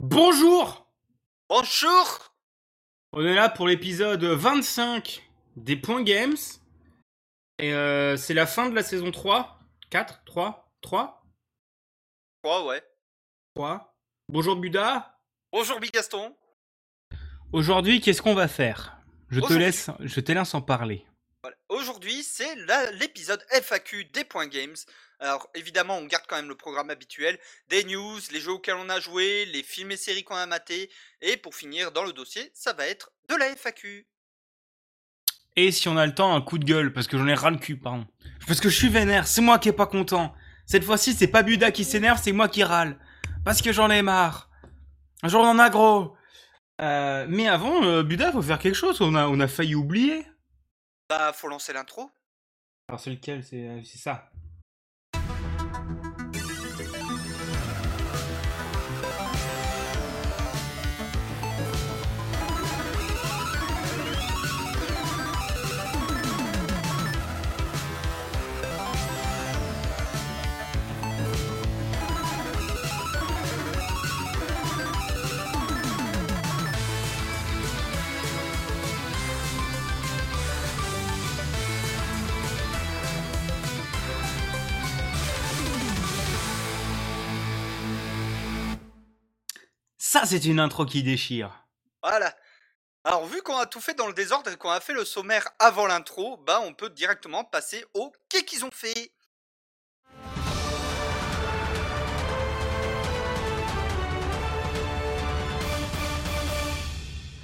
Bonjour Bonjour On est là pour l'épisode 25 des Points Games. Et euh, c'est la fin de la saison 3 4 3 3 Quoi, ouais. 3 Bonjour Buda Bonjour Bigaston. Aujourd'hui, qu'est-ce qu'on va faire? Je te laisse, je te laisse en parler. Voilà. Aujourd'hui, c'est l'épisode FAQ des points games. Alors, évidemment, on garde quand même le programme habituel des news, les jeux auxquels on a joué, les films et séries qu'on a matés. Et pour finir, dans le dossier, ça va être de la FAQ. Et si on a le temps, un coup de gueule, parce que j'en ai ras le cul, pardon. Parce que je suis vénère, c'est moi qui est pas content. Cette fois-ci, c'est pas Buda qui s'énerve, c'est moi qui râle. Parce que j'en ai marre. J'en en a gros. Euh, mais avant, euh, Buda, faut faire quelque chose, on a, on a failli oublier. Bah, faut lancer l'intro. Alors c'est lequel? C'est euh, c'est ça. Ça, c'est une intro qui déchire. Voilà. Alors, vu qu'on a tout fait dans le désordre et qu'on a fait le sommaire avant l'intro, bah, on peut directement passer au qu'est-ce qu'ils ont fait.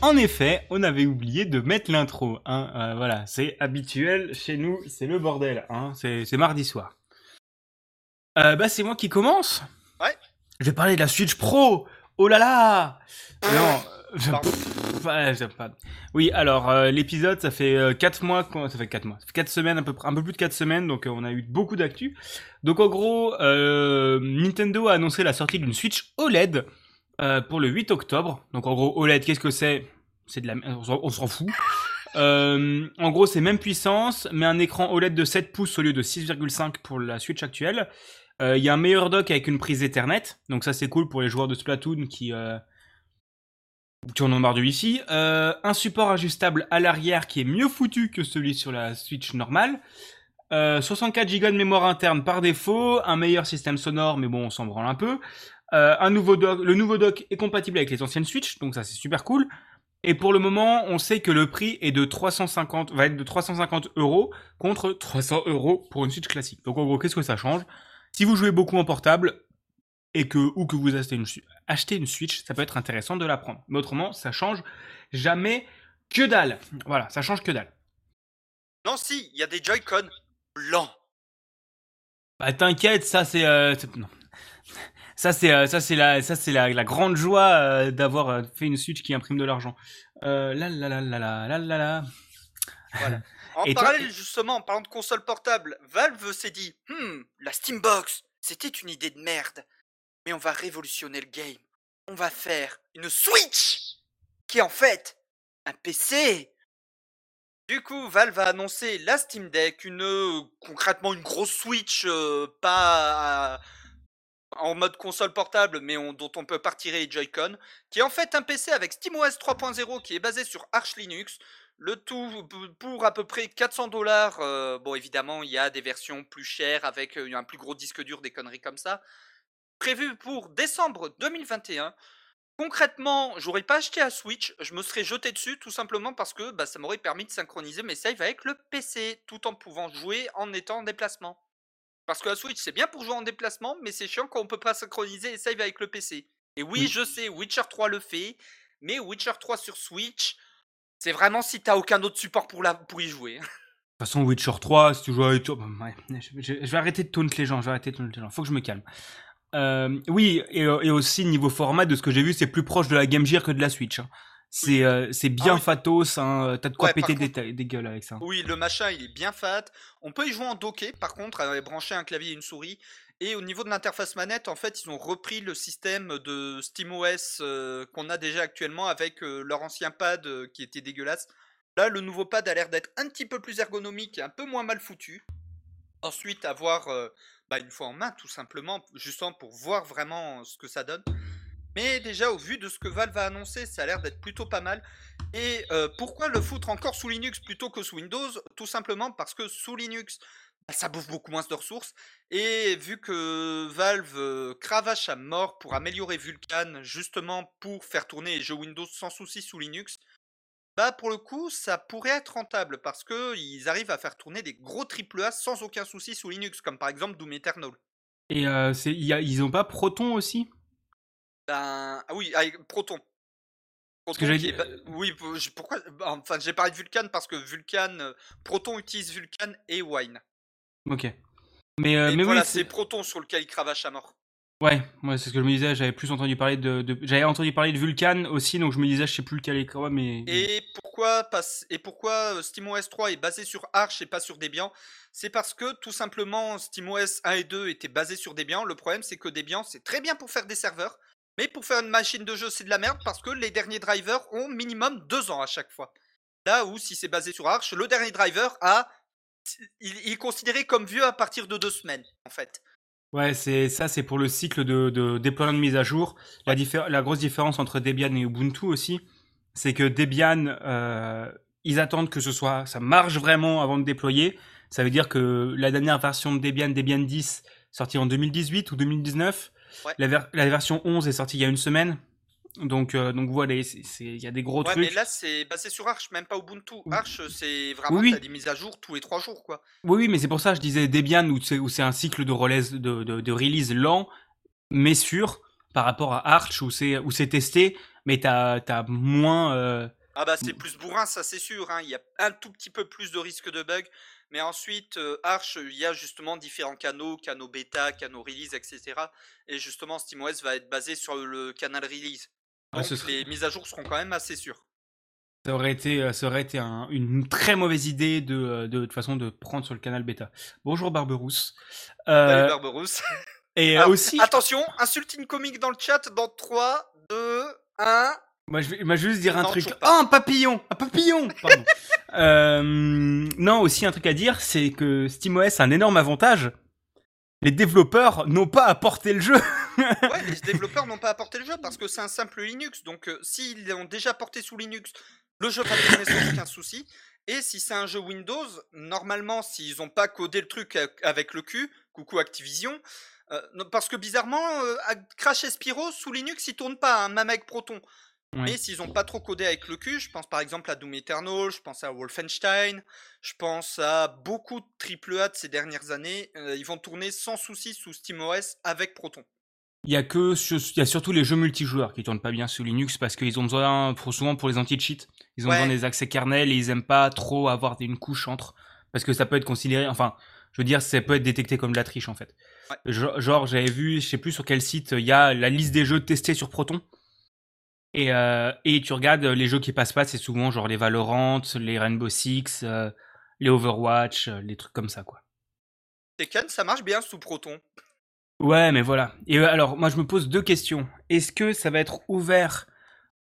En effet, on avait oublié de mettre l'intro. Hein, euh, voilà, c'est habituel chez nous, c'est le bordel. Hein, c'est mardi soir. Euh, bah, c'est moi qui commence. Ouais. Je vais parler de la Switch Pro. Oh là là Non. euh, pff, Oui, alors euh, l'épisode, ça fait 4 mois, ça fait 4 mois, ça fait 4 semaines à peu près, un peu plus de 4 semaines, donc euh, on a eu beaucoup d'actu. Donc en gros, euh, Nintendo a annoncé la sortie d'une Switch OLED euh, pour le 8 octobre. Donc en gros, OLED, qu'est-ce que c'est? C'est de la, on s'en- on s'en fout. Euh, en gros, c'est même puissance, mais un écran OLED de 7 pouces au lieu de 6,5 pour la Switch actuelle. Euh, Il y a un meilleur dock avec une prise Ethernet, donc ça c'est cool pour les joueurs de Splatoon qui euh, en ont marre Wi-Fi. Euh, un support ajustable à l'arrière qui est mieux foutu que celui sur la Switch normale. Euh, 64 Go de mémoire interne par défaut, un meilleur système sonore, mais bon, on s'en branle un peu. Euh, le nouveau dock est compatible avec les anciennes Switch, donc ça c'est super cool. Et pour le moment, on sait que le prix est de 350, va être de 350 euros contre 300 euros pour une Switch classique. Donc en gros, qu'est-ce que ça change? Si vous jouez beaucoup en portable et que ou que vous achetez une, achetez une Switch, ça peut être intéressant de la prendre. Mais autrement, ça change jamais que dalle. Voilà, ça change que dalle. Non, si, il y a des Joy-Con blancs. Bah t'inquiète, ça c'est euh, non. Ça c'est euh, ça c'est la ça c'est la, la, grande joie euh, d'avoir fait une Switch qui imprime de l'argent. la la la la la la la. Voilà. En Et toi- parallèle, justement, en parlant de console portable, Valve s'est dit Hmm, la Steambox, c'était une idée de merde. Mais on va révolutionner le game. On va faire une Switch qui est en fait un PC. Du coup, Valve a annoncé la Steam Deck, une euh, concrètement une grosse Switch, euh, pas en mode console portable, mais on- dont on peut pas retirer les Joy-Con, qui est en fait un PC avec SteamOS 3.0 qui est basé sur Arch Linux. Le tout pour à peu près 400 dollars. bon, évidemment, il y a des versions plus chères avec euh, un plus gros disque dur, des conneries comme ça. Prévu pour décembre 2021. Concrètement, j'aurais pas acheté à Switch, je me serais jeté dessus tout simplement parce que bah, ça m'aurait permis de synchroniser mes saves avec le PC tout en pouvant jouer en étant en déplacement. Parce que la Switch c'est bien pour jouer en déplacement, mais c'est chiant quand on peut pas synchroniser les saves avec le PC. Et oui, Oui. je sais, Witcher 3 le fait, mais Witcher 3 sur Switch, c'est vraiment si t'as aucun autre support pour, la, pour y jouer. De toute façon, Witcher 3, si tu joues avec... ouais, je, je- je vais arrêter de taunt les gens, je vais arrêter de taunt les gens. Faut que je me calme. Euh, oui, et, et aussi niveau format, de ce que j'ai vu, c'est plus proche de la Game Gear que de la Switch. hein. C'est euh, c'est bien oui. fatos, hein, t'as de quoi Ouais, péter des, contre- des gueules avec ça. Oui, le machin il est bien fat. On peut y jouer en docké par contre, avec brancher un clavier et une souris. Et au niveau de l'interface manette, en fait, ils ont repris le système de SteamOS euh, qu'on a déjà actuellement avec euh, leur ancien pad euh, qui était dégueulasse. Là, le nouveau pad a l'air d'être un petit peu plus ergonomique et un peu moins mal foutu. Ensuite, avoir euh, bah, une fois en main, tout simplement, justement pour voir vraiment ce que ça donne. Mais déjà, au vu de ce que Valve a annoncé, ça a l'air d'être plutôt pas mal. Et pourquoi le foutre encore sous Linux plutôt que sous Windows? Tout simplement parce que sous Linux, ça bouffe beaucoup moins de ressources. Et vu que Valve euh, cravache à mort pour améliorer Vulkan, justement pour faire tourner les jeux Windows sans souci sous Linux, bah pour le coup, ça pourrait être rentable parce que ils arrivent à faire tourner des gros AAA sans aucun souci sous Linux, comme par exemple Doom Eternal. Et euh, c'est, y a- ils ont pas Proton aussi? Ben ah oui, avec Proton. Parce que dit- est ba- oui, pourquoi bah, Enfin, j'ai parlé de Vulkan parce que Vulkan, euh, Proton utilise Vulkan et Wine. Ok. Mais, euh, mais voilà, oui, c'est. Proton sur lequel il cravache à mort. Ouais, ouais, c'est ce que je me disais, j'avais plus entendu parler de... de- J'avais entendu parler de Vulcan aussi, donc je me disais, je sais plus lequel est quoi, mais... Et pourquoi, passe- et pourquoi euh, SteamOS 3 est basé sur Arch et pas sur Debian? C'est parce que tout simplement SteamOS 1 et 2 étaient basés sur Debian. Le problème c'est que Debian c'est très bien pour faire des serveurs, mais pour faire une machine de jeu c'est de la merde parce que les derniers drivers ont minimum deux ans à chaque fois. Là où si c'est basé sur Arch, le dernier driver a, il, il est considéré comme vieux à partir de deux semaines en fait. Ouais, c'est ça, c'est pour le cycle de, de déploiement de mise à jour. La, grosse différence entre Debian et Ubuntu aussi, c'est que Debian, euh, ils attendent que ce soit, ça marche vraiment avant de déployer. Ça veut dire que la dernière version de Debian, Debian 10, sortie en 2018 ou 2019. Ouais. La, ver- la version 11 est sortie il y a une semaine. Donc, euh, donc voilà, il y a des gros Ouais, trucs. mais là c'est basé sur Arch, même pas Ubuntu. Arch c'est vraiment Oui, des mises à jour tous les trois jours quoi. Oui, oui, mais c'est pour ça que je disais Debian où c'est un cycle de release, de, de, de release lent, mais sûr, par rapport à Arch où c'est où c'est testé, mais t'as as moins. euh, Ah bah c'est plus bourrin, ça c'est sûr. hein. Il y a un tout petit peu plus de risque de bug. Mais ensuite, euh, Arch, il y a justement différents canaux, canaux bêta, canaux release, etc. Et justement, SteamOS va être basé sur le canal release. Ouais, Donc ce serait- les mises à jour seront quand même assez sûres. ça aurait été, euh, ça aurait été un- une très mauvaise idée de, euh, de, de toute façon de prendre sur le canal bêta. Bonjour Barberousse. Euh, Salut Barberousse. et Alors, aussi, Attention, insulte comique dans le chat dans 3, 2, 1. Moi, je vais, moi, je vais juste dire un truc. Oh, un papillon Un papillon Pardon. Euh, non, aussi un truc à dire, c'est que SteamOS a un énorme avantage. Les développeurs n'ont pas à porter le jeu. Ouais, les développeurs n'ont pas apporté le jeu parce que c'est un simple Linux. Donc, euh, s'ils l'ont déjà porté sous Linux, le jeu va tourner sans aucun souci. Et si c'est un jeu Windows, normalement, s'ils n'ont pas codé le truc avec le cul, coucou Activision, euh, parce que bizarrement, euh, Crash et Spyro sous Linux, ils tournent pas, hein, même avec Proton. Mais s'ils n'ont pas trop codé avec le cul, je pense par exemple à Doom Eternal, je pense à Wolfenstein, je pense à beaucoup de AAA de ces dernières années, euh, ils vont tourner sans souci sous SteamOS avec Proton. Il y a que, il y a surtout les jeux multijoueurs qui tournent pas bien sous Linux parce qu'ils ont besoin, pour, souvent pour les anti-cheats, ils ont Ouais. besoin des accès kernel et ils aiment pas trop avoir une couche entre. Parce que ça peut être considéré, enfin, je veux dire, ça peut être détecté comme de la triche en fait. Ouais. Genre, j'avais vu, je sais plus sur quel site, il y a la liste des jeux testés sur Proton. Et, euh, et tu regardes les jeux qui passent pas, c'est souvent genre les Valorant, les Rainbow Six, euh, les Overwatch, euh, les trucs comme ça quoi. Tekken, ça marche bien sous Proton. Ouais, mais voilà. Et euh, alors, moi, je me pose deux questions. Est-ce que ça va être ouvert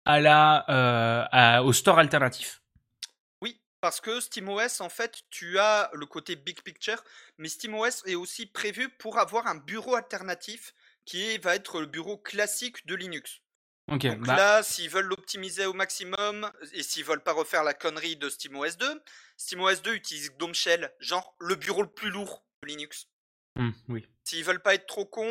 à la, euh, à- au store alternatif? Oui, parce que SteamOS, en fait, tu as le côté big picture, mais SteamOS est aussi prévu pour avoir un bureau alternatif qui va être le bureau classique de Linux. Ok, Donc bah, là, s'ils veulent l'optimiser au maximum et s'ils veulent pas refaire la connerie de SteamOS 2, SteamOS 2 utilise Dome Shell, genre le bureau le plus lourd de Linux. hmm, oui. S'ils veulent pas être trop cons,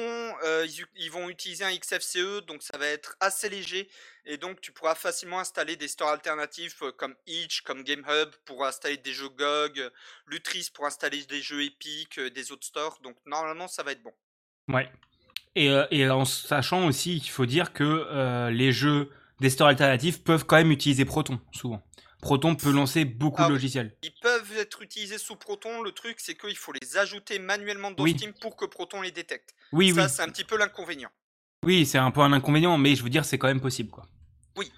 euh, ils, vont utiliser un XFCE, donc ça va être assez léger. Et donc tu pourras facilement installer des stores alternatifs euh, comme Itch, comme GameHub pour installer des jeux GOG, Lutris pour installer des jeux Epic, euh, des autres stores. Donc normalement ça va être bon. Ouais. Et, euh, et en sachant aussi qu'il faut dire que euh, les jeux des stores alternatifs peuvent quand même utiliser Proton, souvent. Proton peut lancer beaucoup Ah de oui. logiciels. Ils peuvent être utilisés sous Proton. Le truc c'est qu'il faut les ajouter manuellement dans Oui. Steam pour que Proton les détecte. Oui, ça oui. c'est un petit peu l'inconvénient. Oui, c'est un peu un inconvénient, mais je veux dire, c'est quand même possible, quoi. Oui.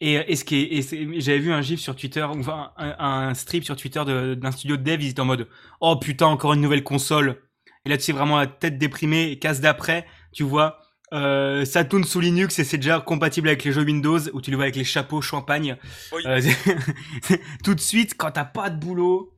Et, et ce qui est, j'avais vu un gif sur Twitter, enfin, un, un strip sur Twitter d'un studio de dev, ils étaient en mode, oh putain, encore une nouvelle console. Et là, tu sais vraiment la tête déprimée, et casse d'après, tu vois, euh, ça tourne sous Linux et c'est déjà compatible avec les jeux Windows, où tu le vois avec les chapeaux champagne. Oui. Euh, tout de suite, quand t'as pas de boulot,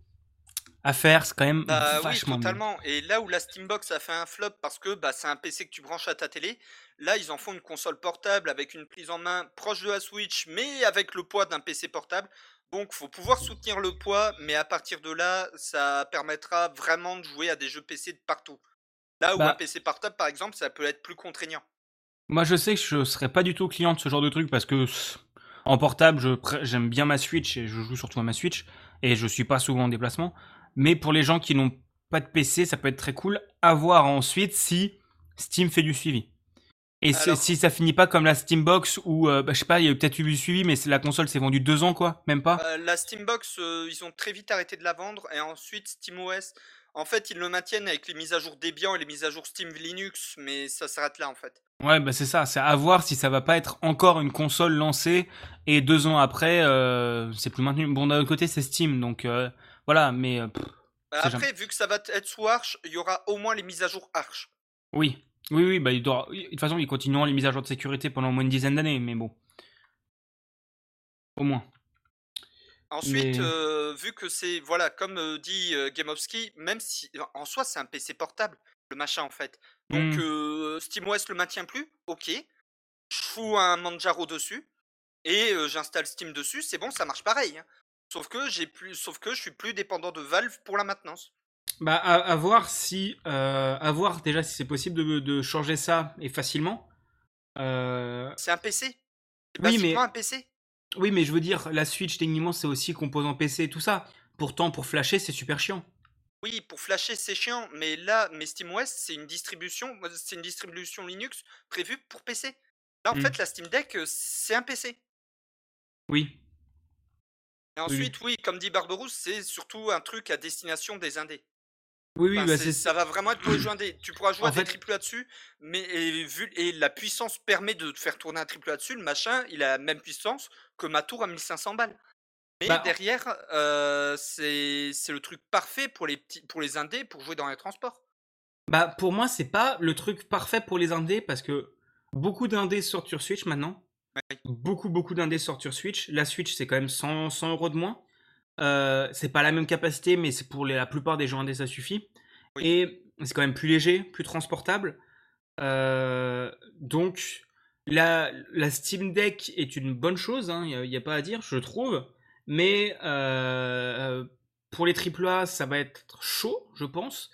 à faire, c'est quand même Bah oui, vachement bien. totalement. Et là où la Steambox a fait un flop parce que bah, c'est un PC que tu branches à ta télé, là ils en font une console portable avec une prise en main proche de la Switch, mais avec le poids d'un PC portable. Donc faut pouvoir soutenir le poids, mais à partir de là, ça permettra vraiment de jouer à des jeux PC de partout. Là où Bah- un PC portable, par exemple, ça peut être plus contraignant. Moi, je sais que je serais pas du tout client de ce genre de truc parce que en portable, j'aime bien ma Switch et je joue surtout à ma Switch et je suis pas souvent en déplacement. Mais pour les gens qui n'ont pas de PC, ça peut être très cool à voir ensuite si Steam fait du suivi. Et Alors- si ça finit pas comme la Steambox où, euh, bah, je sais pas, il y a eu peut-être eu du suivi, mais la console s'est vendue deux ans, quoi, même pas. Euh, la Steambox, euh, ils ont très vite arrêté de la vendre et ensuite SteamOS, en fait, ils le maintiennent avec les mises à jour Debian et les mises à jour Steam Linux, mais ça s'arrête là en fait. Ouais, bah c'est ça, c'est à voir si ça va pas être encore une console lancée et deux ans après, euh, c'est plus maintenu. Bon, d'un autre côté, c'est Steam, donc euh, voilà, mais euh, pff, Bah, Après, vu que ça va être sous Arch, il y aura au moins les mises à jour Arch. oui, oui, oui, bah il doit... de toute façon, ils continueront les mises à jour de sécurité pendant au moins une dizaine d'années, mais bon. Au moins. Ensuite, Mais- euh, vu que c'est, voilà, comme euh, dit euh, Game of Ski, même si en soi c'est un PC portable, le machin en fait. Donc Mm. euh, SteamOS le maintient plus, ok. Je fous un Manjaro dessus et j'installe Steam dessus, c'est bon, ça marche pareil. hein. Sauf que j'ai plus, sauf que je suis plus dépendant de Valve pour la maintenance. Bah, à, à voir si, à voir déjà si c'est possible de, de changer ça et facilement. C'est un PC. C'est Oui, mais- un PC. Oui, mais je veux dire, la Switch techniquement c'est aussi composant PC et tout ça. Pourtant, pour flasher, c'est super chiant. Oui, pour flasher c'est chiant, mais là, mais SteamOS c'est une distribution, c'est une distribution Linux prévue pour PC. Là en Mm. fait la Steam Deck euh, c'est un PC. Oui. Et ensuite, oui, comme dit Barberousse, c'est surtout un truc à destination des indés. Oui, oui, Enfin, bah, ça va vraiment être pour les jeux indés. Tu pourras jouer En à des fait- triple A dessus, mais et, vu, et la puissance permet de faire tourner un triple A dessus. Le machin, il a la même puissance que ma tour à 1500 balles. Mais Bah, derrière, euh, c'est le truc parfait pour les, petits, pour les indés pour jouer dans les transports. Bah, pour moi, c'est pas le truc parfait pour les indés parce que beaucoup d'indés sortent sur Switch maintenant. Beaucoup, beaucoup d'indés sortent sur Switch. La Switch, c'est quand même 100, 100 euros de moins. Euh, c'est pas la même capacité, mais c'est pour la plupart des jeux indés, ça suffit. Oui. Et c'est quand même plus léger, plus transportable. Euh, donc, la, la Steam Deck est une bonne chose, il n'y a, pas à dire, je trouve. Mais euh, pour les AAA, ça va être chaud, je pense.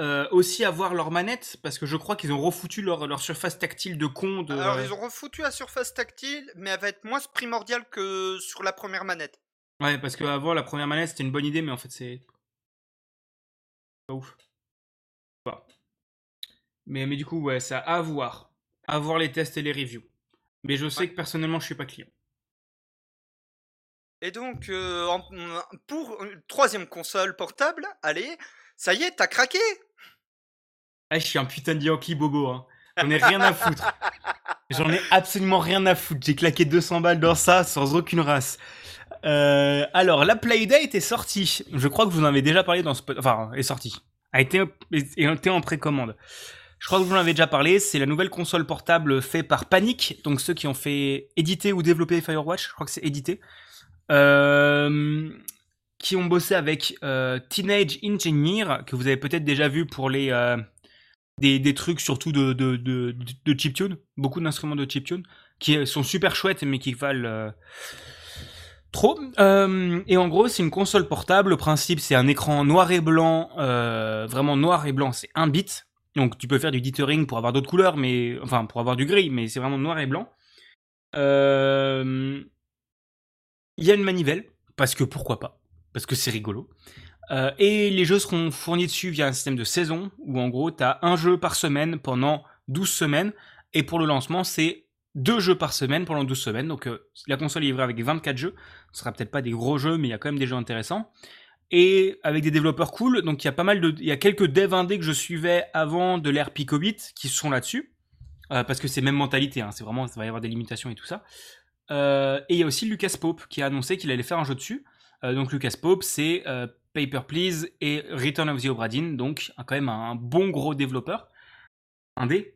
Euh, aussi avoir leur manette, parce que je crois qu'ils ont refoutu leur, leur surface tactile de con. De... Alors, ils ont refoutu la surface tactile, mais elle va être moins primordiale que sur la première manette. Ouais, parce qu'avant, la première manette, c'était une bonne idée, mais en fait, c'est. Pas ouf. Voilà. Mais, mais du coup, ouais, ça à voir. À voir les tests et les reviews. Mais je sais Ouais. que personnellement, je suis pas client. Et donc, euh, pour une troisième console portable, allez, ça y est, t'as craqué Ah, je suis un putain de Yankee bobo, hein. J'en ai rien à foutre. J'en ai absolument rien à foutre. J'ai claqué 200 balles dans ça sans aucune race. Euh, alors, la Playdate est sortie. Je crois que vous en avez déjà parlé dans ce... Enfin, est sortie. A été, est été en précommande. Je crois que vous en avez déjà parlé. C'est la nouvelle console portable faite par Panic. Donc, ceux qui ont fait éditer ou développer Firewatch. Je crois que c'est édité. Euh, qui ont bossé avec euh, Teenage Engineer, que vous avez peut-être déjà vu pour les... euh, des, trucs surtout de, de, de, chiptune, beaucoup d'instruments de chiptune, qui sont super chouettes mais qui valent trop. Et en gros, c'est une console portable. Le principe, c'est un écran noir et blanc, vraiment noir et blanc, c'est un bit. Donc tu peux faire du dithering pour avoir d'autres couleurs, mais enfin pour avoir du gris, mais c'est vraiment noir et blanc. Euh, Il y a une manivelle, parce que pourquoi pas, parce que c'est rigolo. Euh, et les jeux seront fournis dessus via un système de saison, où en gros, tu as un jeu par semaine pendant 12 semaines, et pour le lancement, c'est deux jeux par semaine pendant 12 semaines. Donc euh, la console est livrée avec 24 jeux. Ce sera peut-être pas des gros jeux, mais il y a quand même des jeux intéressants. Et avec des développeurs cool, donc il y a pas mal de, il y a quelques devs indés que je suivais avant de l'ère Picobit qui sont là-dessus, euh, parce que c'est même mentalité, hein, c'est vraiment, ça va y avoir des limitations et tout ça. Euh, et il y a aussi Lucas Pope qui a annoncé qu'il allait faire un jeu dessus. Euh, donc Lucas Pope, c'est Paper Please et Return of the Obra Dinn, donc un- quand même un bon gros développeur indé,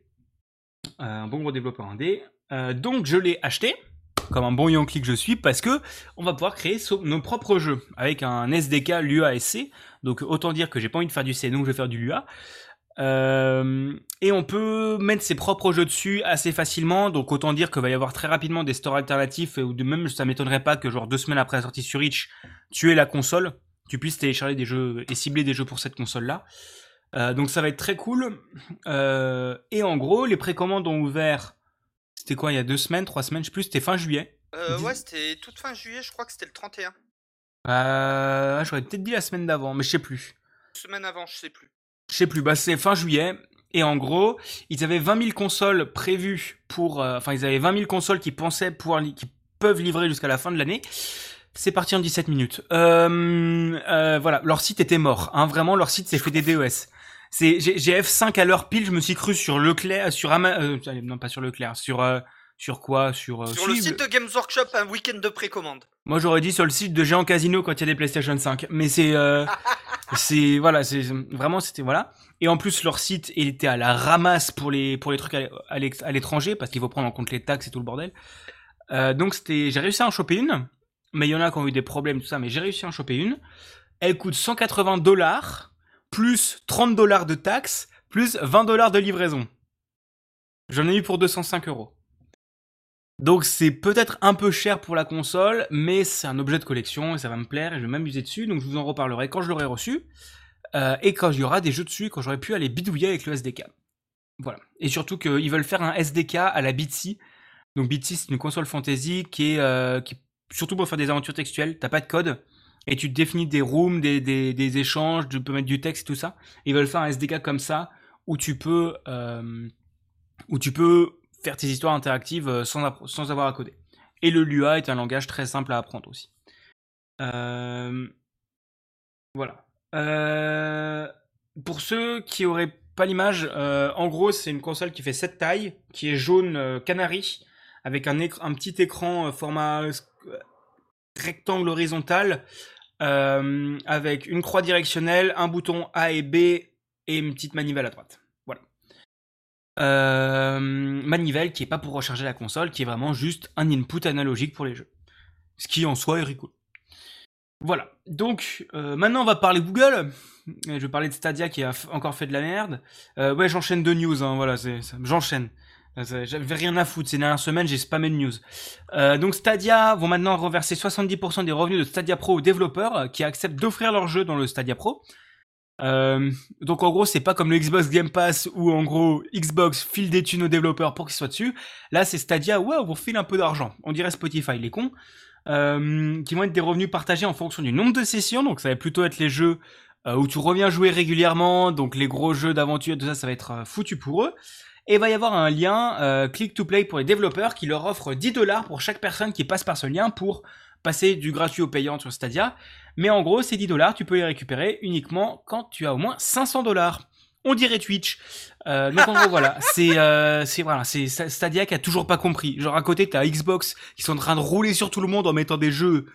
un bon gros développeur indé. Donc je l'ai acheté comme un bon Yankee que je suis, parce que on va pouvoir créer nos propres jeux avec un SDK Lua-SC. Donc autant dire que j'ai pas envie de faire du C, donc je vais faire du Lua. Euh, et on peut mettre ses propres jeux dessus assez facilement, donc autant dire qu'il va y avoir très rapidement des stores alternatifs, ou de même ça m'étonnerait pas que genre deux semaines après la sortie sur Reach, tu aies la console, tu puisses télécharger des jeux et cibler des jeux pour cette console-là. Euh, donc ça va être très cool. Euh, et en gros, les précommandes ont ouvert, c'était quoi, il y a deux semaines, trois semaines, je sais plus, c'était fin juillet. Euh, ouais, c'était toute fin juillet, je crois que c'était le 31. Euh, j'aurais peut-être dit la semaine d'avant, mais je sais plus. Semaine avant, je sais plus. Je sais plus, bah c'est fin juillet. Et en gros, ils avaient 20 000 consoles prévues pour... euh, Enfin, ils avaient 20 000 consoles qui pensaient pouvoir... li- qui peuvent livrer jusqu'à la fin de l'année. C'est parti en 17 minutes. Euh, euh, voilà, leur site était mort. Hein, vraiment, leur site s'est fait des DOS. C'est j'ai j'ai F5 à l'heure pile, je me suis cru sur Leclerc, sur Ama... euh, non pas sur Leclerc, sur... euh, sur quoi Sur, euh, Sur le si, site de Games Workshop, un week-end de précommande. moi j'aurais dit sur le site de Géant Casino quand il y a des PlayStation 5, mais c'est euh, c'est voilà, c'est vraiment c'était voilà. Et en plus leur site il était à la ramasse pour les pour les trucs à l'étranger parce qu'il faut prendre en compte les taxes et tout le bordel. Euh, donc c'était j'ai réussi à en choper une, mais il y en a qui ont eu des problèmes tout ça, mais j'ai réussi à en choper une. Elle coûte 180 dollars plus 30 dollars de taxes plus 20 dollars de livraison. J'en ai eu pour 205 euros. Donc c'est peut-être un peu cher pour la console, mais c'est un objet de collection et ça va me plaire et je vais m'amuser dessus, donc je vous en reparlerai quand je l'aurai reçu, euh, et quand il y aura des jeux dessus, quand j'aurai pu aller bidouiller avec le SDK. Voilà. Et surtout qu'ils veulent faire un SDK à la Bitsy. Donc Bitsy c'est une console fantasy qui est, euh, qui, surtout pour faire des aventures textuelles, t'as pas de code, et tu définis des rooms, des, des, échanges, tu peux mettre du texte tout ça. Ils veulent faire un SDK comme ça, où tu peux... Euh, où tu peux faire tes histoires interactives euh, sans, sans avoir à coder. Et le Lua est un langage très simple à apprendre aussi. Euh, Voilà. Pour ceux qui auraient pas l'image, en gros, c'est une console qui fait cette taille, qui est jaune canari, avec un, un petit écran format rectangle horizontal, euh, avec une croix directionnelle, un bouton A et B et une petite manivelle à droite. Voilà. Euh, manivelle qui est pas pour recharger la console, qui est vraiment juste un input analogique pour les jeux. Ce qui en soi est rigolo. Voilà. Donc euh, maintenant on va parler Google. Je vais parler de Stadia qui a encore fait de la merde. Ouais, j'enchaîne de news. Hein, voilà, j'enchaîne. Euh, J'avais rien à foutre ces dernières semaines, j'ai spammé de news. Euh, donc Stadia vont maintenant reverser 70% des revenus de Stadia Pro aux développeurs euh, qui acceptent d'offrir leur jeu dans le Stadia Pro. Donc en gros, c'est pas comme le Xbox Game Pass où en gros Xbox file des thunes aux développeurs pour qu'ils soient dessus. Là, c'est Stadia, ouais, on vous file un peu d'argent. On dirait Spotify, les cons. Qui vont être des revenus partagés en fonction du nombre de sessions. Donc ça va plutôt être les jeux où tu reviens jouer régulièrement. Donc les gros jeux d'aventure, tout ça, ça va être foutu pour eux. Et il va y avoir un lien euh, click to play pour les développeurs qui leur offre 10 dollars pour chaque personne qui passe par ce lien pour passer du gratuit au payant sur Stadia. Mais en gros, ces 10 dollars, tu peux les récupérer uniquement quand tu as au moins 500 dollars. On dirait Twitch. Euh, donc en gros voilà, c'est euh, c'est voilà, c'est Sta- Stadia qui a toujours pas compris. Genre à côté t'as Xbox qui sont en train de rouler sur tout le monde en mettant des jeux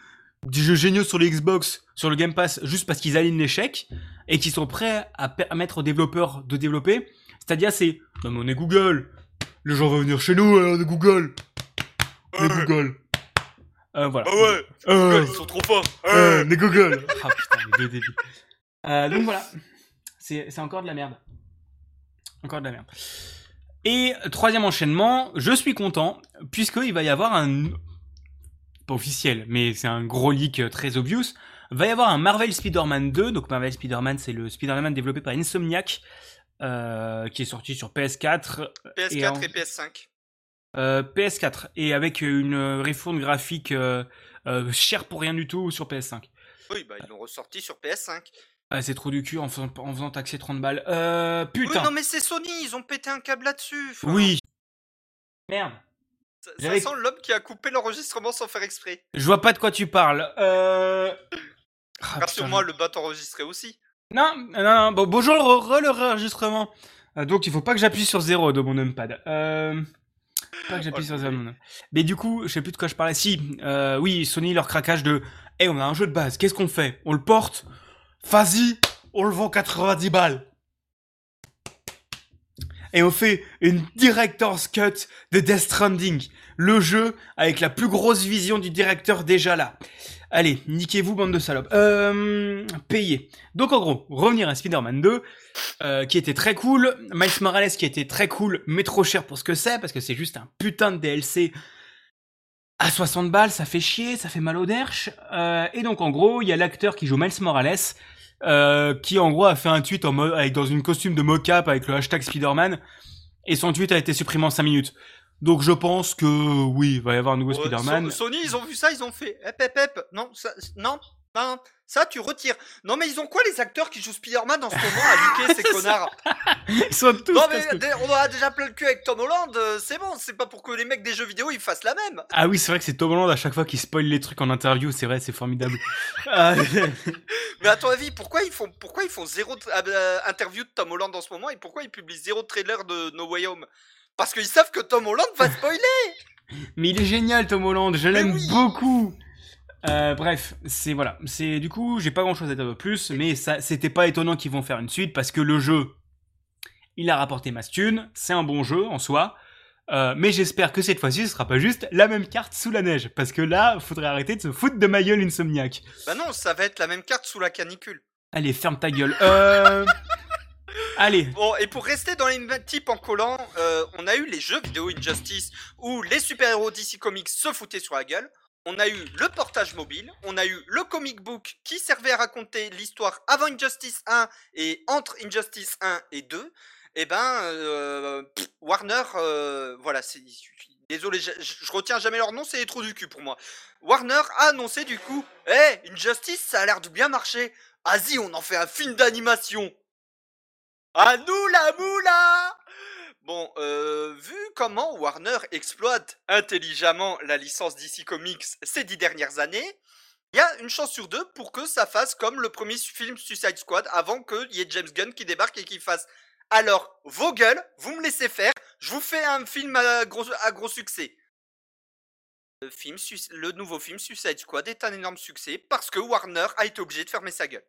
des jeux géniaux sur les Xbox, sur le Game Pass juste parce qu'ils alignent chèques et qui sont prêts à permettre aux développeurs de développer. Stadia c'est non mais on est Google. Les gens vont venir chez nous, alors on est Google. On est Google. Euh, voilà. Ah ouais, Euh, ils sont trop forts. euh, mais Google. Ah putain, les deux débiles. Euh, donc voilà, c'est c'est encore de la merde. Encore de la merde. Et troisième enchaînement, je suis content puisqu'il va y avoir un pas officiel, mais c'est un gros leak euh, très obvious. Va y avoir un Marvel Spider-Man 2. Donc Marvel Spider-Man, c'est le Spider-Man développé par Insomniac, euh, qui est sorti sur PS4, PS4 Et en- et PS5. euh, PS4 et avec une refonte graphique euh, euh, chère pour rien du tout sur PS5. Oui, bah ils l'ont ressorti sur PS5. Ah, c'est trop du cul en faisant, en faisant taxer 30 balles. Euh, Oui, putain. non mais c'est Sony, ils ont pété un câble là-dessus. enfin, Oui. Merde. Ça, sent l'homme qui a coupé l'enregistrement sans faire exprès. Je vois pas de quoi tu parles. Euh... Ah, Rassure-moi, putain, le bot enregistré aussi. Non, non, non. Bon, bonjour le, re- le enregistrement. Euh, donc il faut pas que j'appuie sur zéro de mon numpad. Euh... Pas que j'appuie sur le zéro. bruit. non. Mais du coup, je sais plus de quoi je parlais. Si, euh, oui, Sony leur craquage de. Eh, on a un jeu de base. Qu'est-ce qu'on fait? On le porte? Vas-y, on le vend 90 balles. et on fait une director's cut de Death Stranding. Le jeu avec la plus grosse vision du directeur déjà là. Allez, niquez-vous, bande de salopes. Euh. Donc en gros, revenir à Spider-Man 2, euh, qui était très cool. Miles Morales qui était très cool, mais trop cher pour ce que c'est, parce que c'est juste un putain de DLC à 60 balles, ça fait chier, ça fait mal au derche. Euh, et donc en gros, il y a l'acteur qui joue Miles Morales, euh, qui en gros a fait un tweet dans une costume de mocap avec le hashtag Spider-Man, et son tweet a été supprimé en 5 minutes. Donc je pense que oui, il va y avoir un nouveau Euh, Spider-Man. So- Sony, ils ont vu ça, ils ont fait. Hep, hep, hep. Non, ça, non, non, ça, tu retires. Non, mais ils ont quoi, les acteurs qui jouent Spider-Man en ce moment à liquer, ces connards? Ils sont tous Non, mais que- on a déjà plein le cul avec Tom Holland, euh, c'est bon, c'est pas pour que les mecs des jeux vidéo ils fassent la même. Ah oui, c'est vrai que c'est Tom Holland à chaque fois qu'il spoil les trucs en interview, c'est vrai, c'est formidable. Ah, Mais à ton avis, pourquoi ils font, pourquoi ils font zéro euh, interview de Tom Holland en ce moment et pourquoi ils publient zéro trailer de No Way Home? Parce qu'ils savent que Tom Holland va spoiler Mais il est génial Tom Holland, je l'aime oui. beaucoup. Euh, bref, c'est voilà, c'est du coup, j'ai pas grand chose à dire de plus, mais ça, c'était pas étonnant qu'ils vont faire une suite parce que le jeu, il a rapporté thune, c'est un bon jeu en soi, euh, mais j'espère que cette fois-ci, ce sera pas juste la même carte sous la neige, parce que là, faudrait arrêter de se foutre de ma gueule Insomniac. Bah non, ça va être la même carte sous la canicule. Allez, ferme ta gueule. Euh... Allez, Bon, et pour rester dans les mêmes types en collant, euh, on a eu les jeux vidéo Injustice où les super-héros DC Comics se foutaient sur la gueule. On a eu le portage mobile, on a eu le comic book qui servait à raconter l'histoire avant Injustice 1 et entre Injustice 1 et 2. Et ben, euh, Warner, euh, voilà, c'est. Désolé, je, retiens jamais leur nom, c'est les trous du cul pour moi. Warner a annoncé du coup, hé, Injustice, ça a l'air de bien marcher. Vas-y, on en fait un film d'animation. À nous la moula Bon, euh, vu comment Warner exploite intelligemment la licence DC Comics ces dix dernières années, il y a une chance sur deux pour que ça fasse comme le premier film Suicide Squad avant qu'il y ait James Gunn qui débarque et qui fasse alors vos gueules, vous me laissez faire, je vous fais un film à gros, à gros succès. Le, film, Suic- le nouveau film Suicide Squad est un énorme succès parce que Warner a été obligé de fermer sa gueule.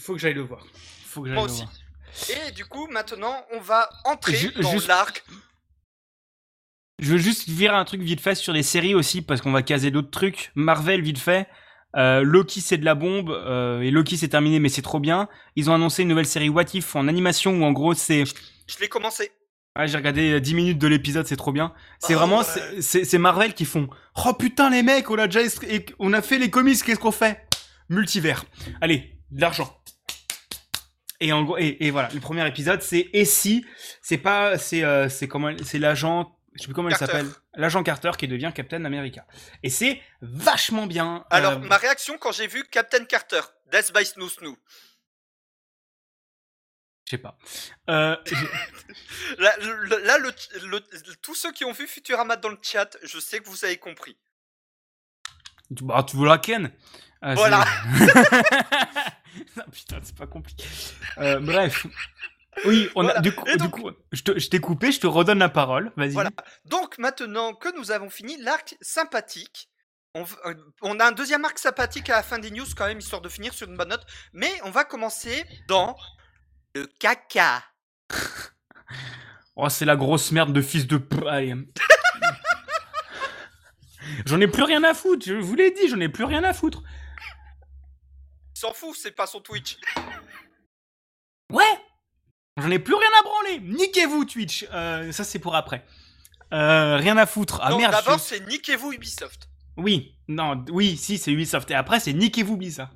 faut que j'aille le voir. Faut que j'aille Moi le aussi. voir. Et du coup, maintenant, on va entrer dans juste- l'arc. Je veux juste virer un truc vite fait sur les séries aussi, parce qu'on va caser d'autres trucs. Marvel, vite fait. Euh, Loki, c'est de la bombe. euh, et Loki, c'est terminé, mais c'est trop bien. Ils ont annoncé une nouvelle série What If en animation, où en gros, c'est... Je l'ai commencé. Ah, j'ai regardé euh, 10 minutes de l'épisode, c'est trop bien. C'est Oh, vraiment... ouais. c'est- Marvel qui font... Oh putain, les mecs, on a déjà... On a fait les comics, qu'est-ce qu'on fait? Multivers. Allez, de l'argent. Et en gros, et, et voilà, le premier épisode, c'est et si, c'est pas, c'est, euh, c'est comment, c'est l'agent, je sais plus comment il Carter. s'appelle, l'agent Carter qui devient Captain America. Et c'est vachement bien. Alors, euh, ma réaction quand j'ai vu Captain Carter, Death by Snoo Snoo. je sais pas. Euh, Là, là, le- le- tous ceux qui ont vu Futurama dans le chat, je sais que vous avez compris. bah, tu veux la Ken? Ah, Voilà. Non, putain, c'est pas compliqué. Euh, bref. Oui, on a, du coup, du coup, je te- je t'ai coupé, je te redonne la parole. Vas-y. Voilà. Donc, maintenant que nous avons fini l'arc sympathique, on, euh, on a un deuxième arc sympathique à la fin des news quand même, histoire de finir sur une bonne note. Mais on va commencer dans le caca. Oh, c'est la grosse merde de fils de. Allez. j'en ai plus rien à foutre, je vous l'ai dit, j'en ai plus rien à foutre. S'en fout, c'est pas son Twitch. Ouais J'en ai plus rien à branler Niquez-vous, Twitch Euh, Ça, c'est pour après. Euh, rien à foutre. Ah non, merde d'abord, je- c'est niquez-vous Ubisoft. Oui, non, oui, si, c'est Ubisoft. Et après, c'est niquez-vous, Blizzard.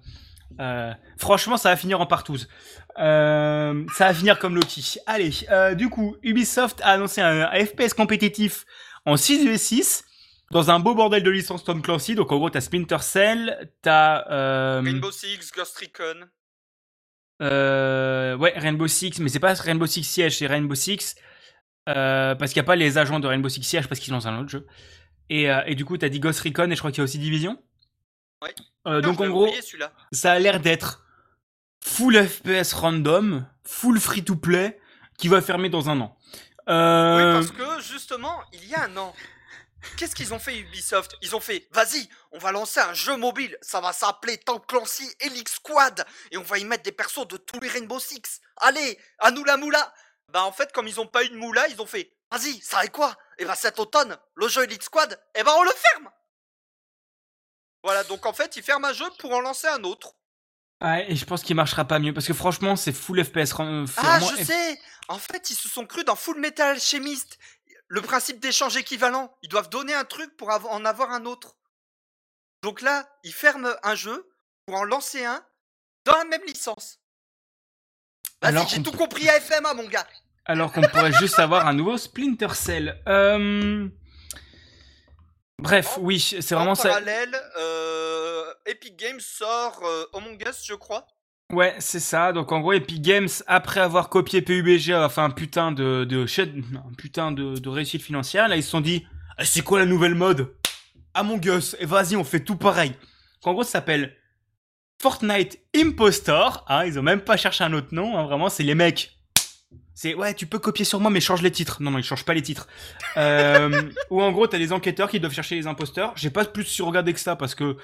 Euh, franchement, ça va finir en partouze. Euh, ça va finir comme Loki. Allez, euh, du coup, Ubisoft a annoncé un, un FPS compétitif en 6v6 dans un beau bordel de licence Tom Clancy. Donc, en gros, t'as Splinter Cell, t'as... Euh, Rainbow Six, Ghost Recon. euh, ouais, Rainbow Six, mais c'est pas Rainbow Six Siege, c'est Rainbow Six. Euh, parce qu'il n'y a pas les agents de Rainbow Six Siege parce qu'ils sont dans un autre jeu. Et, euh, et du coup, t'as dit Ghost Recon et je crois qu'il y a aussi Division. Ouais. Donc en gros, ça a l'air d'être full FPS random, full free to play, qui va fermer dans un an. Oui, parce que justement, il y a un an, qu'est-ce qu'ils ont fait Ubisoft? Ils ont fait, vas-y, on va lancer un jeu mobile, ça va s'appeler Tom Clancy Elix Squad, et on va y mettre des persos de tous les Rainbow Six. Allez, à nous la moula bah en fait, comme ils ont pas eu de moula, ils ont fait Vas-y, ça est quoi? Et bah cet automne, le jeu Elite Squad, et bah on le ferme Voilà, donc en fait, ils ferment un jeu pour en lancer un autre. Ouais, et je pense qu'il marchera pas mieux parce que franchement, c'est full FPS. euh, Ah, je sais En fait, ils se sont crus dans Full Metal Alchemist. Le principe d'échange équivalent. Ils doivent donner un truc pour av- en avoir un autre. Donc là, ils ferment un jeu pour en lancer un dans la même licence. Alors j'ai tout compris à FMA, mon gars. Alors qu'on pourrait juste avoir un nouveau Splinter Cell. Euh... Bref, En- oui, c'est En vraiment ça. parallèle, euh, Epic Games sort euh, Among Us, je crois. Ouais, c'est ça. Donc en gros, Epic Games, après avoir copié PUBG, a fait un putain de, de, un putain de, de réussite financière. Là, ils se sont dit, Ah, c'est quoi la nouvelle mode? Among Us. Et vas-y, on fait tout pareil. En gros, ça s'appelle Fortnite Impostor. Ah, ils ont même pas cherché un autre nom. hein, vraiment, c'est les mecs. C'est ouais, tu peux copier sur moi, mais change les titres. Non, non, ils changent pas les titres. Euh, ou en gros, t'as les enquêteurs qui doivent chercher les imposteurs. J'ai pas plus surregardé que ça parce que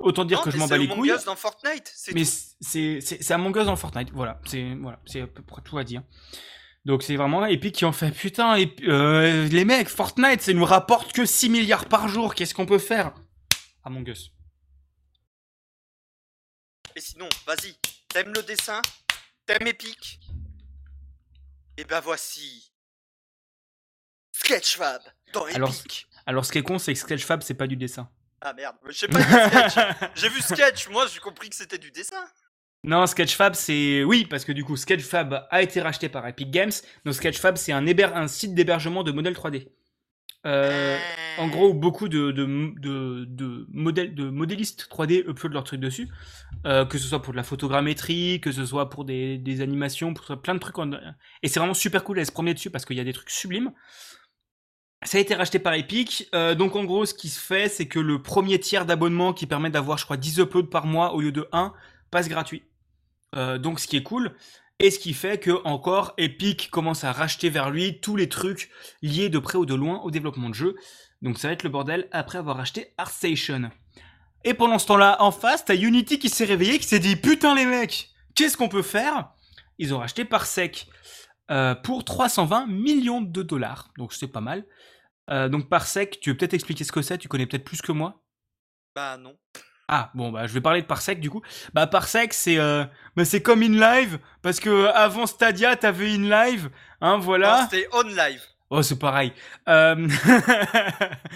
autant dire Non, que je m'en c'est bats les Among couilles. Us dans Fortnite. C'est Mais c'est c'est c'est Among Us dans Fortnite, voilà, c'est voilà, c'est à peu près tout à dire. Donc c'est vraiment Epic qui en fait putain et euh, les mecs Fortnite, ça nous rapporte que 6 milliards par jour, qu'est-ce qu'on peut faire? Among Us. Et sinon, vas-y. T'aimes le dessin? T'aimes Epic? Et ben voici. Sketchfab dans Alors, Epic. Alors ce qui est con, c'est que Sketchfab c'est pas du dessin. Ah merde, je sais pas sketch. J'ai vu sketch, moi j'ai compris que c'était du dessin. non, Sketchfab c'est oui parce que du coup Sketchfab a été racheté par Epic Games. Donc Sketchfab c'est un héber- un site d'hébergement de modèles 3D. Euh, En gros, beaucoup de, de, de, de, modèles, de modélistes 3D uploadent leurs trucs dessus. Euh, que ce soit pour de la photogrammétrie, que ce soit pour des, des animations, pour plein de trucs. en- Et c'est vraiment super cool d'aller se promener dessus parce qu'il y a des trucs sublimes. Ça a été racheté par Epic. Euh, donc en gros, ce qui se fait, c'est que le premier tiers d'abonnement qui permet d'avoir, je crois, 10 uploads par mois au lieu de 1 passe gratuit. Euh, donc ce qui est cool. Et ce qui fait que encore Epic commence à racheter vers lui tous les trucs liés de près ou de loin au développement de jeu. Donc ça va être le bordel après avoir racheté ArtStation. Et pendant ce temps-là, en face, t'as Unity qui s'est réveillé, qui s'est dit putain les mecs, qu'est-ce qu'on peut faire? Ils ont racheté Parsec euh, pour 320 millions de dollars. Donc c'est pas mal. Euh, donc Parsec, tu veux peut-être expliquer ce que c'est? Tu connais peut-être plus que moi? Bah non. ah bon bah je vais parler de Parsec du coup. Bah Parsec c'est euh, bah, c'est comme InLive parce que avant Stadia t'avais InLive hein voilà. C'était on live. Oh, c'est pareil. Euh...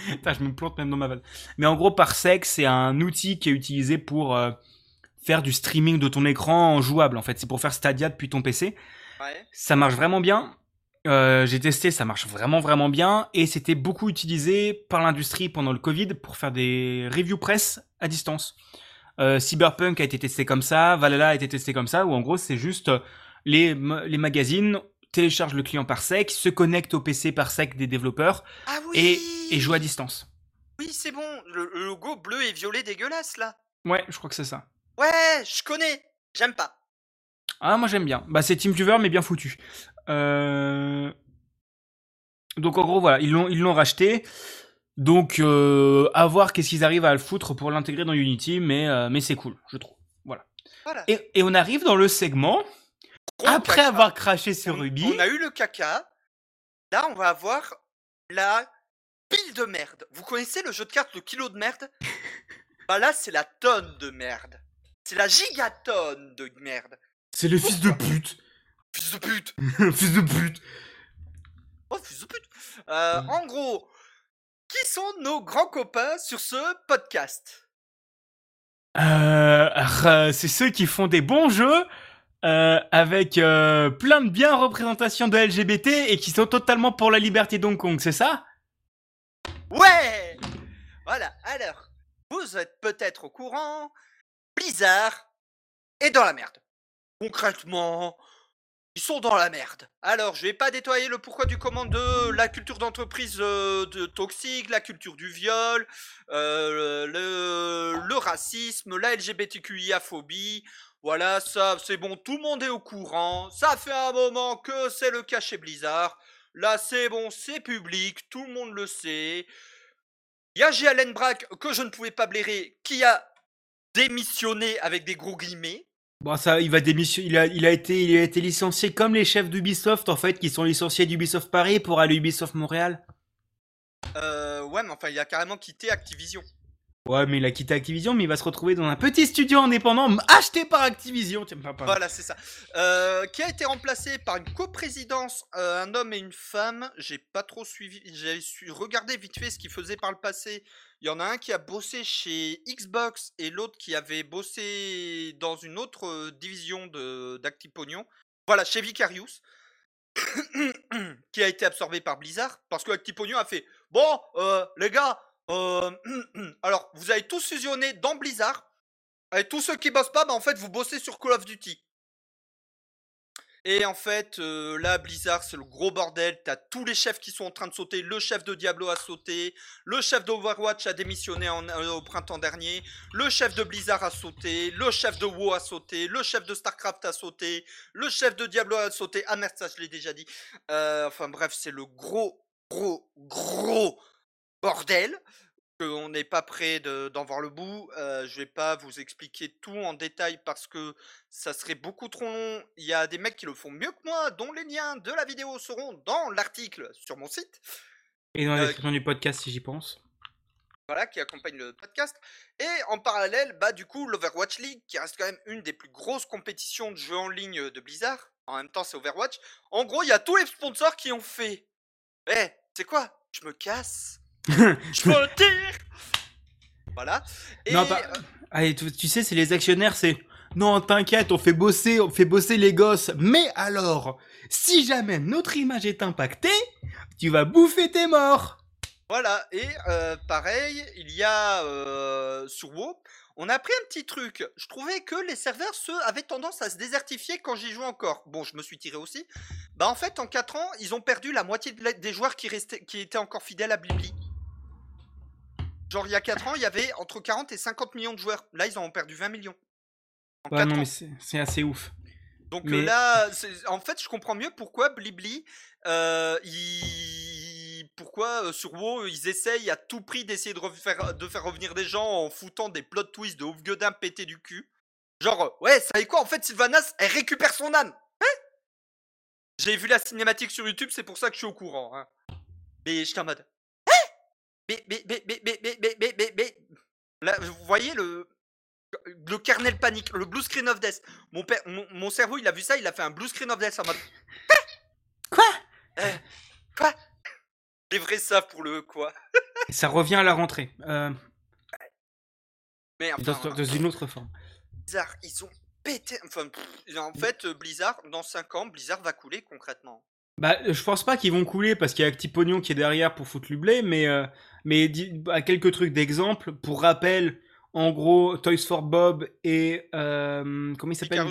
Putain, je me plante même dans ma vanne. Mais en gros, Parsec, c'est un outil qui est utilisé pour euh, faire du streaming de ton écran en jouable. En fait, c'est pour faire Stadia depuis ton PC. Ouais. Ça marche vraiment bien. Euh, J'ai testé, ça marche vraiment vraiment bien. Et c'était beaucoup utilisé par l'industrie pendant le Covid pour faire des reviews presse à distance. Euh, Cyberpunk a été testé comme ça, Valhalla a été testé comme ça, où en gros c'est juste euh, les, les magazines téléchargent le client Parsec, se connectent au PC Parsec des développeurs Ah oui et, et jouent à distance. Oui, c'est bon. Le, le logo bleu et violet dégueulasse là. Ouais, je crois que c'est ça. Ouais, je connais. J'aime pas. Ah, moi j'aime bien. Bah, c'est TeamViewer, mais bien foutu. Euh... Donc en gros, voilà, ils l'ont, ils l'ont racheté. Donc, euh, à voir qu'est-ce qu'ils arrivent à le foutre pour l'intégrer dans Unity, mais, euh, mais c'est cool, je trouve. Voilà. Voilà. Et, et on arrive dans le segment, Gros après caca. avoir craché sur Ruby. On a eu le caca. Là, on va avoir la pile de merde. Vous connaissez le jeu de cartes, le kilo de merde? Bah là, c'est la tonne de merde. C'est la gigatonne de merde. C'est le fils de pute. Fils de pute fils de pute. Oh, fils de pute Euh, En gros, qui sont nos grands copains sur ce podcast? Euh, euh, c'est ceux qui font des bons jeux euh, avec euh, plein de bien représentations de LGBT et qui sont totalement pour la liberté d'Hong Kong, c'est ça? Ouais Voilà, alors, vous êtes peut-être au courant, Blizzard est dans la merde. Concrètement, ils sont dans la merde. Alors, je vais pas détoyer le pourquoi du comment de la culture d'entreprise euh, toxique, la culture du viol, euh, le, racisme, la LGBTQIA-phobie. Voilà, ça, c'est bon, tout le monde est au courant. Ça fait un moment que c'est le cas chez Blizzard. Là, c'est bon, c'est public, tout le monde le sait. Il y a J. Brack, que je ne pouvais pas blairer, qui a démissionné avec des gros guillemets. Bon, ça, il va démissionner. Il a, il a été, il a été licencié comme les chefs d'Ubisoft en fait, qui sont licenciés d'Ubisoft Paris pour aller à Ubisoft Montréal. Euh, ouais, mais enfin, il a carrément quitté Activision. Ouais, mais il a quitté Activision, mais il va se retrouver dans un petit studio indépendant acheté par Activision. Tiens, pas- pas- Voilà, c'est ça. Euh, qui a été remplacé par une coprésidence, euh, un homme et une femme. J'ai pas trop suivi. J'ai su regarder vite fait ce qu'il faisait par le passé. Il y en a un qui a bossé chez Xbox et l'autre qui avait bossé dans une autre division de d'Actipognon. Voilà, chez Vicarious. qui a été absorbé par Blizzard parce que Actipognon a fait bon euh, les gars euh, alors vous avez tous fusionné dans Blizzard et tous ceux qui bossent pas bah en fait vous bossez sur Call of Duty et en fait, euh, là, Blizzard, c'est le gros bordel. T'as tous les chefs qui sont en train de sauter. Le chef de Diablo a sauté. Le chef d'Overwatch a démissionné euh, au printemps dernier. Le chef de Blizzard a sauté. Le chef de WoW a sauté. Le chef de StarCraft a sauté. Le chef de Diablo a sauté. Ah merde, ça, je l'ai déjà dit. Euh, enfin bref, c'est le gros, gros, gros bordel qu'on n'est pas prêt de- d'en voir le bout. Euh, je vais pas vous expliquer tout en détail parce que ça serait beaucoup trop long. Il y a des mecs qui le font mieux que moi, dont les liens de la vidéo seront dans l'article sur mon site, Et dans la Euh, description du podcast, si j'y pense. voilà, qui accompagne le podcast. Et en parallèle, bah du coup, l'Overwatch League, qui reste quand même une des plus grosses compétitions de jeux en ligne de Blizzard. En même temps, c'est Overwatch. En gros, il y a tous les sponsors qui ont fait. Eh, c'est quoi? Je me casse. Je me tire. Voilà. Et Non, Allez, tu, tu sais, c'est les actionnaires, c'est. Non, t'inquiète, on fait bosser, on fait bosser les gosses. Mais alors, si jamais notre image est impactée, tu vas bouffer tes morts. Voilà, et euh, pareil, il y a euh, sur WoW, on a appris un petit truc. Je trouvais que les serveurs se, avaient tendance à se désertifier quand j'y jouais encore. Bon, je me suis tiré aussi. Bah en fait, en 4 ans, ils ont perdu la moitié des joueurs qui, restaient, qui étaient encore fidèles à Blibli. Genre, il y a 4 ans, il y avait entre 40 et 50 millions de joueurs. Là, ils en ont perdu 20 millions. En Ouais, 4 non, ans. mais c'est assez ouf. Donc Mais- là, en fait, je comprends mieux pourquoi Blibli, euh, il- pourquoi euh, sur WoW, ils essayent à tout prix d'essayer de, refaire- de faire revenir des gens en foutant des plot twists de ouf gueudin pété du cul. Genre, euh, ouais, ça savez quoi, en fait, Sylvanas, elle récupère son âme. Hein? J'ai vu la cinématique sur YouTube, c'est pour ça que je suis au courant. hein. Mais j'étais en mode, mais, mais, mais, mais, mais, mais, mais, mais, mais, mais- Là, vous voyez le, le kernel panique, le blue screen of death. Mon, père, mon, mon cerveau, il a vu ça, il a fait un blue screen of death en mode. Quoi? Euh, Quoi? Les vrais savent pour le quoi? Ça revient à la rentrée. Euh, Mais dans, enfin, dans une autre forme. Blizzard, ils ont pété. Enfin, pff, en fait, Blizzard, dans 5 ans, Blizzard va couler concrètement. Bah, je pense pas qu'ils vont couler parce qu'il y a Actipognon qui est derrière pour foutre le blé, mais, euh, mais à quelques trucs d'exemple. Pour rappel, en gros, Toys for Bob et euh, comment il s'appelle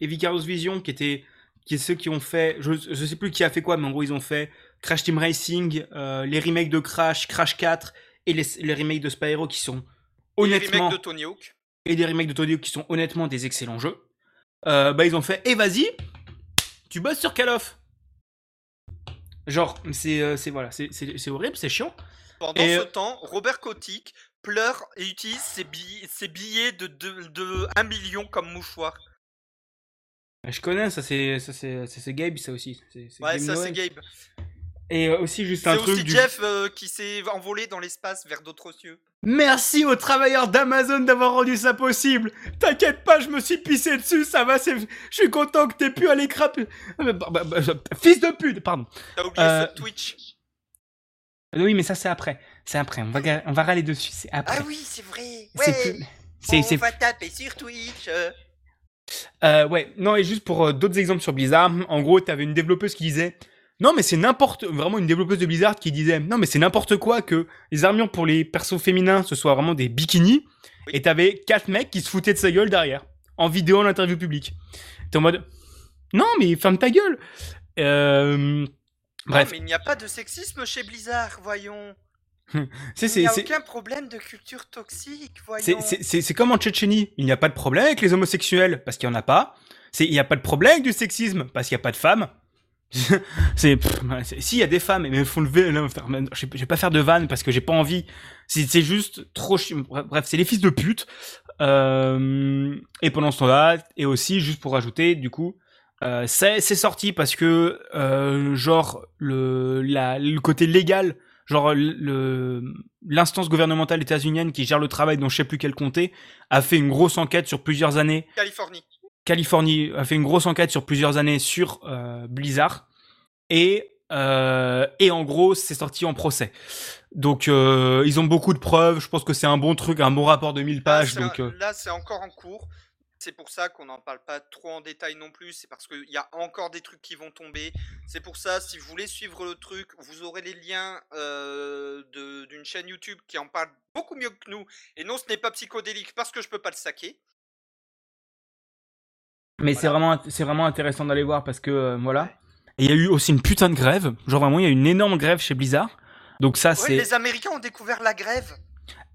Et Vicarious Vision, qui étaient qui est ceux qui ont fait, je, je sais plus qui a fait quoi, mais en gros ils ont fait Crash Team Racing, euh, les remakes de Crash, Crash 4 et les, les remakes de Spyro qui sont Et les honnêtement remakes de Tony Hawk. et des remakes de Tony Hawk qui sont honnêtement des excellents jeux. Euh, bah ils ont fait, et vas-y, tu bosses sur Call of. Genre, c'est euh, c'est voilà, c'est horrible, c'est chiant. Pendant Et, ce euh, temps, Robert Kotick pleure et utilise ses billets, ses billets de, de, de 1 million comme mouchoir. Je connais, ça c'est c'est ça, c'est Gabe ça aussi. C'est c'est Ouais, ça c'est Gabe. Et euh, aussi juste C'est un truc aussi du... Jeff euh, qui s'est envolé dans l'espace vers d'autres cieux. Merci aux travailleurs d'Amazon d'avoir rendu ça possible. T'inquiète pas, je me suis pissé dessus, ça va, c'est... Je suis content que t'aies pu aller crapper. Euh, bah, bah, bah, Fils de pute, pardon. T'as oublié Euh, ce Twitch. Oui, mais ça c'est après. C'est après, on va, on va râler dessus, c'est après. Ah oui, c'est vrai. Ouais. plus- on va taper sur Twitch. euh. Euh, ouais, non, et juste pour euh, d'autres exemples sur Blizzard, en gros, t'avais une développeuse qui disait Non, mais c'est n'importe. Vraiment, une développeuse de Blizzard qui disait Non, mais c'est n'importe quoi que les armures pour les persos féminins ce soit vraiment des bikinis. Oui. Et t'avais quatre mecs qui se foutaient de sa gueule derrière, en vidéo, en interview publique. T'es en mode Non, mais ferme ta gueule euh... Bref, Non, mais il n'y a pas de sexisme chez Blizzard, voyons. c'est Il n'y a aucun problème de culture toxique, voyons. c'est- c'est- c'est comme en Tchétchénie. Il n'y a pas de problème avec les homosexuels, parce qu'il n'y en a pas. Il n'y a pas de problème avec du sexisme, parce qu'il n'y a pas de femmes. c'est pff, ouais, c'est- si il y a des femmes mais faut lever là, je vais pas faire de vanne parce que j'ai pas envie c'est juste trop bref c'est les fils de pute Euh, et pendant ce temps-là, et aussi, juste pour rajouter, du coup, euh, c'est sorti parce que, euh, genre, le, la, le côté légal, genre, le l'instance gouvernementale états-unienne qui gère le travail dans je sais plus quel comté, a fait une grosse enquête sur plusieurs années. Californie. Californie a fait une grosse enquête sur plusieurs années sur euh, Blizzard. Et, et en gros, c'est sorti en procès. Donc, ils ont beaucoup de preuves. Je pense que c'est un bon truc, un bon rapport de 1000 Là, pages. donc, un- là, c'est encore en cours. C'est pour ça qu'on n'en parle pas trop en détail non plus. C'est parce qu'il y a encore des trucs qui vont tomber. C'est pour ça, si vous voulez suivre le truc, vous aurez les liens euh, de- d'une chaîne YouTube qui en parle beaucoup mieux que nous. Et non, ce n'est pas psychodélique parce que je peux pas le saquer. Mais c'est vraiment, c'est vraiment intéressant d'aller voir parce que euh, voilà. Et il y a eu aussi une putain de grève. Genre vraiment, il y a eu une énorme grève chez Blizzard. Donc ça, Ouais, c'est. les Américains ont découvert la grève.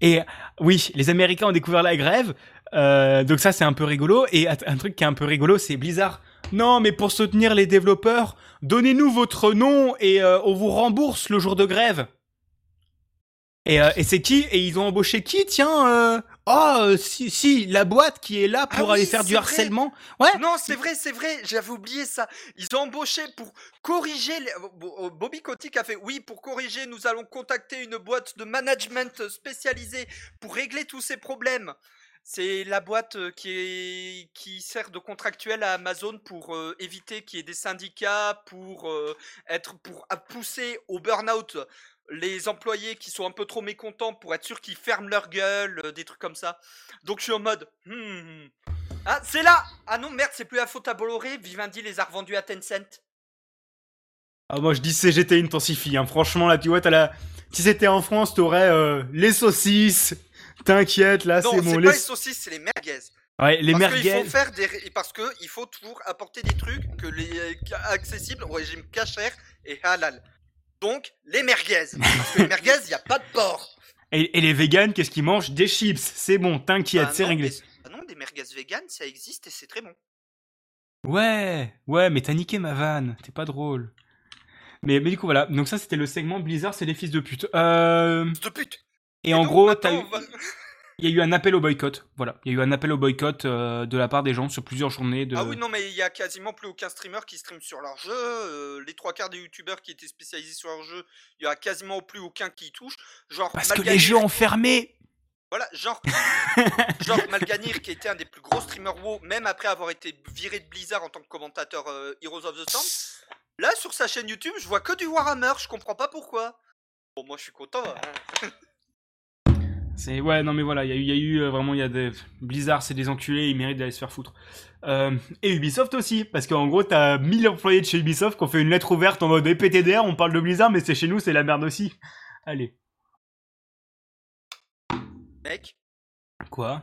Et oui, les Américains ont découvert la grève. Euh, donc ça, c'est un peu rigolo. Et un truc qui est un peu rigolo, c'est Blizzard. Non, mais pour soutenir les développeurs, donnez-nous votre nom et euh, on vous rembourse le jour de grève. Et, euh, et c'est qui? Et ils ont embauché qui? Tiens, oh, si, si, la boîte qui est là pour Ah aller oui, faire du vrai. harcèlement. Ouais. Non, c'est vrai, c'est vrai, j'avais oublié ça. Ils ont embauché pour corriger. les- Bo- Bo- Bobby Kotick a fait oui, pour corriger, nous allons contacter une boîte de management spécialisée pour régler tous ces problèmes. C'est la boîte qui, sert de contractuel à Amazon pour éviter qu'il y ait des syndicats, pour être pour pousser au burn-out les employés qui sont un peu trop mécontents pour être sûr qu'ils ferment leur gueule, des trucs comme ça. Donc je suis en mode hmm, ah, c'est là Ah non, merde, c'est plus la faute à Bolloré. Vivendi les a revendus à Tencent. Ah, moi je dis CGT intensifie, hein. franchement là tu vois la... Si c'était en France t'aurais les saucisses, t'inquiète là non, c'est c'est bon, pas les... les saucisses, c'est les merguez. Ouais, les parce merguez, qu'il faut faire des... Parce que il faut toujours apporter des trucs que les... accessibles au régime cachère et halal. Donc, les merguez. Parce que les merguez, il n'y a pas de porc. Et, et les véganes qu'est-ce qu'ils mangent? Des chips, c'est bon, t'inquiète, Ah c'est non, réglé. des- ah non, des merguez véganes, ça existe et c'est très bon. Ouais, ouais, mais t'as niqué ma vanne, t'es pas drôle. Mais, mais du coup voilà, donc ça c'était le segment Blizzard c'est des fils de pute. Euh... De pute. Et, en gros, t'as eu... va- il y a eu un appel au boycott, voilà. Il y a eu un appel au boycott euh, de la part des gens sur plusieurs journées de... Ah oui, non, mais il y a quasiment plus aucun streamer qui stream sur leur jeu. euh, les trois quarts des youtubeurs qui étaient spécialisés sur leur jeu, il y a quasiment plus aucun qui y touche. Genre, Parce que les jeux ont fermé Voilà, genre, genre Malganir qui était un des plus gros streamers WoW, même après avoir été viré de Blizzard en tant que commentateur euh, Heroes of the Storm. Là, sur sa chaîne YouTube, je vois que du Warhammer, je comprends pas pourquoi. Bon, moi je suis content. hein. C'est ouais non mais voilà il y a eu, y a eu euh, vraiment il y a des Blizzard c'est des enculés ils méritent d'aller se faire foutre. Euh, et Ubisoft aussi parce qu'en gros t'as 1000 employés de chez Ubisoft qui ont fait une lettre ouverte en mode Eh, PTDR on parle de Blizzard mais c'est chez nous c'est la merde aussi. Allez. Mec, quoi?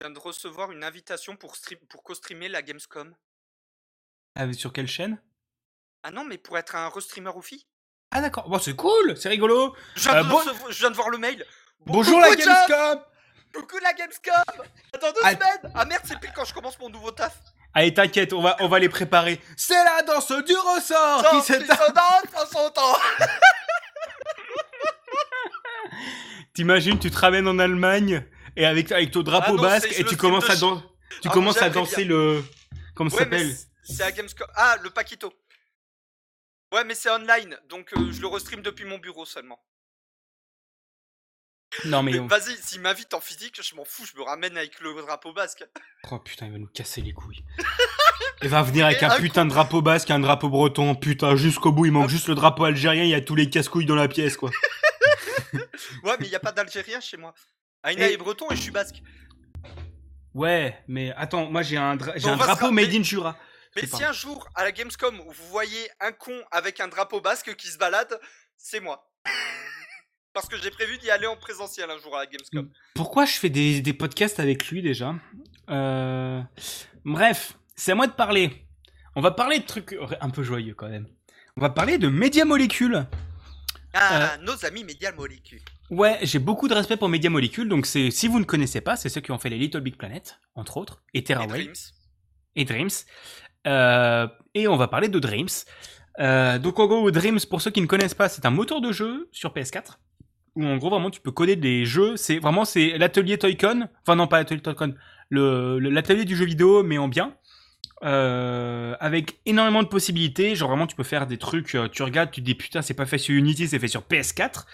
Je viens de recevoir une invitation pour, stream, pour co-streamer la Gamescom. ah, sur quelle chaîne? Ah non, mais pour être un restreamer ou fille ah d'accord. Bon c'est cool c'est rigolo. Je viens, Euh, de bon- recevoir- je viens de voir le mail. Bon, bonjour la Gamescom Coucou la Gamescom Attends deux semaines Ah merde, c'est pile quand je commence mon nouveau taf allez t'inquiète on va on va les préparer c'est la danse du ressort qui s'est son temps T'imagines, tu te ramènes en Allemagne et avec, avec ton drapeau Ah basque et tu commences à. Tu Ah, commences à j'aimerais danser le. Comment ça s'appelle? c'est- c'est à Gamescom. Ah, le Paquito. Ouais, mais c'est online, donc euh, je le restream depuis mon bureau seulement. Non mais. Vas-y, s'il m'invite en physique, je m'en fous, je me ramène avec le drapeau basque. Oh putain, il va nous casser les couilles. Il va venir avec Et un un putain de drapeau basque, un drapeau breton, putain, jusqu'au bout, il manque Ah. juste le drapeau algérien, il y a tous les casse-couilles dans la pièce, quoi. Ouais, mais il y a pas d'Algérien chez moi. Aïna Et- est breton et je suis basque. Ouais, mais attends, moi j'ai un, dra- un drapeau rappeler- made in Jura. Mais si un jour, à la Gamescom, vous voyez un con avec un drapeau basque qui se balade, c'est moi. Parce que j'ai prévu d'y aller en présentiel un jour à la Gamescom. Pourquoi je fais des, des podcasts avec lui déjà? Euh, Bref, c'est à moi de parler. On va parler de trucs un peu joyeux quand même. On va parler de Media Molecule. Ah, nos amis Medial Molecule. Ouais, j'ai beaucoup de respect pour Media Molecule, donc c'est si vous ne connaissez pas, c'est ceux qui ont fait les Little Big Planet, entre autres, et Et Terraway Dreams. et Dreams. Euh, et on va parler de Dreams. Euh, donc en gros, Dreams, pour ceux qui ne connaissent pas, c'est un moteur de jeu sur PS4 où en gros vraiment tu peux coder des jeux. C'est vraiment c'est l'atelier Toycon. Enfin non pas l'atelier Toycon, le le- l'atelier du jeu vidéo mais en bien. Euh, avec énormément de possibilités, genre vraiment tu peux faire des trucs, euh, tu regardes, tu te dis putain c'est pas fait sur Unity, c'est fait sur PS4,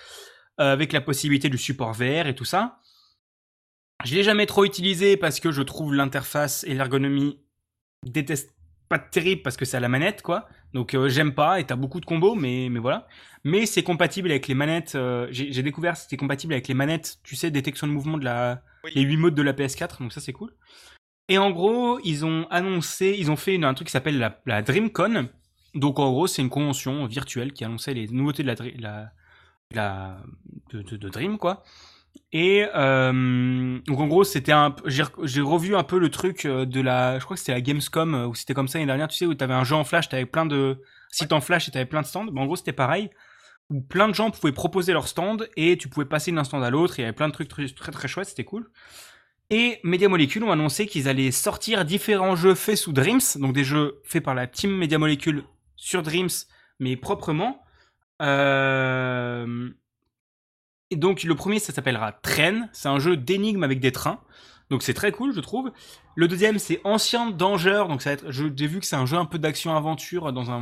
euh, avec la possibilité du support VR et tout ça. Je l'ai jamais trop utilisé parce que je trouve l'interface et l'ergonomie déteste pas terrible parce que c'est à la manette quoi. Donc euh, j'aime pas et t'as beaucoup de combos mais mais voilà. Mais c'est compatible avec les manettes. euh, J'ai découvert que c'était compatible avec les manettes, tu sais, détection de mouvement de la Oui. les 8 modes de la PS4. Donc ça c'est cool. Et en gros ils ont annoncé, ils ont fait une- un truc qui s'appelle la, la DreamCon. Donc en gros c'est une convention virtuelle qui annonçait les nouveautés de la Dre- la, la de, de- de Dream quoi. Et euh, donc en gros c'était un, j'ai re- j'ai revu un peu le truc euh, de la, je crois que c'était la Gamescom euh, où c'était comme ça l'année dernière, tu sais où t'avais un jeu en flash, t'avais plein de sites en flash et t'avais plein de stands. Ben, en gros c'était pareil où plein de gens pouvaient proposer leur stand et tu pouvais passer d'un stand à l'autre. Il y avait plein de trucs très très, très chouettes, c'était cool. Et Media Molecule ont annoncé qu'ils allaient sortir différents jeux faits sous Dreams, donc des jeux faits par la team Media Molecule sur Dreams, mais proprement. Euh... Et donc le premier, ça s'appellera Train. C'est un jeu d'énigmes avec des trains. Donc c'est très cool, je trouve. Le deuxième, c'est Ancien Danger. Donc ça va être, j'ai vu que c'est un jeu un peu d'action-aventure dans un,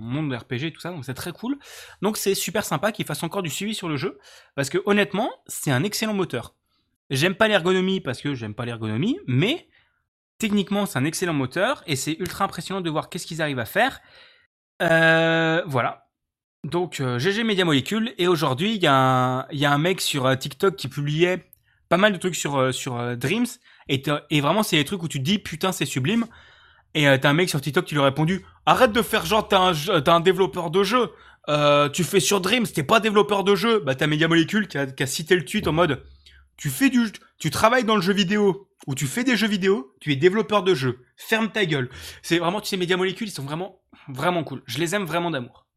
monde de RPG et tout ça. Donc c'est très cool. Donc c'est super sympa qu'ils fassent encore du suivi sur le jeu. Parce que honnêtement, c'est un excellent moteur. J'aime pas l'ergonomie parce que j'aime pas l'ergonomie, mais techniquement, c'est un excellent moteur et c'est ultra impressionnant de voir qu'est-ce qu'ils arrivent à faire. Euh, voilà. Donc, euh, GG Media Molecule. Et aujourd'hui, il y, a un- mec sur euh, TikTok qui publiait pas mal de trucs sur, euh, euh, Dreams. Et, vraiment, c'est des trucs où tu te dis, putain, c'est sublime. Et euh, t'as un mec sur TikTok qui lui a répondu, arrête de faire genre, t'es un, développeur de jeu. Euh, tu fais sur Dreams, t'es pas développeur de jeu. Bah, t'as Media Molecule qui a, qui a cité le tweet en mode, tu fais du, tu travailles dans le jeu vidéo, ou tu fais des jeux vidéo, tu es développeur de jeux. Ferme ta gueule. C'est vraiment, tu sais, Media Molecule, ils sont vraiment, vraiment cool. Je les aime vraiment d'amour.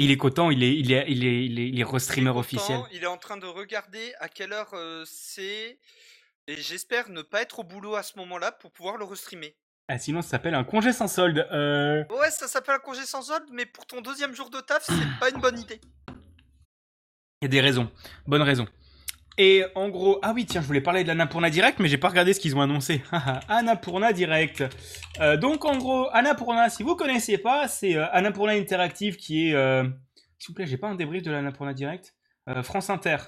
Il est content, il est, il est, il est, il est, il est restreamer officiel. Il est en train de regarder à quelle heure euh, c'est. Et j'espère ne pas être au boulot à ce moment-là pour pouvoir le restreamer. Ah, sinon, ça s'appelle un congé sans solde. Euh... Ouais, ça s'appelle un congé sans solde, mais pour ton deuxième jour de taf, c'est pas une bonne idée. Il y a des raisons. Bonnes raisons. Et en gros, ah oui, tiens, je voulais parler de l'Annapurna Direct, mais j'ai pas regardé ce qu'ils ont annoncé. Annapurna Direct. Euh, donc en gros, Annapurna, si vous connaissez pas, c'est euh, Annapurna Interactive qui est... euh, S'il vous plaît, j'ai pas un débrief de l'Annapurna Direct. Euh, France Inter.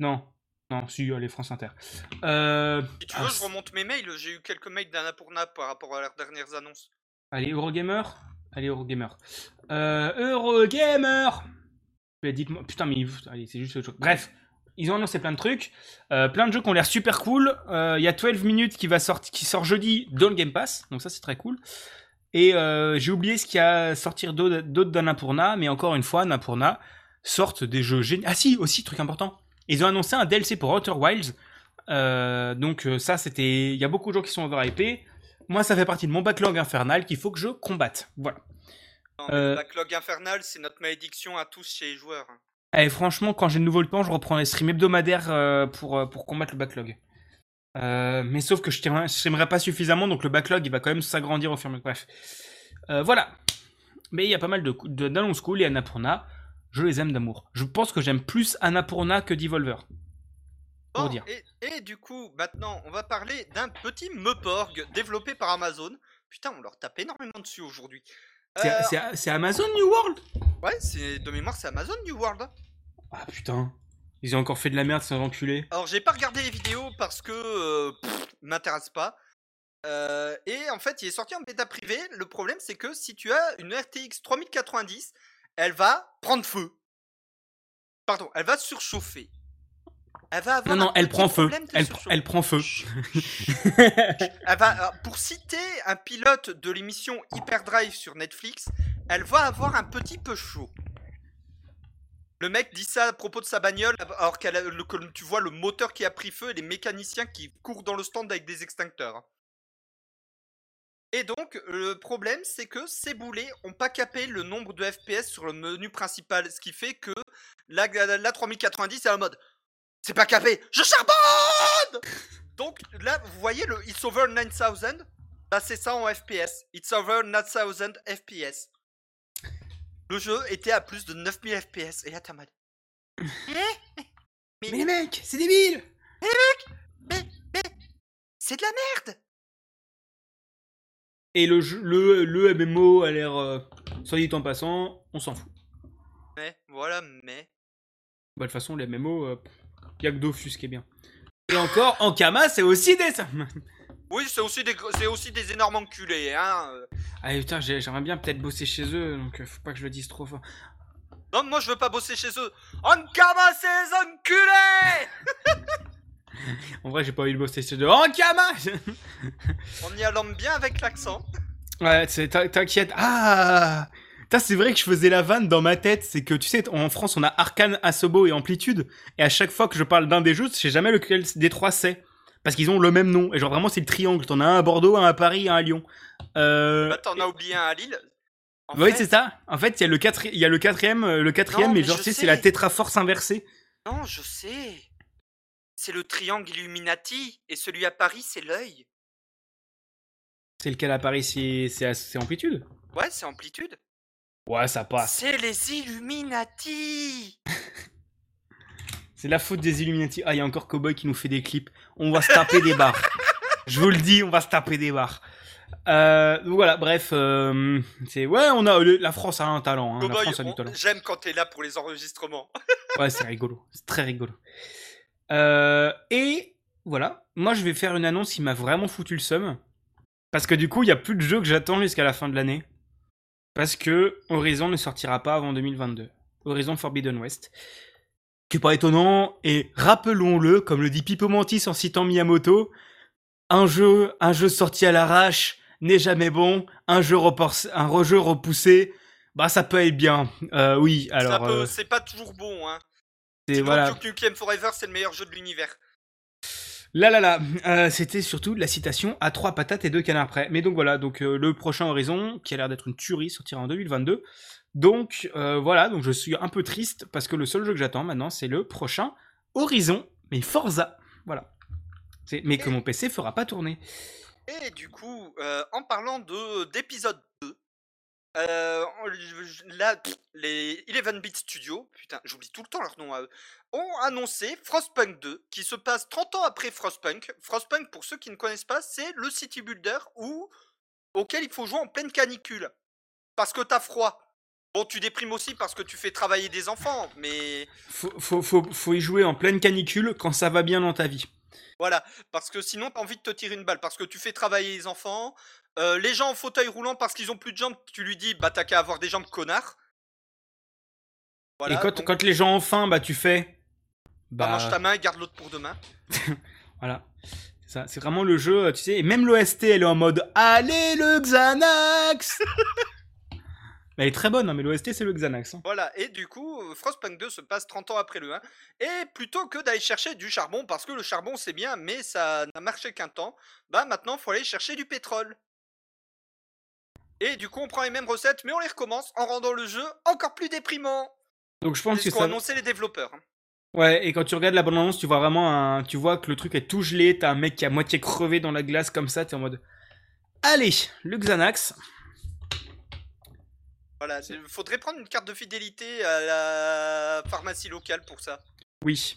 Non. Non, si, allez, France Inter. Si tu ah, veux, je remonte mes mails. J'ai eu quelques mails d'Annapurna par rapport à leurs dernières annonces. Allez, Eurogamer Allez, Eurogamer. Eurogamer Mais dites-moi, putain, mais allez, c'est juste autre chose. Bref, ils ont annoncé plein de trucs, euh, plein de jeux qui ont l'air super cool. Euh, Il y a 12 minutes qui va sortir, qui sort jeudi dans le Game Pass, donc ça c'est très cool. Et euh, j'ai oublié ce qu'il y a à sortir d'autres d'Annapurna, mais encore une fois, Annapurna sortent des jeux géniaux. Ah si, aussi truc important, ils ont annoncé un DLC pour Outer Wilds. Donc ça c'était, il y a beaucoup de gens qui sont overhypés. Moi, ça fait partie de mon backlog infernal qu'il faut que je combatte. Voilà. Non. Le backlog infernal, c'est notre malédiction à tous chez les joueurs. Et franchement, quand j'ai de nouveau le temps, je reprends les streams hebdomadaires euh, pour, euh, pour combattre le backlog. Euh, mais sauf que je streamerai pas suffisamment, donc le backlog il va quand même s'agrandir au fur et à mesure. Bref. Euh, voilà. Mais il y a pas mal de de- d'annonces cool et Annapurna, je les aime d'amour. Je pense que j'aime plus Annapurna que Devolver. Pour Bon, dire. Et, et du coup, maintenant, on va parler d'un petit Meporg développé par Amazon. Putain, on leur tape énormément dessus aujourd'hui. C'est c'est- c'est Amazon New World? Ouais, c'est de mémoire, c'est Amazon New World. Ah putain. Ils ont encore fait de la merde, ces enculés. Alors, j'ai pas regardé les vidéos parce que euh, m'intéresse pas. Euh, et en fait, il est sorti en bêta privée. Le problème, c'est que si tu as une RTX 3090, elle va prendre feu. Pardon, elle va surchauffer. Elle va avoir Non, non, elle prend feu. Elle, prend feu. Elle va, alors, pour citer un pilote de l'émission Hyperdrive sur Netflix, elle va avoir un petit peu chaud. Le mec dit ça à propos de sa bagnole, alors que tu vois le moteur qui a pris feu et les mécaniciens qui courent dans le stand avec des extincteurs. Et donc, le problème, c'est que ces boulets ont pas capé le nombre de FPS sur le menu principal, ce qui fait que la, la, la 3090 est en mode C'est pas capé, je charbonne Donc là, vous voyez le It's over 9000 Là, c'est ça en FPS. It's over 9000 FPS. Le jeu était à plus de 9000 FPS. Et là, en mode Mais les mecs, c'est débile C'est de la merde Et le, jeu- le, le MMO a l'air, euh, soit dit en passant, on s'en fout. Mais, voilà, mais... Bah, de toute façon, les MMO, euh, y a que Dofus qui est bien. Et encore, Ankama, c'est aussi des... Oui, c'est aussi des, c'est aussi des énormes enculés, hein. euh. Ah putain, j'ai- j'aimerais bien peut-être bosser chez eux, donc euh, faut pas que je le dise trop fort. Non, moi je veux pas bosser chez eux. Ankama, c'est les enculés En vrai, j'ai pas envie de bosser chez eux. Ankama On y allant bien avec l'accent. Ouais, t'inquiète. Ah c'est vrai que je faisais la vanne dans ma tête, c'est que tu sais, en France, on a Arcane, Asobo et Amplitude, et à chaque fois que je parle d'un des jeux, je sais jamais lequel des trois c'est. Parce qu'ils ont le même nom, et genre vraiment c'est le triangle, t'en as un à Bordeaux, un à Paris, un à Lyon. Euh... Bah, t'en as oublié un à Lille. En Oui, fait- c'est ça. En fait, il y a le, quatri- il y a le quatrième, euh, le quatrième, Non, mais mais genre, c'est la tétraforce inversée. Non, je sais. C'est le triangle Illuminati, et celui à Paris, c'est l'œil. C'est lequel à Paris, c'est Amplitude? Ouais, c'est amplitude. Ouais, ça passe. C'est les Illuminati C'est la faute des Illuminati. Ah, il y a encore Cowboy qui nous fait des clips. On va se taper des barres. Je vous le dis, on va se taper des barres. Euh, donc voilà, bref, euh, c'est ouais, on a le- la France a un talent. Hein, la Cowboy, France a du talent. J'aime quand t'es là pour les enregistrements. Ouais, c'est rigolo, c'est très rigolo. Euh, et voilà, moi je vais faire une annonce qui m'a vraiment foutu le seum, parce que du coup, il y a plus de jeux que j'attends jusqu'à la fin de l'année, parce que Horizon ne sortira pas avant 2022. Horizon Forbidden West. Qui est pas étonnant, et rappelons-le, comme le dit Pipo Mantis en citant Miyamoto, un jeu, un jeu sorti à l'arrache n'est jamais bon, un jeu, repors- un re- repoussé, bah ça peut être bien. Euh, oui, Ça alors peut- euh, C'est pas toujours bon, hein. c'est voilà. Nukem Forever, c'est le meilleur jeu de l'univers. Là là là, euh, c'était surtout la citation à trois patates et deux canards près. Mais donc voilà, donc euh, le prochain Horizon, qui a l'air d'être une tuerie, sortira en 2022. Donc euh, voilà, donc je suis un peu triste parce que le seul jeu que j'attends maintenant, c'est le prochain Horizon, mais Forza. Voilà. Mais que mon PC fera pas tourner. Et du coup, euh, en parlant de d'épisode 2, euh, là, les 11 Bit Studios, putain, j'oublie tout le temps leur nom à eux, ont annoncé Frostpunk 2, qui se passe 30 ans après Frostpunk. Frostpunk, pour ceux qui ne connaissent pas, c'est le city builder où, auquel il faut jouer en pleine canicule. Parce que t'as froid. Bon, tu déprimes aussi parce que tu fais travailler des enfants, mais Faut, faut, faut, faut y jouer en pleine canicule quand ça va bien dans ta vie. Voilà, parce que sinon t'as envie de te tirer une balle, parce que tu fais travailler les enfants, euh, les gens en fauteuil roulant parce qu'ils ont plus de jambes, tu lui dis bah t'as qu'à avoir des jambes connard. Voilà, et quand, donc, quand les gens ont faim, bah tu fais. bah, Bah, mange ta main et garde l'autre pour demain. Voilà. C'est ça, c'est vraiment le jeu, tu sais, et même l'OST, elle est en mode Allez le Xanax Elle est très bonne, hein, mais l'OST, c'est le Xanax. hein. Voilà, et du coup, euh, Frostpunk 2 se passe 30 ans après le 1. Et plutôt que d'aller chercher du charbon, parce que le charbon c'est bien, mais ça n'a marché qu'un temps, bah maintenant faut aller chercher du pétrole. Et du coup, on prend les mêmes recettes, mais on les recommence en rendant le jeu encore plus déprimant. Donc je pense C'est que ça. annoncé les développeurs. hein. Ouais, et quand tu regardes la bande-annonce, tu vois vraiment un. Tu vois que le truc est tout gelé, t'as un mec qui est à moitié crevé dans la glace comme ça, t'es en mode. Allez, le Xanax. Voilà, il faudrait prendre une carte de fidélité à la pharmacie locale pour ça. Oui.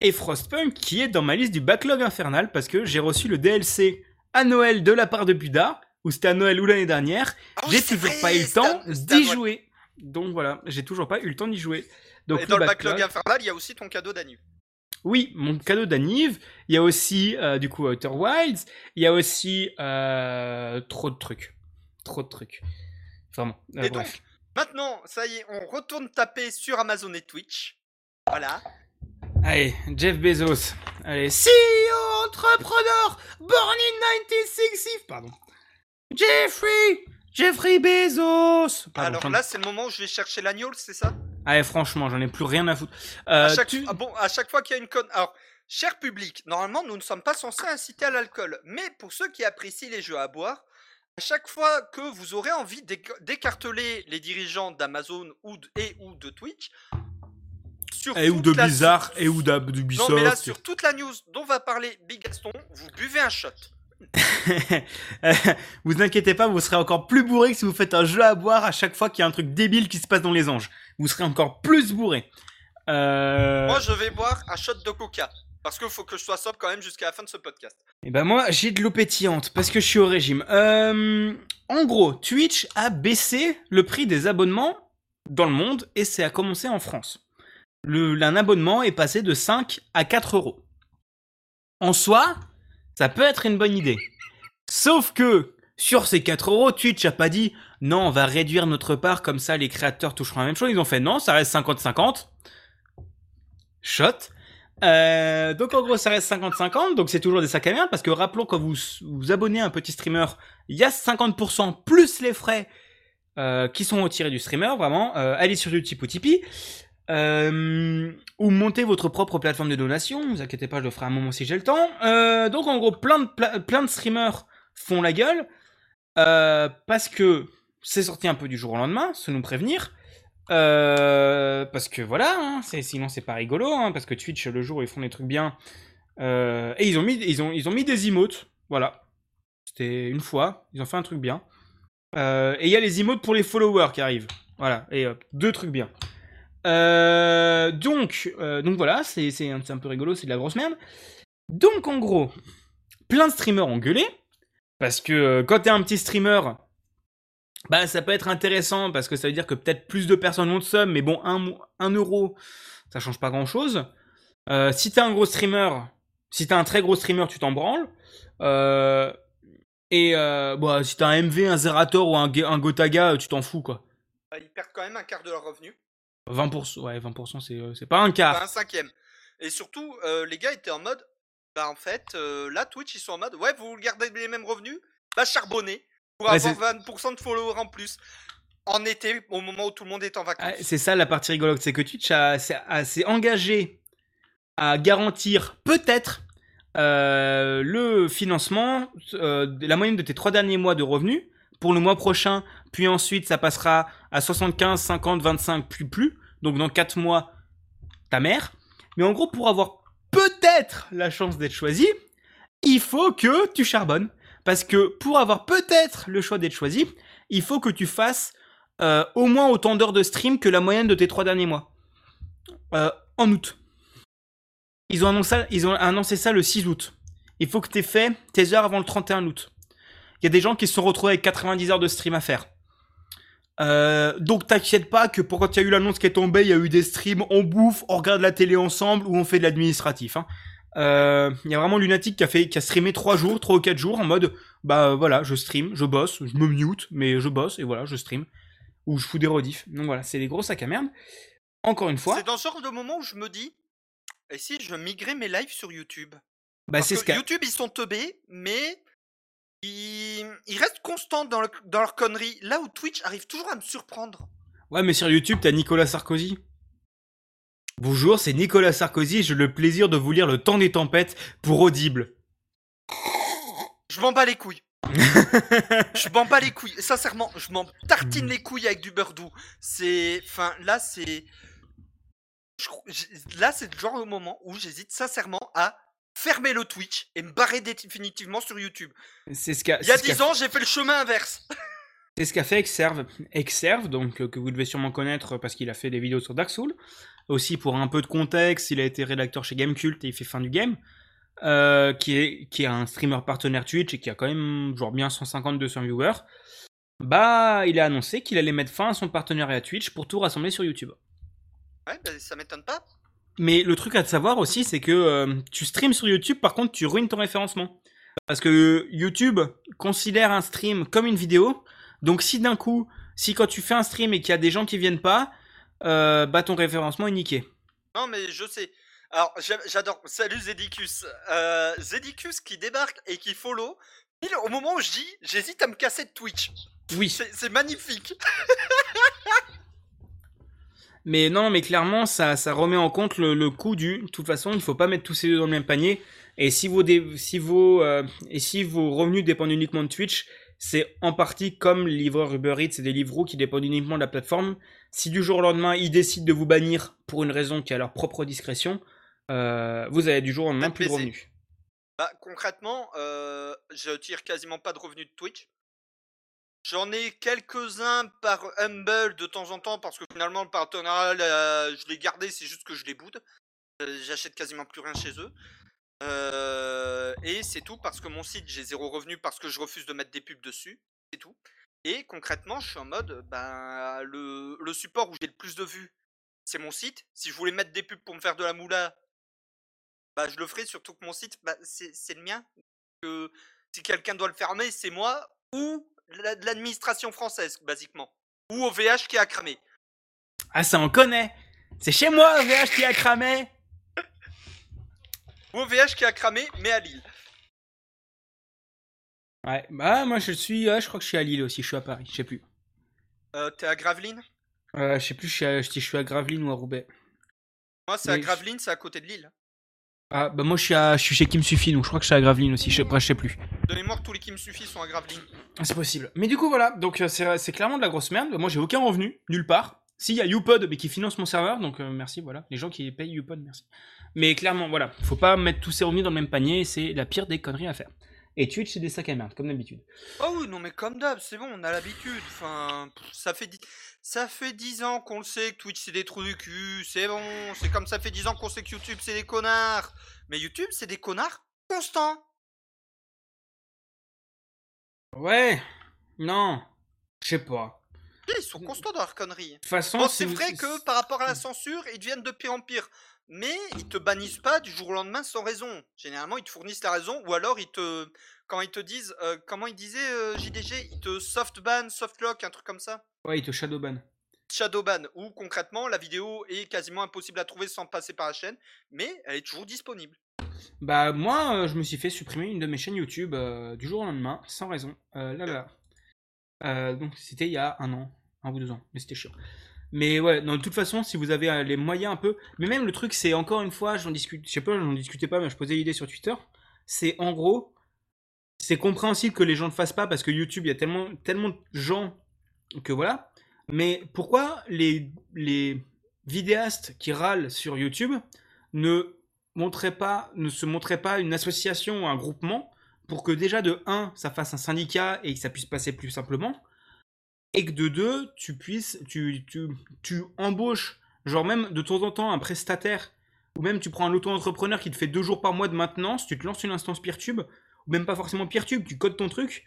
Et Frostpunk qui est dans ma liste du backlog infernal parce que j'ai reçu le DLC à Noël de la part de Buda, ou c'était à Noël ou l'année dernière. Oui, j'ai toujours pas eu le temps d'y jouer. Donc voilà, j'ai toujours pas eu le temps d'y jouer. Donc Et dans le backlog infernal, il y a aussi ton cadeau d'annu. Oui, mon cadeau d'Aniv. Il y a aussi euh, du coup Outer Wilds. Il y a aussi euh, trop de trucs, trop de trucs. Vraiment. euh, Et bref. donc, maintenant, ça y est, on retourne taper sur Amazon et Twitch. Voilà. Allez, Jeff Bezos. Allez, CEO entrepreneur, born in 1960. Pardon. Jeffrey, Jeffrey Bezos. Pardon, Alors j'en- là, c'est le moment où je vais chercher l'agneau, c'est ça? Allez, franchement, j'en ai plus rien à foutre. Euh, à chaque... tu- ah bon, à chaque fois qu'il y a une conne. Alors, cher public, normalement, nous ne sommes pas censés inciter à l'alcool. Mais pour ceux qui apprécient les jeux à boire, à chaque fois que vous aurez envie d'éc- d'écarteler les dirigeants d'Amazon ou de, et ou de Twitch, sur Et ou toute de la- Blizzard, et ou d'Ab- Non, d'Ubisoft. mais là, sur toute la news dont va parler Big Gaston, vous buvez un shot. vous inquiétez pas, vous serez encore plus bourré que si vous faites un jeu à boire à chaque fois qu'il y a un truc débile qui se passe dans les anges. Vous serez encore plus bourré. Euh... Moi, je vais boire un shot de coca. Parce qu'il faut que je sois sobre quand même jusqu'à la fin de ce podcast. Et ben moi, j'ai de l'eau pétillante parce que je suis au régime. Euh, en gros, Twitch a baissé le prix des abonnements dans le monde et c'est à commencer en France. Le, un abonnement est passé de 5 à 4 euros. En soi, ça peut être une bonne idée. Sauf que sur ces 4 euros, Twitch a pas dit non, on va réduire notre part comme ça les créateurs toucheront la même chose. Ils ont fait non, ça reste 50-50. Shot. Euh, donc en gros ça reste 50-50, donc c'est toujours des sacs à merde parce que rappelons quand vous vous abonnez à un petit streamer, il y a 50% plus les frais euh, qui sont retirés du streamer, vraiment. Euh, allez sur YouTube ou Tipeee. Euh, ou montez votre propre plateforme de donation, vous inquiétez pas, je le ferai un moment si j'ai le temps. Donc en gros, plein de, plein de streamers font la gueule parce que c'est sorti un peu du jour au lendemain, sans nous prévenir. Euh, parce que voilà, hein, sinon c'est pas rigolo, hein, parce que Twitch le jour où ils font des trucs bien, euh, et ils ont mis, ils ont, mis des emotes, voilà. C'était une fois, ils ont fait un truc bien. Euh, et il y a les emotes pour les followers qui arrivent, voilà. Et deux trucs bien. Donc, donc voilà, c'est, un, c'est un peu rigolo, c'est de la grosse merde. Donc en gros, plein de streamers ont gueulé, parce que quand t'es un petit streamer, bah ça peut être intéressant parce que ça veut dire que peut-être plus de personnes vont te sub, mais bon, 1 un, euro, ça change pas grand-chose. Euh, si t'es un gros streamer, si t'es un très gros streamer, tu t'en branles. Euh, et euh, bah, si t'as un MV, un Zerator ou un, un Gotaga, tu t'en fous quoi. Bah, Ils perdent quand même un quart de leur revenu. 20%, ouais, 20% c'est, euh, pas un quart. Pas un cinquième. Et surtout, euh, les gars étaient en mode, bah en fait, euh, là Twitch ils sont en mode, ouais, vous gardez les mêmes revenus, bah charbonnez pour Ouais, avoir 20% de followers en plus. En été, au moment où tout le monde est en vacances. Ah, c'est ça la partie rigolote, c'est que Twitch s'est engagé à garantir peut-être euh, le financement, euh, de la moyenne de tes trois derniers mois de revenus pour le mois prochain, puis ensuite ça passera à 75, 50, 25, plus plus. Donc dans quatre mois, ta mère. Mais en gros, pour avoir peut-être la chance d'être choisi, il faut que tu charbonnes. Parce que pour avoir peut-être le choix d'être choisi, il faut que tu fasses euh, au moins autant d'heures de stream que la moyenne de tes trois derniers mois. Euh, en août. Ils ont, annoncé, ça le 6 août. Il faut que tu aies fait tes heures avant le 31 août. Il y a des gens qui se sont retrouvés avec 90 heures de stream à faire. Euh, donc t'inquiète pas que pour quand il y a eu l'annonce qui est tombée, il y a eu des streams, on bouffe, on regarde la télé ensemble ou on fait de l'administratif. hein. Euh, Il y a vraiment Lunatic qui a fait, qui a streamé trois jours, trois ou quatre jours en mode, bah voilà, je stream, je bosse, je me mute, mais je bosse et voilà, je stream ou je fous des rediffs. Donc voilà, c'est des gros sacs à merde. Encore une fois, C'est dans ce genre de moment où je me dis, et si je migrais mes lives sur YouTube? Bah c'est que ce qu'a. YouTube, ils sont teubés, mais ils, ils restent constants dans, le- dans leur connerie. Là où Twitch arrive toujours à me surprendre. Ouais, mais sur YouTube, t'as Nicolas Sarkozy. Bonjour, c'est Nicolas Sarkozy. J'ai le plaisir de vous lire Le Temps des Tempêtes pour Audible. Je m'en bats les couilles. je m'en bats les couilles. Sincèrement, je m'en tartine les couilles avec du beurre doux. C'est. Enfin, là, c'est. je Là, c'est le genre de moment où j'hésite sincèrement à fermer le Twitch et me barrer définitivement sur YouTube. C'est ce. Il y a c'est ce qu'a 10 ans, j'ai fait le chemin inverse. C'est ce qu'a fait Exerve, Exerve donc euh, que vous devez sûrement connaître parce qu'il a fait des vidéos sur Dark Souls. Aussi pour un peu de contexte, il a été rédacteur chez Gamecult et il fait fin du game, euh, qui est qui est un streamer partenaire Twitch et qui a quand même genre bien 150-200 viewers. Bah, il a annoncé qu'il allait mettre fin à son partenariat Twitch pour tout rassembler sur YouTube. Ouais, bah, ça m'étonne pas. Mais le truc à savoir aussi, c'est que euh, tu streams sur YouTube, par contre, tu ruines ton référencement. Parce que YouTube considère un stream comme une vidéo. Donc si d'un coup, si quand tu fais un stream et qu'il y a des gens qui viennent pas, euh, bah ton référencement est niqué. Non, mais je sais. Alors, j'a- j'adore. Salut Zedicus. Euh, Zedicus qui débarque et qui follow. Pile au moment où je dis, j'hésite à me casser de Twitch. Oui. C'est magnifique. Mais non, mais clairement, ça, ça remet en compte le, le coût du. De toute façon, il faut pas mettre tous ces deux dans le même panier. Et si vos, dé- si vos, euh, et si vos revenus dépendent uniquement de Twitch, c'est en partie comme les livreurs Uber Eats et des livreaux qui dépendent uniquement de la plateforme. Si du jour au lendemain, ils décident de vous bannir pour une raison qui est à leur propre discrétion, euh, vous avez du jour au lendemain plus de revenus. Bah, concrètement, euh, je tire quasiment pas de revenus de Twitch. J'en ai quelques-uns par Humble de temps en temps parce que finalement le partenariat, euh, je l'ai gardé, c'est juste que je les boude. J'achète quasiment plus rien chez eux. Euh, et c'est tout parce que mon site, j'ai zéro revenu parce que je refuse de mettre des pubs dessus. C'est tout. Et concrètement, je suis en mode, ben, le, le support où j'ai le plus de vues, c'est mon site. Si je voulais mettre des pubs pour me faire de la moula, bah, je le ferai, surtout que mon site, bah, c'est le mien. Que si quelqu'un doit le fermer, c'est moi ou l'administration française, basiquement. Ou OVH qui a cramé. Ah, ça on connaît. C'est chez moi, VH qui a cramé. OVH qui a cramé, mais à Lille. Ouais, bah moi je suis, ouais, je crois que je suis à Lille aussi, je suis à Paris, je sais plus. Euh, T'es à Gravelines? Euh, je sais plus, je suis à, si je suis à Gravelines ou à Roubaix. Moi, c'est à Gravelines, c'est à côté de Lille. Ah, bah moi je suis, à, je suis chez Kim Suffit, donc je crois que je suis à Gravelines aussi, je après, je sais plus. De mémoire, tous les qui me suffisent sont à Gravelines. Ah, C'est possible. Mais du coup, voilà, donc euh, c'est c'est clairement de la grosse merde. Moi j'ai aucun revenu, nulle part. Si, il y a YouPod, mais qui finance mon serveur, donc euh, merci, voilà. Les gens qui payent YouPod, merci. Mais clairement, voilà, faut pas mettre tous ses revenus dans le même panier, c'est la pire des conneries à faire. Et Twitch, c'est des sacs à merde, comme d'habitude. Oh oui, non mais comme d'hab, c'est bon, on a l'habitude. Enfin, ça fait dix... ça fait 10 ans qu'on le sait que Twitch c'est des trous du cul, c'est bon. C'est comme ça fait 10 ans qu'on sait que YouTube c'est des connards. Mais YouTube c'est des connards constants. Ouais, non, je sais pas. Ils sont constants dans leur connerie. De toute façon, Bon, c'est vrai que par rapport à la censure, ils deviennent de pire en pire. Mais ils te bannissent pas du jour au lendemain sans raison. Généralement, ils te fournissent la raison ou alors ils te. Quand ils te disent. euh, comment ils disaient euh, JDG Ils te soft ban, soft lock, un truc comme ça. Ouais, il te shadowban. Shadowban, où concrètement la vidéo est quasiment impossible à trouver sans passer par la chaîne, mais elle est toujours disponible. Bah moi, euh, je me suis fait supprimer une de mes chaînes YouTube du jour au lendemain, sans raison. Là là. Donc c'était il y a un an, un ou deux ans, mais c'était chiant. Mais ouais, de toute façon, si vous avez euh, les moyens un peu, mais même le truc, c'est encore une fois, j'en discute, je sais pas, j'en discutais pas, mais je posais l'idée sur Twitter. C'est en gros, c'est compréhensible que les gens ne fassent pas parce que YouTube, il y a tellement, tellement de gens que voilà. Mais pourquoi les, les vidéastes qui râlent sur YouTube ne montraient pas, ne se montraient pas une association ou un groupement pour que déjà de 1, ça fasse un syndicat et que ça puisse passer plus simplement, et que de 2, tu puisses, tu, tu, tu embauches, genre même de temps en temps, un prestataire, ou même tu prends un auto-entrepreneur qui te fait deux jours par mois de maintenance, tu te lances une instance Peertube, ou même pas forcément Peertube, tu codes ton truc,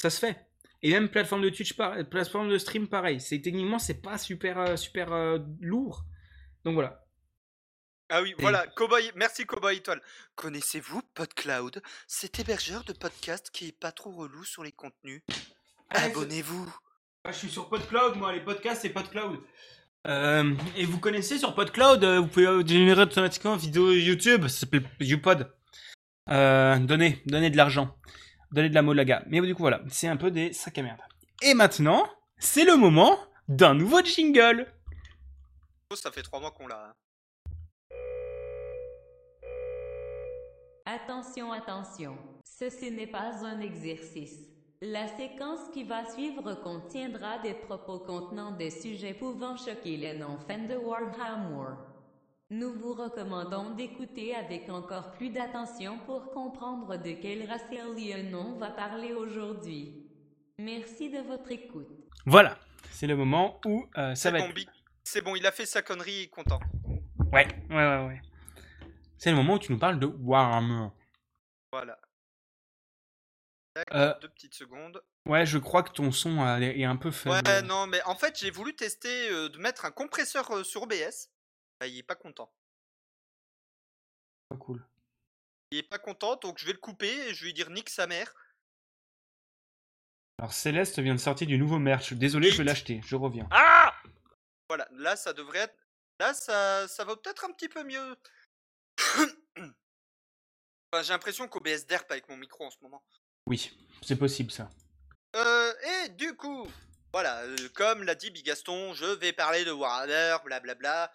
ça se fait. Et même plateforme de Twitch, plateforme de stream, pareil. C'est techniquement, c'est pas super, euh, super euh, lourd. Donc voilà. Ah oui, voilà, Cowboy, merci Cowboy Étoile. Connaissez-vous PodCloud? Cet hébergeur de podcast qui est pas trop relou sur les contenus? Ah, Abonnez-vous. je suis sur PodCloud, moi, les podcasts, c'est PodCloud. Euh, et vous connaissez sur PodCloud, euh, vous pouvez euh, générer automatiquement une vidéo YouTube, ça s'appelle YouPod. Euh, donnez, donnez de l'argent. Donnez de la molaga. Mais du coup, voilà, c'est un peu des sacs à merde. Et maintenant, c'est le moment d'un nouveau jingle. Oh, Ça fait trois mois qu'on l'a. hein. Attention, attention, ceci n'est pas un exercice. La séquence qui va suivre contiendra des propos contenant des sujets pouvant choquer les non-fans de Warhammer. Nous vous recommandons d'écouter avec encore plus d'attention pour comprendre de quel raciel on va parler aujourd'hui. Merci de votre écoute. Voilà, c'est le moment où euh, ça va bon, être... Bi- c'est bon, il a fait sa connerie, il est content. Ouais, ouais, ouais, ouais. C'est le moment où tu nous parles de Warhammer. Voilà. Euh, Deux petites secondes. Ouais, je crois que ton son euh, est un peu faible. Ouais, non, mais en fait, j'ai voulu tester euh, de mettre un compresseur euh, sur OBS. Bah, il est pas content. Pas cool. Il est pas content, donc je vais le couper et je vais lui dire nique sa mère. Alors Céleste vient de sortir du nouveau merch. Désolé, je vais l'acheter. Je reviens. Ah Voilà, là ça devrait être. Là ça, ça va peut-être un petit peu mieux. Enfin, j'ai l'impression qu'OBS derp avec mon micro en ce moment. Oui, c'est possible ça. Euh, et du coup, voilà, euh, comme l'a dit Bigaston, je vais parler de Warhammer, blablabla.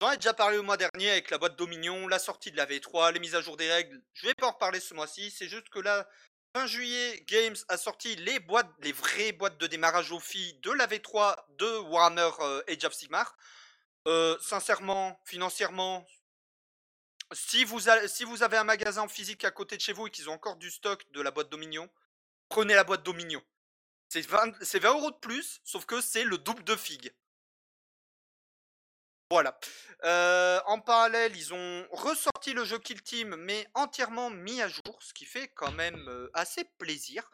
J'en ai déjà parlé le mois dernier avec la boîte Dominion, la sortie de la V3, les mises à jour des règles. Je vais pas en reparler ce mois-ci, c'est juste que là, fin juillet, Games a sorti les boîtes, les vraies boîtes de démarrage aux filles de la V3 de Warhammer euh, Age of Sigmar. Euh, sincèrement, financièrement, si vous, avez un magasin physique à côté de chez vous et qu'ils ont encore du stock de la boîte Dominion, prenez la boîte Dominion. C'est 20, c'est 20 euros de plus, sauf que c'est le double de Fig. Voilà. Euh, en parallèle, ils ont ressorti le jeu Kill Team, mais entièrement mis à jour, ce qui fait quand même euh, assez plaisir,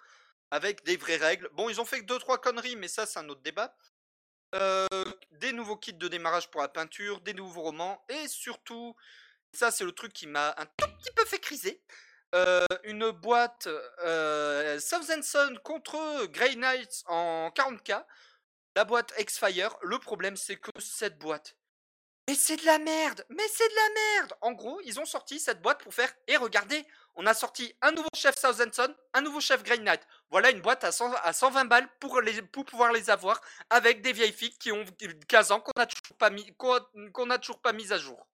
avec des vraies règles. Bon, ils ont fait que 2-3 conneries, mais ça, c'est un autre débat. Euh, des nouveaux kits de démarrage pour la peinture, des nouveaux romans, et surtout, ça, c'est le truc qui m'a un tout petit peu fait criser. euh, une boîte euh, South Son contre Grey Knights en 40k. La boîte X-Fire. Le problème, c'est que cette boîte. Mais c'est de la merde Mais c'est de la merde En gros, ils ont sorti cette boîte pour faire. Et regardez, on a sorti un nouveau chef Southampton, un nouveau chef Grey Knight. Voilà une boîte à, 100 à 120 balles pour, les, pour pouvoir les avoir avec des vieilles filles qui ont 15 ans qu'on n'a toujours toujours pas mis à jour.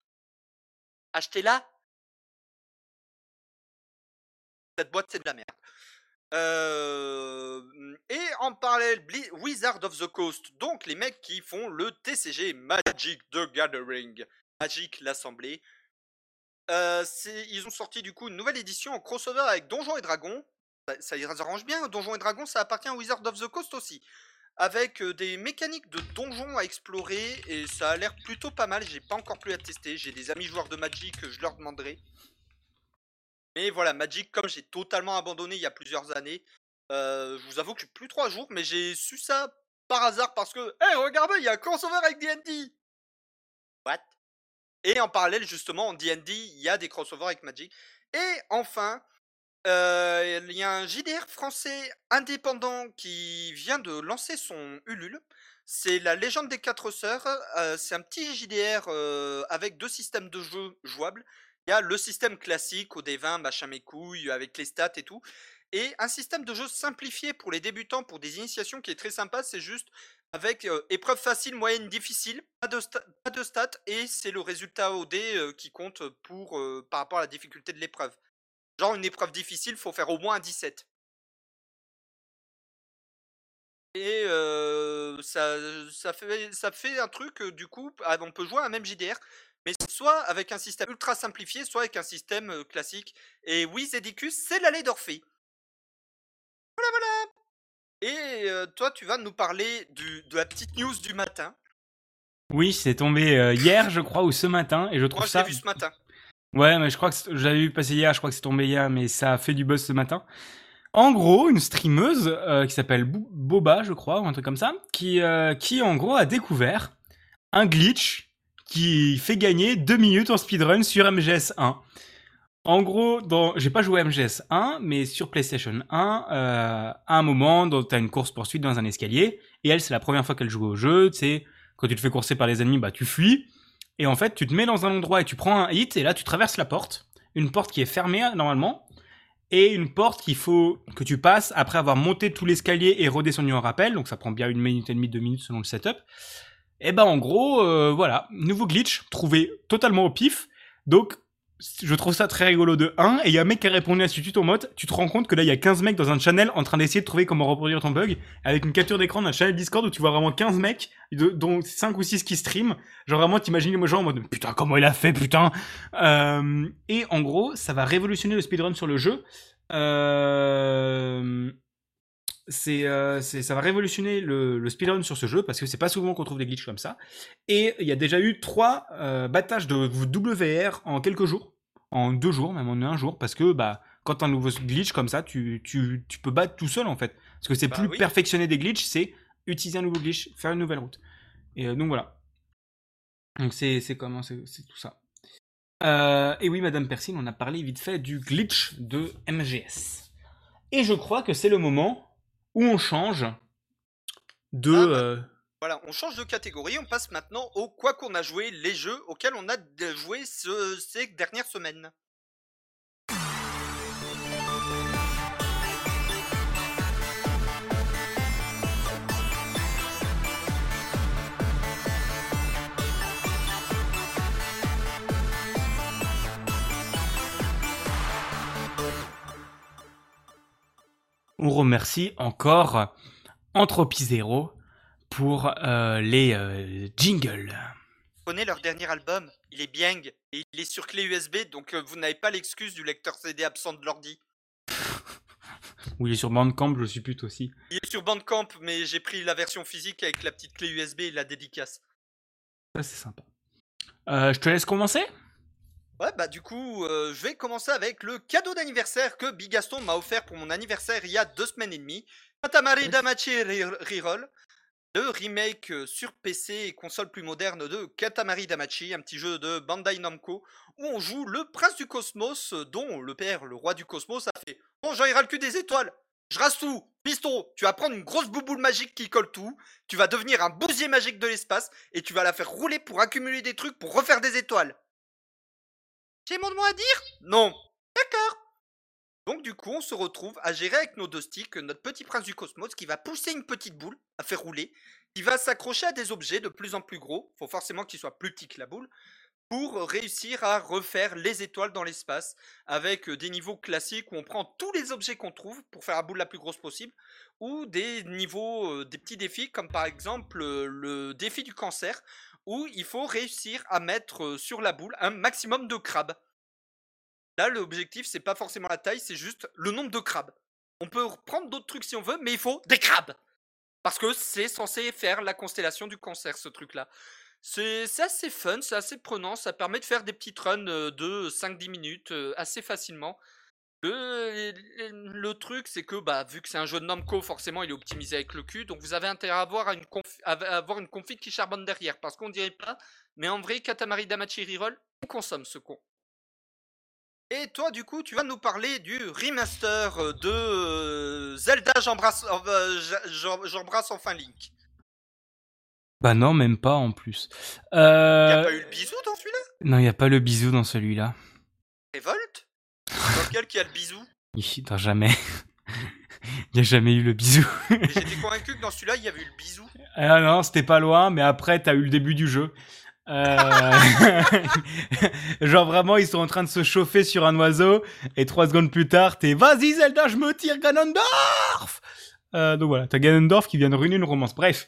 Achetez-la. Cette boîte, c'est de la merde. Et en parallèle, Wizard of the Coast, donc les mecs qui font le TCG Magic the Gathering, Magic l'Assemblée. Ils ont sorti du coup une nouvelle édition en crossover avec Donjons et Dragons. Ça, ça les arrange bien, Donjons et Dragons ça appartient à Wizard of the Coast aussi. Avec euh, des mécaniques de donjons à explorer et ça a l'air plutôt pas mal. J'ai pas encore pu la tester. J'ai des amis joueurs de Magic, je leur demanderai. Mais voilà, Magic, comme j'ai totalement abandonné il y a plusieurs années, euh, je vous avoue que plus trois jours, mais j'ai su ça par hasard parce que, hé, regardez, il y a un crossover avec D&D. What? Et en parallèle, justement, en D&D, il y a des crossovers avec Magic. Et enfin, euh, il y a un JDR français indépendant qui vient de lancer son Ulule. C'est la légende des quatre sœurs. euh, c'est un petit JDR euh, avec deux systèmes de jeu jouables. Il y a le système classique au D20, machin mes couilles, avec les stats et tout. Et un système de jeu simplifié pour les débutants, pour des initiations qui est très sympa. C'est juste avec épreuve facile, moyenne, difficile, pas de, pas de stats, et c'est le résultat au dé qui compte pour, par rapport à la difficulté de l'épreuve. Genre une épreuve difficile, faut faire au moins un 17. Et euh, ça, ça, fait, ça fait un truc, du coup, ah, on peut jouer à un même JDR, mais soit avec un système ultra simplifié, soit avec un système classique. Et oui, Zedicus, c'est l'allée d'Orphée. Voilà, voilà. Et euh, toi, tu vas nous parler du, de la petite news du matin. Oui, c'est tombé euh, hier, je crois, ou ce matin, et je trouve Moi, je ça. vu ce matin. Ouais, mais je crois que j'avais vu passer hier, je crois que c'est tombé hier, mais ça a fait du buzz ce matin. En gros, une streameuse euh, qui s'appelle Bo- Boba, je crois, ou un truc comme ça, qui, euh, qui en gros a découvert un glitch qui fait gagner 2 minutes en speedrun sur MGS 1. En gros, dans... j'ai pas joué à MGS 1, mais sur PlayStation 1, euh, à un moment, t'as une course poursuite dans un escalier, et elle, c'est la première fois qu'elle joue au jeu, tu sais, quand tu te fais courser par les ennemis, bah tu fuis, et en fait, tu te mets dans un endroit et tu prends un hit, et là, tu traverses la porte. Une porte qui est fermée, normalement. Et une porte qu'il faut que tu passes après avoir monté tout l'escalier et redescendu en rappel. Donc, ça prend bien une minute et demie, deux minutes selon le setup. Et ben, en gros, euh, voilà. Nouveau glitch, trouvé totalement au pif. Donc, je trouve ça très rigolo de 1. Et il y a un mec qui a répondu à ce tuto en mode, tu te rends compte que là, il y a 15 mecs dans un channel en train d'essayer de trouver comment reproduire ton bug. Avec une capture d'écran d'un channel Discord où tu vois vraiment 15 mecs, dont 5 ou 6 qui streament. Genre vraiment, t'imagines les gens en mode putain, comment il a fait, putain. Euh, et en gros, ça va révolutionner le speedrun sur le jeu. Euh, c'est, euh, c'est- ça va révolutionner le, le speedrun sur ce jeu parce que c'est pas souvent qu'on trouve des glitches comme ça. Et il y a déjà eu trois euh, battages de WR en quelques jours, en deux jours, même en un jour, parce que bah quand t'as un nouveau glitch comme ça, tu, tu, tu peux battre tout seul en fait. Parce que c'est Bah plus oui. perfectionner des glitches, c'est utiliser un nouveau glitch, faire une nouvelle route. Et euh, donc voilà. Donc c'est comment c'est tout ça. Euh, et oui, Madame Persine, on a parlé vite fait du glitch de MGS. Et je crois que c'est le moment où on change de. Ah, bah. euh, Voilà, on change de catégorie, on passe maintenant au quoi qu'on a joué, les jeux auxquels on a joué ce- ces dernières semaines. On remercie encore Entropy Zero pour euh, les euh, jingles. Prenez leur dernier album, il est bien, et il est sur clé USB, donc euh, vous n'avez pas l'excuse du lecteur CD absent de l'ordi. Ou il est sur Bandcamp, je suis pute aussi. Il est sur Bandcamp, mais j'ai pris la version physique avec la petite clé USB et la dédicace. Ça, c'est sympa. Euh, je te laisse commencer? Ouais, bah du coup, euh, je vais commencer avec le cadeau d'anniversaire que Bigaston m'a offert pour mon anniversaire il y a deux semaines et demie. Katamari Damacy Re- Reroll, le remake euh, sur PC et console plus moderne de Katamari Damacy, un petit jeu de Bandai Namco où on joue le prince du cosmos, dont le père, le roi du cosmos, a fait Bon, j'en irai le cul des étoiles, je rase tout, piston, tu vas prendre une grosse bouboule magique qui colle tout, tu vas devenir un bousier magique de l'espace et tu vas la faire rouler pour accumuler des trucs pour refaire des étoiles. J'ai mon mot à dire? Non. D'accord. Donc du coup, on se retrouve à gérer avec nos deux sticks notre petit prince du cosmos qui va pousser une petite boule à faire rouler, qui va s'accrocher à des objets de plus en plus gros, faut forcément qu'il soit plus petit que la boule, pour réussir à refaire les étoiles dans l'espace avec euh, des niveaux classiques où on prend tous les objets qu'on trouve pour faire la boule la plus grosse possible, ou des niveaux, euh, des petits défis comme par exemple euh, le défi du cancer où il faut réussir à mettre euh, sur la boule un maximum de crabes. Là, l'objectif, c'est pas forcément la taille, c'est juste le nombre de crabes. On peut prendre d'autres trucs si on veut, mais il faut des crabes. Parce que c'est censé faire la constellation du cancer, ce truc-là. C'est c'est assez fun, c'est assez prenant, ça permet de faire des petites runs euh, de 5-10 minutes euh, assez facilement. Le, le truc, c'est que bah, vu que c'est un jeu de Namco, forcément, il est optimisé avec le cul. Donc vous avez intérêt à avoir une, conf- à avoir une config qui charbonne derrière. Parce qu'on dirait pas, mais en vrai, Katamari Damacy Reroll, on consomme ce con. Et toi, du coup, tu vas nous parler du remaster euh, de euh, Zelda J'embrasse euh, J'embrasse enfin Link. Bah non, même pas en plus. Il n'y a Euh... pas eu le bisou dans celui-là? Non, il n'y a pas le bisou dans celui-là. Révolte lequel qu'il y a le bisou Dans jamais. Il n'y a jamais eu le bisou. J'étais convaincu que dans celui-là, il y avait eu le bisou. Ah non, c'était pas loin, mais après, t'as eu le début du jeu. Euh, Genre vraiment, ils sont en train de se chauffer sur un oiseau, et trois secondes plus tard, t'es Vas-y Zelda, je me tire Ganondorf euh, Donc voilà, t'as Ganondorf qui vient de ruiner une romance. Bref,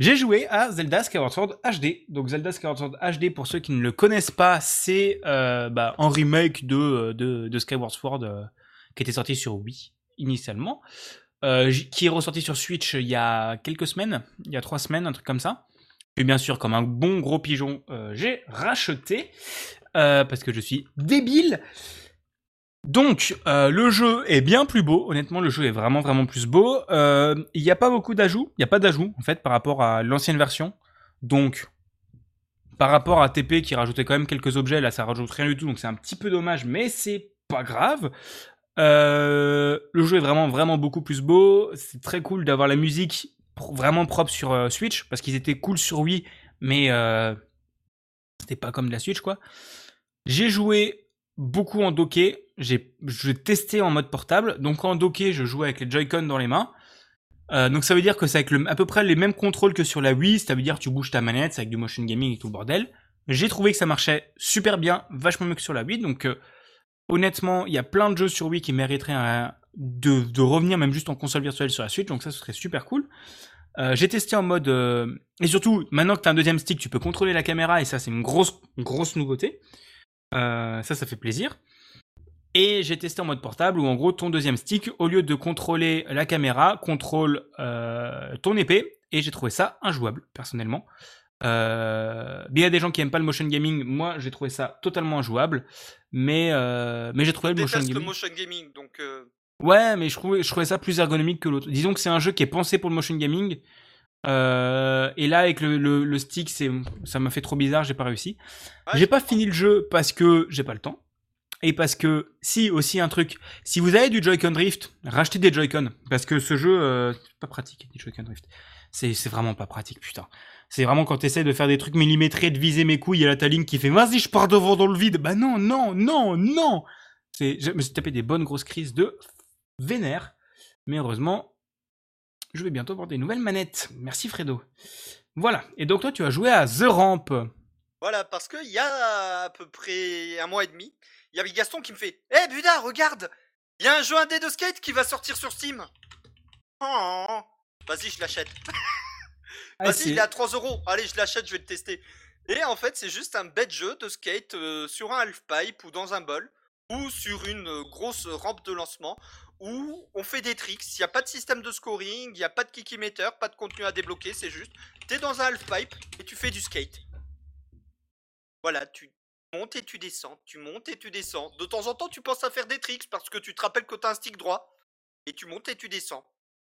j'ai joué à Zelda Skyward Sword HD. Donc Zelda Skyward Sword HD, pour ceux qui ne le connaissent pas, c'est euh, bah, un remake de, de, de Skyward Sword euh, qui était sorti sur Wii initialement. Euh, qui est ressorti sur Switch il y a quelques semaines, il y a trois semaines, un truc comme ça. Et bien sûr, comme un bon gros pigeon, euh, j'ai racheté euh, parce que je suis débile. Donc, euh, le jeu est bien plus beau. Honnêtement, le jeu est vraiment vraiment plus beau. Euh, Il n'y a pas beaucoup d'ajouts. Il n'y a pas d'ajouts en fait par rapport à l'ancienne version. Donc, par rapport à TP qui rajoutait quand même quelques objets, là ça rajoute rien du tout. Donc c'est un petit peu dommage, mais c'est pas grave. Euh, le jeu est vraiment vraiment beaucoup plus beau. C'est très cool d'avoir la musique vraiment propre sur Switch parce qu'ils étaient cool sur Wii, mais c'était pas comme de la Switch quoi. J'ai joué beaucoup en docké. J'ai testé en mode portable. Donc en docké, je jouais avec les Joy-Con dans les mains. Euh, donc ça veut dire que c'est avec le, à peu près les mêmes contrôles que sur la Wii. Ça veut dire tu bouges ta manette, c'est avec du motion gaming et tout le bordel. J'ai trouvé que ça marchait super bien, vachement mieux que sur la Wii. Donc euh, honnêtement, il y a plein de jeux sur Wii qui mériteraient de, revenir même juste en console virtuelle sur la Switch, donc ça ce serait super cool. Euh, j'ai testé en mode et surtout maintenant que t'as un deuxième stick, tu peux contrôler la caméra et ça c'est une grosse une grosse nouveauté. Euh, ça ça fait plaisir. Et j'ai testé en mode portable où en gros ton deuxième stick, au lieu de contrôler la caméra, contrôle euh, ton épée et j'ai trouvé ça injouable personnellement. Euh, il y a des gens qui aiment pas le motion gaming. Moi, j'ai trouvé ça totalement injouable. Mais, euh, mais j'ai trouvé le motion déteste le gaming. motion gaming, donc Ouais, mais je trouvais, je trouvais ça plus ergonomique que l'autre. Disons que c'est un jeu qui est pensé pour le motion gaming. Euh, et là, avec le, le, le stick, c'est, ça m'a fait trop bizarre, j'ai pas réussi. Ouais, j'ai pas fini le jeu parce que j'ai pas le temps. Et parce que, si, aussi un truc, si vous avez du Joy-Con Drift, rachetez des Joy-Con. Parce que ce jeu, euh, c'est pas pratique, du Joy-Con Drift. C'est, c'est vraiment pas pratique, putain. C'est vraiment quand t'essaies de faire des trucs millimétrés, de viser mes couilles, il y a la ta ligne qui fait vas-y, je pars devant dans le vide. Bah non, non, non, non. C'est, je me suis tapé des bonnes grosses crises de vénère. Mais heureusement, je vais bientôt avoir des nouvelles manettes. Merci Fredo. Voilà. Et donc toi, tu as joué à The Ramp. voilà, parce qu'il y a à peu près un mois et demi, il y avait Gaston qui me fait Eh Buda, regarde Il y a un jeu indé de skate qui va sortir sur Steam Oh, Vas-y, je l'achète. Ah, Vas-y, il est à 3 euros. Allez, je l'achète, je vais le tester. Et en fait, c'est juste un bête jeu de skate euh, sur un half-pipe ou dans un bol. Ou sur une euh, grosse rampe de lancement où on fait des tricks. Il n'y a pas de système de scoring, il n'y a pas de kick emitter, pas de contenu à débloquer, c'est juste, tu es dans un half-pipe et tu fais du skate. Voilà, tu montes et tu descends, tu montes et tu descends. De temps en temps, tu penses à faire des tricks parce que tu te rappelles que tu as un stick droit et tu montes et tu descends.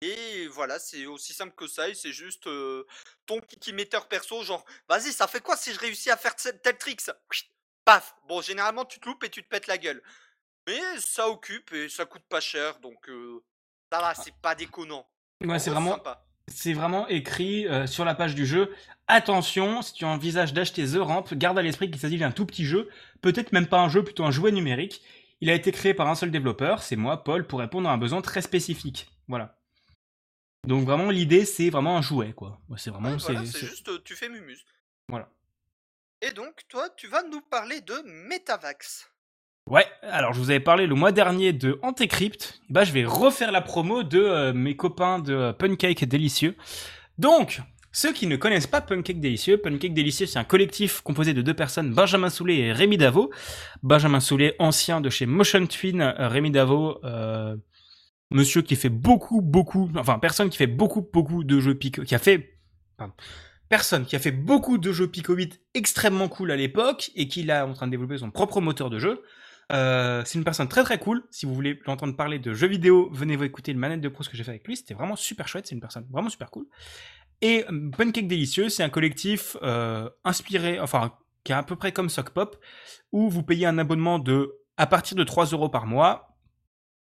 Et voilà, c'est aussi simple que ça, et c'est juste euh, ton kick emitter perso, genre, vas-y, ça fait quoi si je réussis à faire tel trick ça Paf Bon, généralement, tu te loupes et tu te pètes la gueule. Mais ça occupe et ça coûte pas cher, donc euh, ça va, c'est pas déconnant. Ouais, c'est vraiment, c'est vraiment écrit euh, sur la page du jeu. Attention, si tu envisages d'acheter The Ramp, garde à l'esprit qu'il s'agit d'un tout petit jeu, peut-être même pas un jeu, plutôt un jouet numérique. Il a été créé par un seul développeur, c'est moi, Paul, pour répondre à un besoin très spécifique. Voilà. Donc vraiment, l'idée, c'est vraiment un jouet, quoi. C'est vraiment, c'est juste, tu fais mumuse. Voilà. Et donc, toi, tu vas nous parler de Metavax. Ouais, alors je vous avais parlé le mois dernier de Antécrypt. Bah, je vais refaire la promo de euh, mes copains de euh, Pancake Délicieux. Donc, ceux qui ne connaissent pas Pancake Délicieux, Pancake Délicieux, c'est un collectif composé de deux personnes, Benjamin Soulet et Rémi Davo. Benjamin Soulet, ancien de chez Motion Twin, euh, Rémi Davo, monsieur qui fait beaucoup, beaucoup, enfin, personne qui fait beaucoup, beaucoup de jeux pico, qui a fait, personne qui a fait beaucoup de jeux Pico 8 extrêmement cool à l'époque et qui est en train de développer son propre moteur de jeu. Euh, c'est une personne très très cool. Si vous voulez l'entendre parler de jeux vidéo, venez vous écouter le manette de pro que j'ai fait avec lui. C'était vraiment super chouette. C'est une personne vraiment super cool. Et euh, Pancake Délicieux, c'est un collectif euh, inspiré, enfin, qui est à peu près comme Sock Pop, où vous payez un abonnement de à partir de 3 euros par mois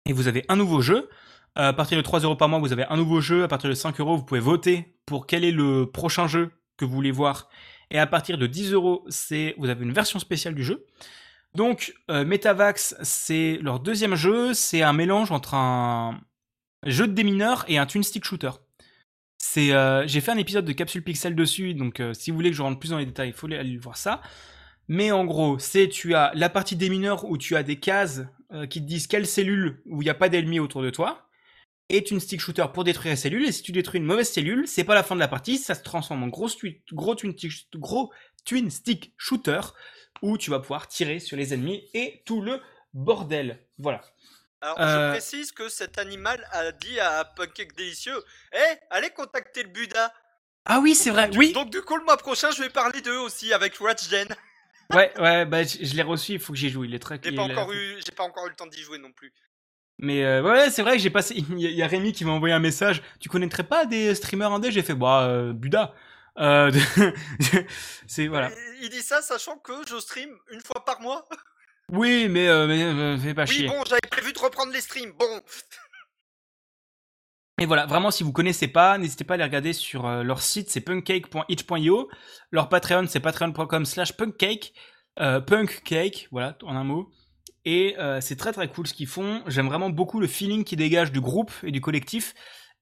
et vous avez un nouveau jeu. À partir de 3 euros par mois, vous avez un nouveau jeu. À partir de 5 euros, vous pouvez voter pour quel est le prochain jeu que vous voulez voir. Et à partir de 10 euros, vous avez une version spéciale du jeu. Donc, euh, Metavax, c'est leur deuxième jeu. C'est un mélange entre un jeu de démineur et un twin stick shooter. Euh, j'ai fait un épisode de Capsule Pixel dessus, donc euh, si vous voulez que je rentre plus dans les détails, il faut aller voir ça. Mais en gros, c'est tu as la partie démineur où tu as des cases qui te disent quelle cellule où il n'y a pas d'ennemis autour de toi, et twin stick shooter pour détruire la cellule. Et si tu détruis une mauvaise cellule, c'est pas la fin de la partie, ça se transforme en gros, gros, twin, gros twin stick shooter où tu vas pouvoir tirer sur les ennemis et tout le bordel. Voilà. Alors, je euh, précise que cet animal a dit à Pancake Délicieux Eh, allez contacter le Buddha Ah oui, c'est vrai, oui Donc, du coup, le mois prochain, je vais parler d'eux aussi avec Ratchden. ouais, ouais, bah, je, l'ai reçu, il faut que j'y joue, il est très J'ai pas, encore eu, j'ai pas encore eu le temps d'y jouer non plus. Mais euh, ouais, c'est vrai que j'ai passé. Il y, a Rémi qui m'a envoyé un message. Tu connaîtrais pas des streamers indés? J'ai fait bah euh, Buddha. Euh, c'est voilà. Il dit ça sachant que je stream une fois par mois. Oui, mais, euh, mais fais pas chier. Oui, bon, j'avais prévu de reprendre les streams. Bon. Et voilà, vraiment, si vous connaissez pas, n'hésitez pas à aller regarder sur leur site, c'est punkcake.itch.io. Leur Patreon, c'est patreon.com slash punkcake. punkcake, voilà, en un mot. Et c'est très très cool ce qu'ils font. J'aime vraiment beaucoup le feeling qui dégage du groupe et du collectif.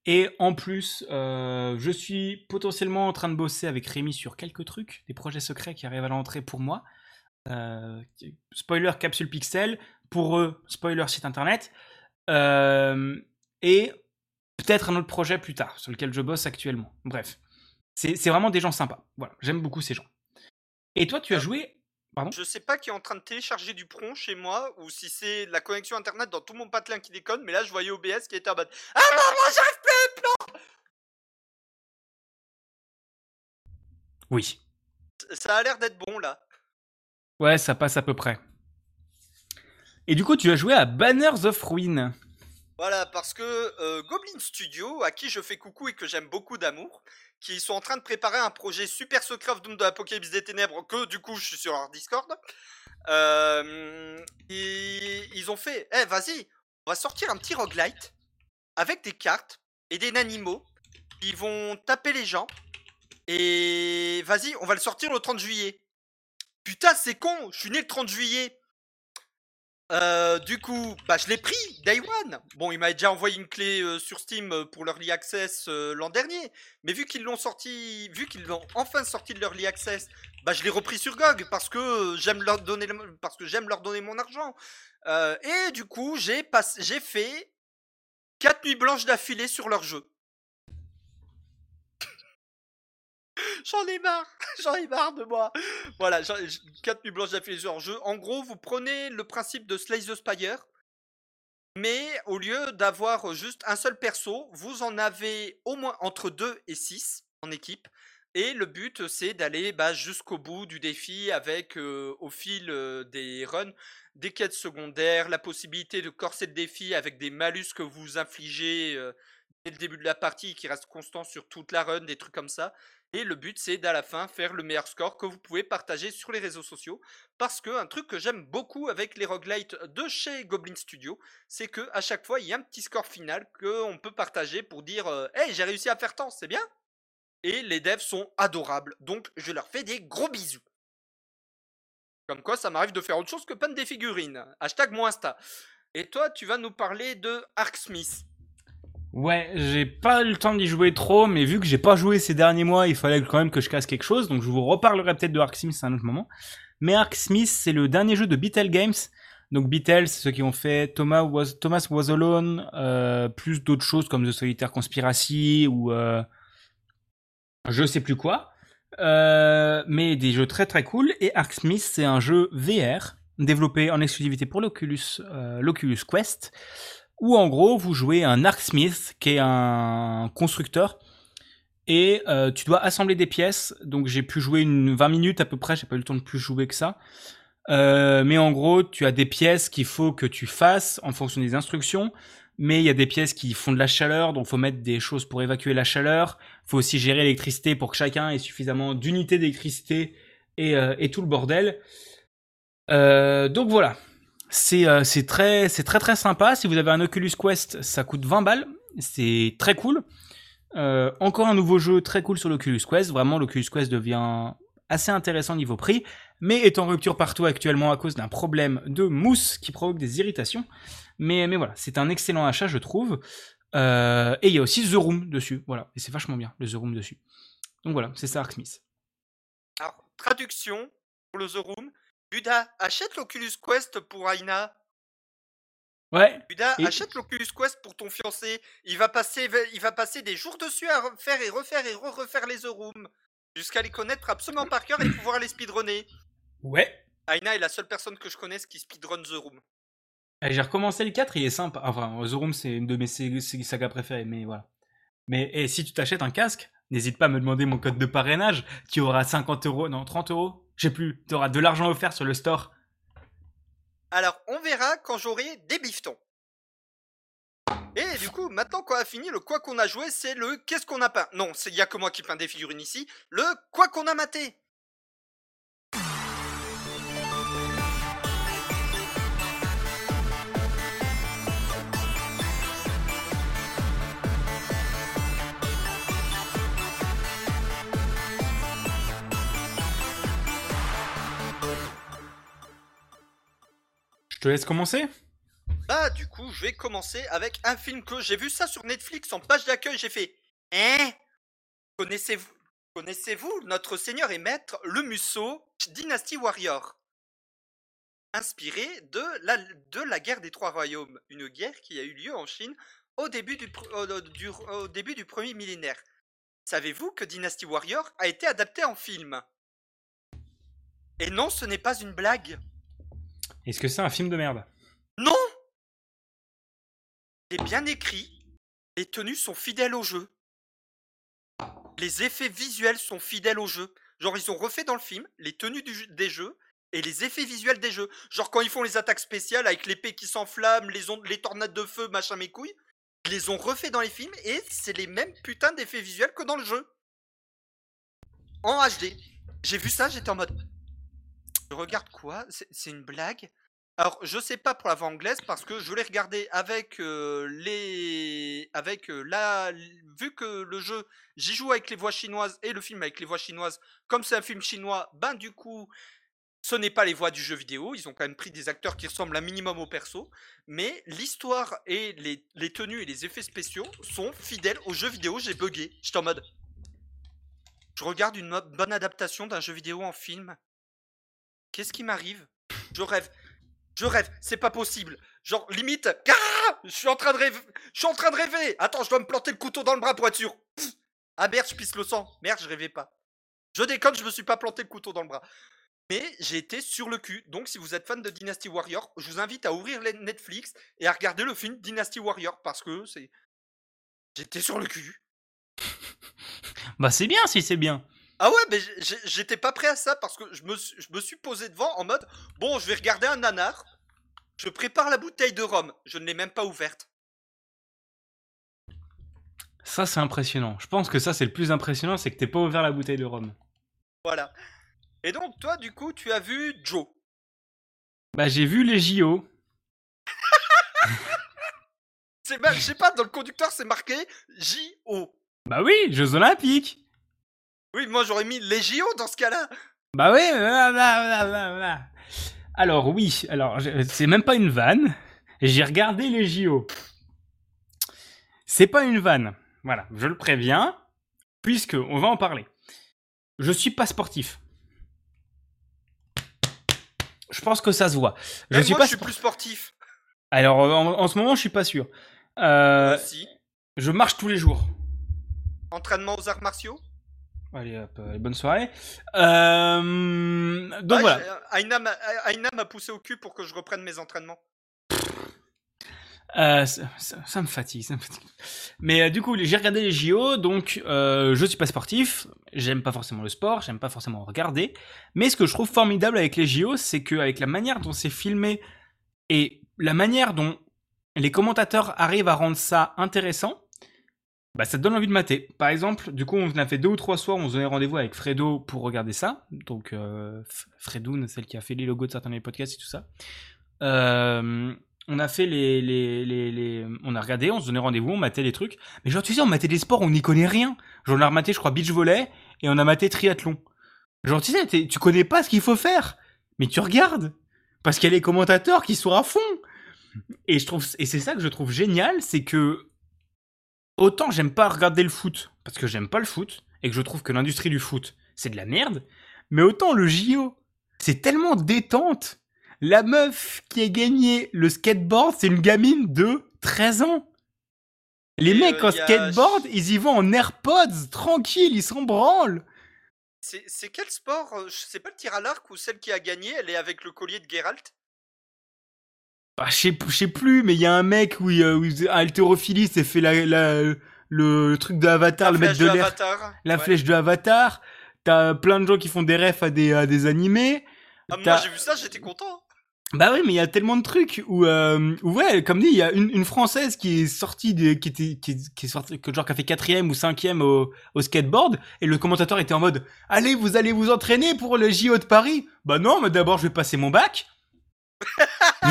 Et en plus, euh, je suis potentiellement en train de bosser avec Rémi sur quelques trucs, des projets secrets qui arrivent à l'entrée pour moi. Euh, spoiler capsule pixel, pour eux, spoiler site internet. Euh, et peut-être un autre projet plus tard, sur lequel je bosse actuellement. Bref, c'est vraiment des gens sympas. Voilà, j'aime beaucoup ces gens. Et toi, tu as joué Pardon? Je sais pas qui est en train de télécharger du prompt chez moi ou si c'est la connexion internet dans tout mon patelin qui déconne, mais là je voyais OBS qui était en mode Ah non, moi j'arrive plus Oui. Ça a l'air d'être bon là. Ouais, ça passe à peu près. Et du coup, tu as joué à Banners of Ruin. Voilà, parce que euh, Goblin Studio, à qui je fais coucou et que j'aime beaucoup d'amour, qui sont en train de préparer un projet super secret of Doom de l'Apocalypse des Ténèbres, que du coup je suis sur leur Discord. Euh, ils ont fait, eh vas-y, on va sortir un petit roguelite avec des cartes et des animaux qui vont taper les gens. Et vas-y, on va le sortir le 30 juillet. Putain, c'est con, je suis né le 30 juillet. Euh, du coup, bah, je l'ai pris, Day One. Bon, il m'a déjà envoyé une clé euh, sur Steam euh, pour l'Early Access l'an dernier. Mais vu qu'ils l'ont sorti, vu qu'ils l'ont enfin sorti de l'Early Access, bah, je l'ai repris sur GOG parce que j'aime leur donner, parce que j'aime leur donner mon argent. et du coup, j'ai j'ai fait 4 nuits blanches d'affilée sur leur jeu. J'en ai marre, j'en ai marre de moi. Voilà, j'en- j- quatre nuits blanches d'affilée sur jeu. En gros, vous prenez le principe de Slay the Spire, mais au lieu d'avoir juste un seul perso, vous en avez au moins entre 2 et 6 en équipe. Et le but, c'est d'aller bah, jusqu'au bout du défi avec, euh, au fil euh, des runs, des quêtes secondaires, la possibilité de corser le défi avec des malus que vous infligez euh, dès le début de la partie qui restent constants sur toute la run, des trucs comme ça. Et le but, c'est d'à la fin faire le meilleur score que vous pouvez partager sur les réseaux sociaux. Parce que un truc que j'aime beaucoup avec les roguelites de chez Goblin Studio, c'est que à chaque fois, il y a un petit score final qu'on peut partager pour dire euh, Hey, j'ai réussi à faire tant, c'est bien? Et les devs sont adorables, donc je leur fais des gros bisous. Comme quoi, ça m'arrive de faire autre chose que peindre des figurines. Hashtag mon Insta. Et toi, tu vas nous parler de Ark Smith. Ouais, j'ai pas le temps d'y jouer trop, mais vu que j'ai pas joué ces derniers mois, il fallait quand même que je casse quelque chose, donc je vous reparlerai peut-être de Ark Smith à un autre moment. Mais Ark Smith, c'est le dernier jeu de Beatle Games. Donc Beatle, c'est ceux qui ont fait Thomas Was, Thomas Was Alone, euh, plus d'autres choses comme The Solitaire Conspiracy ou euh, je sais plus quoi. Euh, mais des jeux très très cool. Et Ark Smith, c'est un jeu VR développé en exclusivité pour l'Oculus, euh, l'Oculus Quest où en gros vous jouez un Arc Smith qui est un constructeur et euh, tu dois assembler des pièces. Donc j'ai pu jouer une 20 minutes à peu près, j'ai pas eu le temps de plus jouer que ça. Euh, mais en gros, tu as des pièces qu'il faut que tu fasses en fonction des instructions. Mais il y a des pièces qui font de la chaleur, donc faut mettre des choses pour évacuer la chaleur. Faut aussi gérer l'électricité pour que chacun ait suffisamment d'unités d'électricité et, euh, et tout le bordel. Euh, donc voilà, c'est euh, c'est très très très sympa. Si vous avez un Oculus Quest, ça coûte 20 balles. C'est très cool. Euh, encore un nouveau jeu très cool sur l'Oculus Quest. Vraiment, l'Oculus Quest devient assez intéressant niveau prix, mais est en rupture partout actuellement à cause d'un problème de mousse qui provoque des irritations. Mais mais voilà, c'est un excellent achat, je trouve. Euh, et il y a aussi The Room dessus. Voilà, et c'est vachement bien le The Room dessus. Donc voilà, c'est ça Ark Smith. Alors, traduction pour le The Room. Buda, achète l'Oculus Quest pour Aina. Ouais, Buda, Et- achète l'Oculus Quest pour ton fiancé. Il va passer, il va passer des jours dessus à refaire et refaire et re-refaire les The Room. Jusqu'à les connaître absolument par cœur et pouvoir les speedrunner. ouais. Aina est la seule personne que je connaisse qui speedrun The Room. Eh, J'ai recommencé le 4, il est sympa. Enfin, The Room, c'est une de mes sagas préférées, mais voilà. Mais et si tu t'achètes un casque, n'hésite pas à me demander mon code de parrainage. Tu auras 50 euros, non, 30 euros, je sais plus. Tu de l'argent offert sur le store. Alors, on verra quand j'aurai des bifetons. Et du coup, maintenant qu'on a fini, le quoi qu'on a joué, c'est le qu'est-ce qu'on a peint. Non, il y a que moi qui peins des figurines ici. Le quoi qu'on a maté. Je te laisse commencer Bah, du coup, je vais commencer avec un film que j'ai vu ça sur Netflix en page d'accueil. J'ai fait Hein? Connaissez-vous Connaissez-vous notre seigneur et maître, le Musso, Dynasty Warrior? Inspiré de la, guerre des Trois Royaumes, une guerre qui a eu lieu en Chine au début du, au, au début du premier millénaire. Savez-vous que Dynasty Warrior a été adapté en film? Et non, ce n'est pas une blague. Est-ce que c'est un film de merde? Non Il bien écrit. Les tenues sont fidèles au jeu. Les effets visuels sont fidèles au jeu. Genre, ils ont refait dans le film les tenues des jeux et les effets visuels des jeux. Genre, quand ils font les attaques spéciales avec l'épée qui s'enflamme, les, les tornades de feu, machin mes couilles, ils les ont refait dans les films et c'est les mêmes putains d'effets visuels que dans le jeu. En HD. J'ai vu ça, j'étais en mode. Je regarde quoi? C'est une blague? Alors, je sais pas pour la voix anglaise parce que je l'ai regardé avec euh, les. avec euh, la. Vu que le jeu, j'y joue avec les voix chinoises et le film avec les voix chinoises, comme c'est un film chinois, ben du coup, ce n'est pas les voix du jeu vidéo. Ils ont quand même pris des acteurs qui ressemblent un minimum au perso. Mais l'histoire et les, les tenues et les effets spéciaux sont fidèles au jeu vidéo. J'ai bugué. J'étais en mode. Je regarde une bonne adaptation d'un jeu vidéo en film. Qu'est-ce qui m'arrive? Je rêve. Je rêve, c'est pas possible. Genre limite, je suis en train de rêver. Je suis en train de rêver. Attends, je dois me planter le couteau dans le bras pour être sûr. Ah merde, je pisse le sang. Merde, je rêvais pas. Je déconne, je me suis pas planté le couteau dans le bras. Mais j'ai été sur le cul. Donc, si vous êtes fan de Dynasty Warrior, je vous invite à ouvrir les Netflix et à regarder le film Dynasty Warrior parce que c'est. J'étais sur le cul. Bah c'est bien si c'est bien. Ah ouais, mais j'étais pas prêt à ça parce que je me, suis- je me suis posé devant en mode bon, je vais regarder un nanar. Je prépare la bouteille de rhum. Je ne l'ai même pas ouverte. Ça c'est impressionnant. Je pense que ça c'est le plus impressionnant, c'est que t'es pas ouvert la bouteille de rhum. Voilà. Et donc, toi, du coup, tu as vu Joe. Bah j'ai vu les JO. C'est je sais pas, dans le conducteur, c'est marqué J-O. Bah oui, Jeux Olympiques. Oui, moi j'aurais mis les JO dans ce cas-là. Bah oui, blablabla. Alors oui, alors c'est même pas une vanne. J'ai regardé les JO. C'est pas une vanne. Voilà, je le préviens, puisque on va en parler. Je suis pas sportif. Je pense que ça se voit. Je Même suis moi, pas. je suis plus sportif. Alors en, en ce moment, je suis pas sûr. Euh, Aussi. je marche tous les jours. Entraînement aux arts martiaux? Allez, hop, euh, bonne soirée. Euh, donc Ouais, voilà. j'ai- Aïna m'a poussé au cul pour que je reprenne mes entraînements. Euh, ça, ça- ça me fatigue, ça me fatigue. Mais euh, du coup, j'ai regardé les JO, donc euh, je suis pas sportif, j'aime pas forcément le sport, j'aime pas forcément regarder. Mais ce que je trouve formidable avec les JO, c'est qu'avec la manière dont c'est filmé et la manière dont les commentateurs arrivent à rendre ça intéressant, bah ça te donne envie de mater. Par exemple, du coup, on a fait deux ou trois soirs, on se donnait rendez-vous avec Fredo pour regarder ça. Donc, euh, Fredoun, celle qui a fait les logos de certains des podcasts et tout ça. Euh, on a fait les, les, les, les- on a regardé, on se donnait rendez-vous, on matait les trucs. Mais genre, tu sais, on matait des sports, on n'y connaît rien. Genre, on a rematé, je crois, beach volley et on a maté triathlon. Genre, tu sais, tu connais pas ce qu'il faut faire, mais tu regardes. Parce qu'il y a les commentateurs qui sont à fond. Et je trouve, et c'est ça que je trouve génial, c'est que autant j'aime pas regarder le foot, parce que j'aime pas le foot, et que je trouve que l'industrie du foot, c'est de la merde, mais autant le JO, c'est tellement détente. La meuf qui a gagné le skateboard, c'est une gamine de 13 ans. Les Et, mecs euh, en a- skateboard, ils y vont en AirPods, tranquille, ils s'en branlent. C'est c'est quel sport euh, Je sais pas le tir à l'arc ou celle qui a gagné, elle est avec le collier de Geralt? Bah, je sais, je sais plus, mais il y a un mec où, il, euh, où il- haltérophilie s'est fait la, la- le, le truc de Avatar, La le flèche de l'air, Avatar. la Ouais. flèche de Avatar. T'as plein de gens qui font des refs à des, à des animés. Ah, moi T'as- j'ai vu ça, j'étais content. Bah oui, mais il y a tellement de trucs où, euh, où ouais, comme dit, il y a une, une française qui est sortie, de, qui était, qui, est- qui est sortie, que genre qui a fait quatrième ou cinquième au, au skateboard, et le commentateur était en mode, allez, vous allez vous entraîner pour le JO de Paris. Bah non, mais d'abord je vais passer mon bac.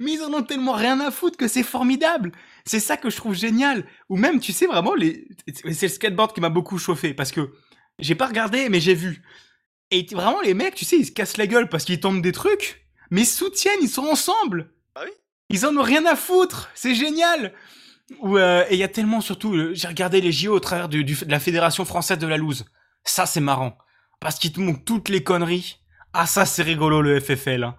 mais ils en ont tellement rien à foutre que c'est formidable. C'est ça que je trouve génial. Ou même, tu sais vraiment, les, c'est le skateboard qui m'a beaucoup chauffé parce que j'ai pas regardé, mais j'ai vu. Et vraiment, les mecs, tu sais, ils se cassent la gueule parce qu'ils tombent des trucs, mais ils se soutiennent, ils sont ensemble. Ah oui? Ils en ont rien à foutre. C'est génial. Ou, euh, et il y a tellement, surtout, euh, j'ai regardé les JO au travers du, du- de la Fédération Française de la Loose. Ça, c'est marrant. Parce qu'ils te montrent toutes les conneries. Ah, ça, c'est rigolo, le FFL. hein.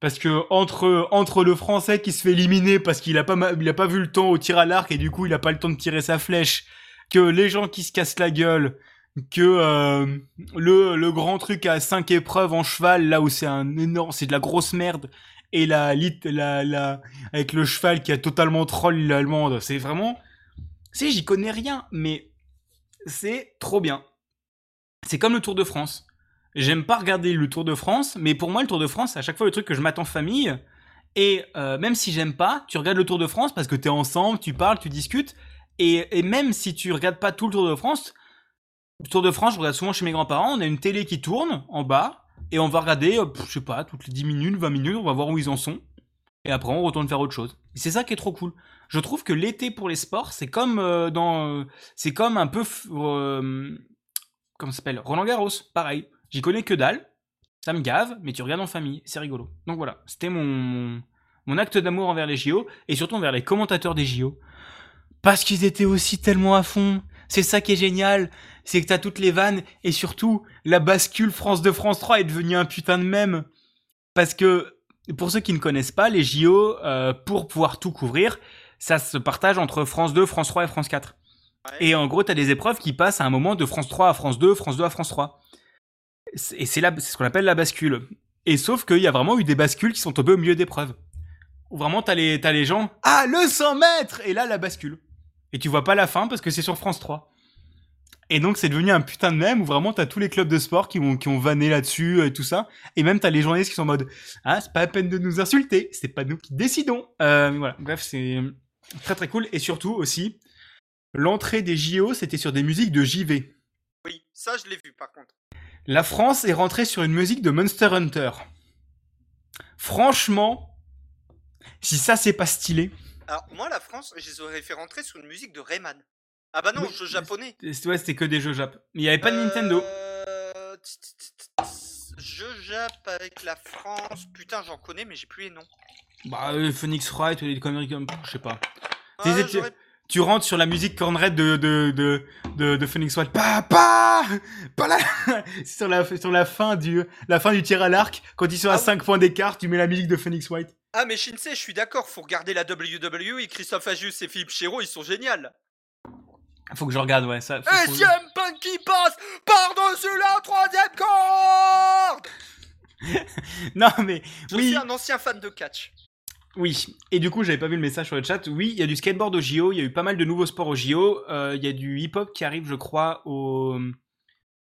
Parce que entre, entre le français qui se fait éliminer parce qu'il a pas, il a pas vu le temps au tir à l'arc et du coup il a pas le temps de tirer sa flèche, que les gens qui se cassent la gueule, que euh, le, le grand truc à cinq épreuves en cheval, là où c'est un énorme, c'est de la grosse merde, et la, la, la, avec le cheval qui a totalement troll l'allemande, c'est vraiment, si j'y connais rien, mais c'est trop bien. C'est comme le Tour de France. J'aime pas regarder le Tour de France, mais pour moi le Tour de France, c'est à chaque fois le truc que je m'attends en famille. Et euh, même si j'aime pas, tu regardes le Tour de France parce que t'es ensemble, tu parles, tu discutes. Et, même si tu regardes pas tout le Tour de France, le Tour de France, je regarde souvent chez mes grands-parents, on a une télé qui tourne en bas, et on va regarder, euh, je sais pas, toutes les 10 minutes, 20 minutes, on va voir où ils en sont. Et après, on retourne faire autre chose. C'est ça qui est trop cool. Je trouve que l'été pour les sports, c'est comme euh, dans, c'est comme un peu, comment ça s'appelle, Roland Garros, pareil. J'y connais que dalle, ça me gave, mais tu regardes en famille, c'est rigolo. Donc voilà, c'était mon, mon, acte d'amour envers les JO, et surtout envers les commentateurs des JO. Parce qu'ils étaient aussi tellement à fond. C'est ça qui est génial, c'est que t'as toutes les vannes, et surtout, la bascule France 2, France 3 est devenue un putain de mème. Parce que, pour ceux qui ne connaissent pas, les JO, euh, pour pouvoir tout couvrir, ça se partage entre France 2, France 3 et France 4. Ouais. Et en gros, t'as des épreuves qui passent à un moment de France 3 à France 2, France 2 à France 3. Et c'est ce qu'on appelle la bascule. Et sauf qu'il y a vraiment eu des bascules qui sont tombées au milieu d'épreuves. Où vraiment t'as les, t'as les gens, ah, le 100 mètres! Et là, la bascule. Et tu vois pas la fin parce que c'est sur France 3. Et donc, c'est devenu un putain de même où vraiment t'as tous les clubs de sport qui ont, qui ont vanné là-dessus et tout ça. Et même t'as les journalistes qui sont en mode, ah, c'est pas la peine de nous insulter, c'est pas nous qui décidons. Euh, voilà. Bref, c'est très très cool. Et surtout aussi, l'entrée des JO, c'était sur des musiques de JV. Oui, ça je l'ai vu par contre. La France est rentrée sur une musique de Monster Hunter. Franchement, si ça c'est pas stylé. Alors moi la France, je les aurais fait rentrer sur une musique de Rayman. Ah bah non, Oui, jeu japonais. Ouais, c'était que des jeux Jap. Il y avait pas de Nintendo. Euh, tss, tss, tss, tss, Jeu Jap avec la France. Putain, j'en connais, mais j'ai plus les noms. Bah, euh, Phoenix Wright ou des conneries comme, je sais pas. Ah, Des éti- j'aurais- Tu rentres sur la musique cornred de de de de, de Phoenix Wright. Papa, pas là. C'est sur la sur la fin du la fin du tir à l'arc quand ils sont à Ah 5 points d'écart, tu mets la musique de Phoenix Wright. Ah mais Shinsei, je suis d'accord, faut regarder la WWE et Christophe Agius et Philippe Chéreau, ils sont géniaux. Faut que je regarde, ouais, ça. Et CM Punk qui passe par-dessus la troisième corde Non mais Je oui. suis un ancien fan de catch. Oui, et du coup, j'avais pas vu le message sur le chat. Oui, il y a du skateboard au JO, il y a eu pas mal de nouveaux sports au JO. Euh, Il y a du hip-hop qui arrive, je crois, au...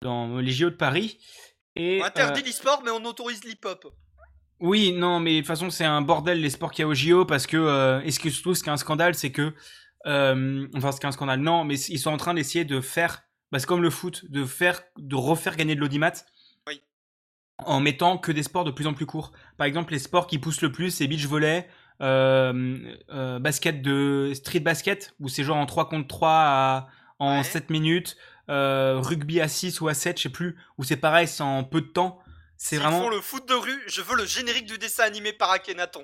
dans les JO de Paris. Et, On interdit euh, l'e-sport, mais on autorise l'hip-hop. oui, non, mais de toute façon, c'est un bordel les sports qu'il y a au JO parce que, euh, et ce ce qui est un scandale, c'est que, euh, enfin, ce qui est un scandale, non, mais ils sont en train d'essayer de faire, bah, c'est comme le foot, de faire, de refaire gagner de l'audimat. Oui. En mettant que des sports de plus en plus courts. Par exemple, les sports qui poussent le plus, c'est beach volley, euh, euh, basket de street basket, où c'est genre en 3 contre 3 à, en Ouais. 7 minutes, euh, rugby à 6 ou à 7, je sais plus, où c'est pareil, c'est en peu de temps. C'est vraiment. font le foot de rue, je veux le générique du dessin animé par Akhenaton.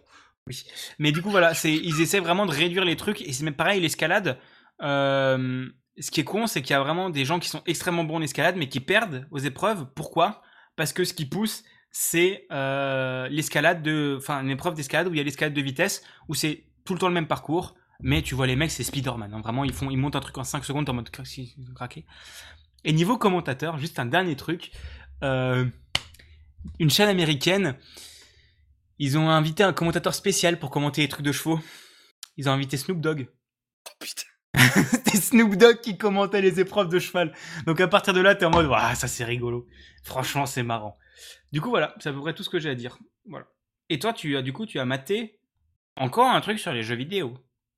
Mais du coup, voilà, c'est, ils essaient vraiment de réduire les trucs. Et c'est même pareil, l'escalade. euh, ce qui est con, c'est qu'il y a vraiment des gens qui sont extrêmement bons en escalade, mais qui perdent aux épreuves. Pourquoi? Parce que ce qui pousse, c'est euh, l'escalade de. Enfin, une épreuve d'escalade où il y a l'escalade de vitesse, où c'est tout le temps le même parcours. Mais tu vois, les mecs, c'est Spider-Man. hein. Vraiment, ils, font, ils montent un truc en 5 secondes en mode craqué. Et niveau commentateur, juste un dernier truc. Euh, une chaîne américaine, ils ont invité un commentateur spécial pour commenter les trucs de chevaux. Ils ont invité Snoop Dogg. Oh putain. C'était Snoop Dogg qui commentait les épreuves de cheval. Donc à partir de là, t'es en mode, ça c'est rigolo. Franchement, c'est marrant. Du coup, voilà, c'est à peu près tout ce que j'ai à dire. Voilà. Et toi, tu as du coup, tu as maté encore un truc sur les jeux vidéo.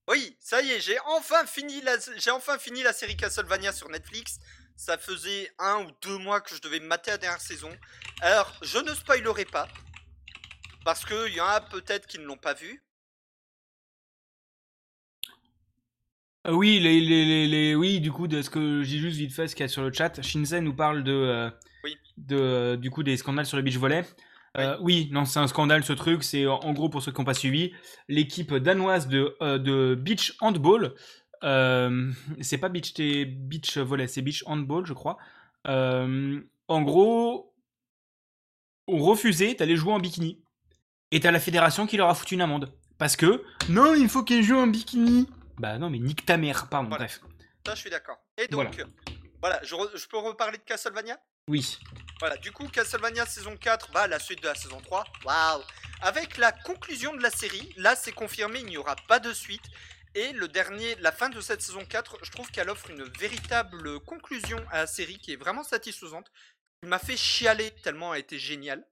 Oui, ça y est, j'ai enfin fini la, série Castlevania sur Netflix. Ça faisait un ou deux mois que je devais mater la dernière saison. Alors, je ne spoilerai pas. Parce qu'il y en a peut-être qui ne l'ont pas vu. Euh, oui, les, les, les, les- oui, du coup, de ce que j'ai juste vite fait, ce qu'il y a sur le chat, Shinzen nous parle de, euh, Oui. de, euh, du coup, des scandales sur le beach volley. Euh, oui, non, c'est un scandale ce truc. C'est en gros pour ceux qui n'ont pas suivi, l'équipe danoise de, de beach handball. C'est pas beach, beach volley, c'est beach handball, je crois. En gros, ont refusé d'aller jouer en bikini. Et t'as la fédération qui leur a foutu une amende. Parce que, non, il faut qu'ils jouent en bikini. Bah non, mais nique ta mère, pardon, Voilà. bref. Ça, je suis d'accord. Et donc, voilà, je, re- je peux reparler de Castlevania? Oui. Voilà, du coup, Castlevania saison 4, bah, la suite de la saison 3. Waouh Avec la conclusion de la série, là, c'est confirmé, il n'y aura pas de suite. Et le dernier, la fin de cette saison 4, je trouve qu'elle offre une véritable conclusion à la série qui est vraiment satisfaisante. Il m'a fait chialer tellement elle était géniale.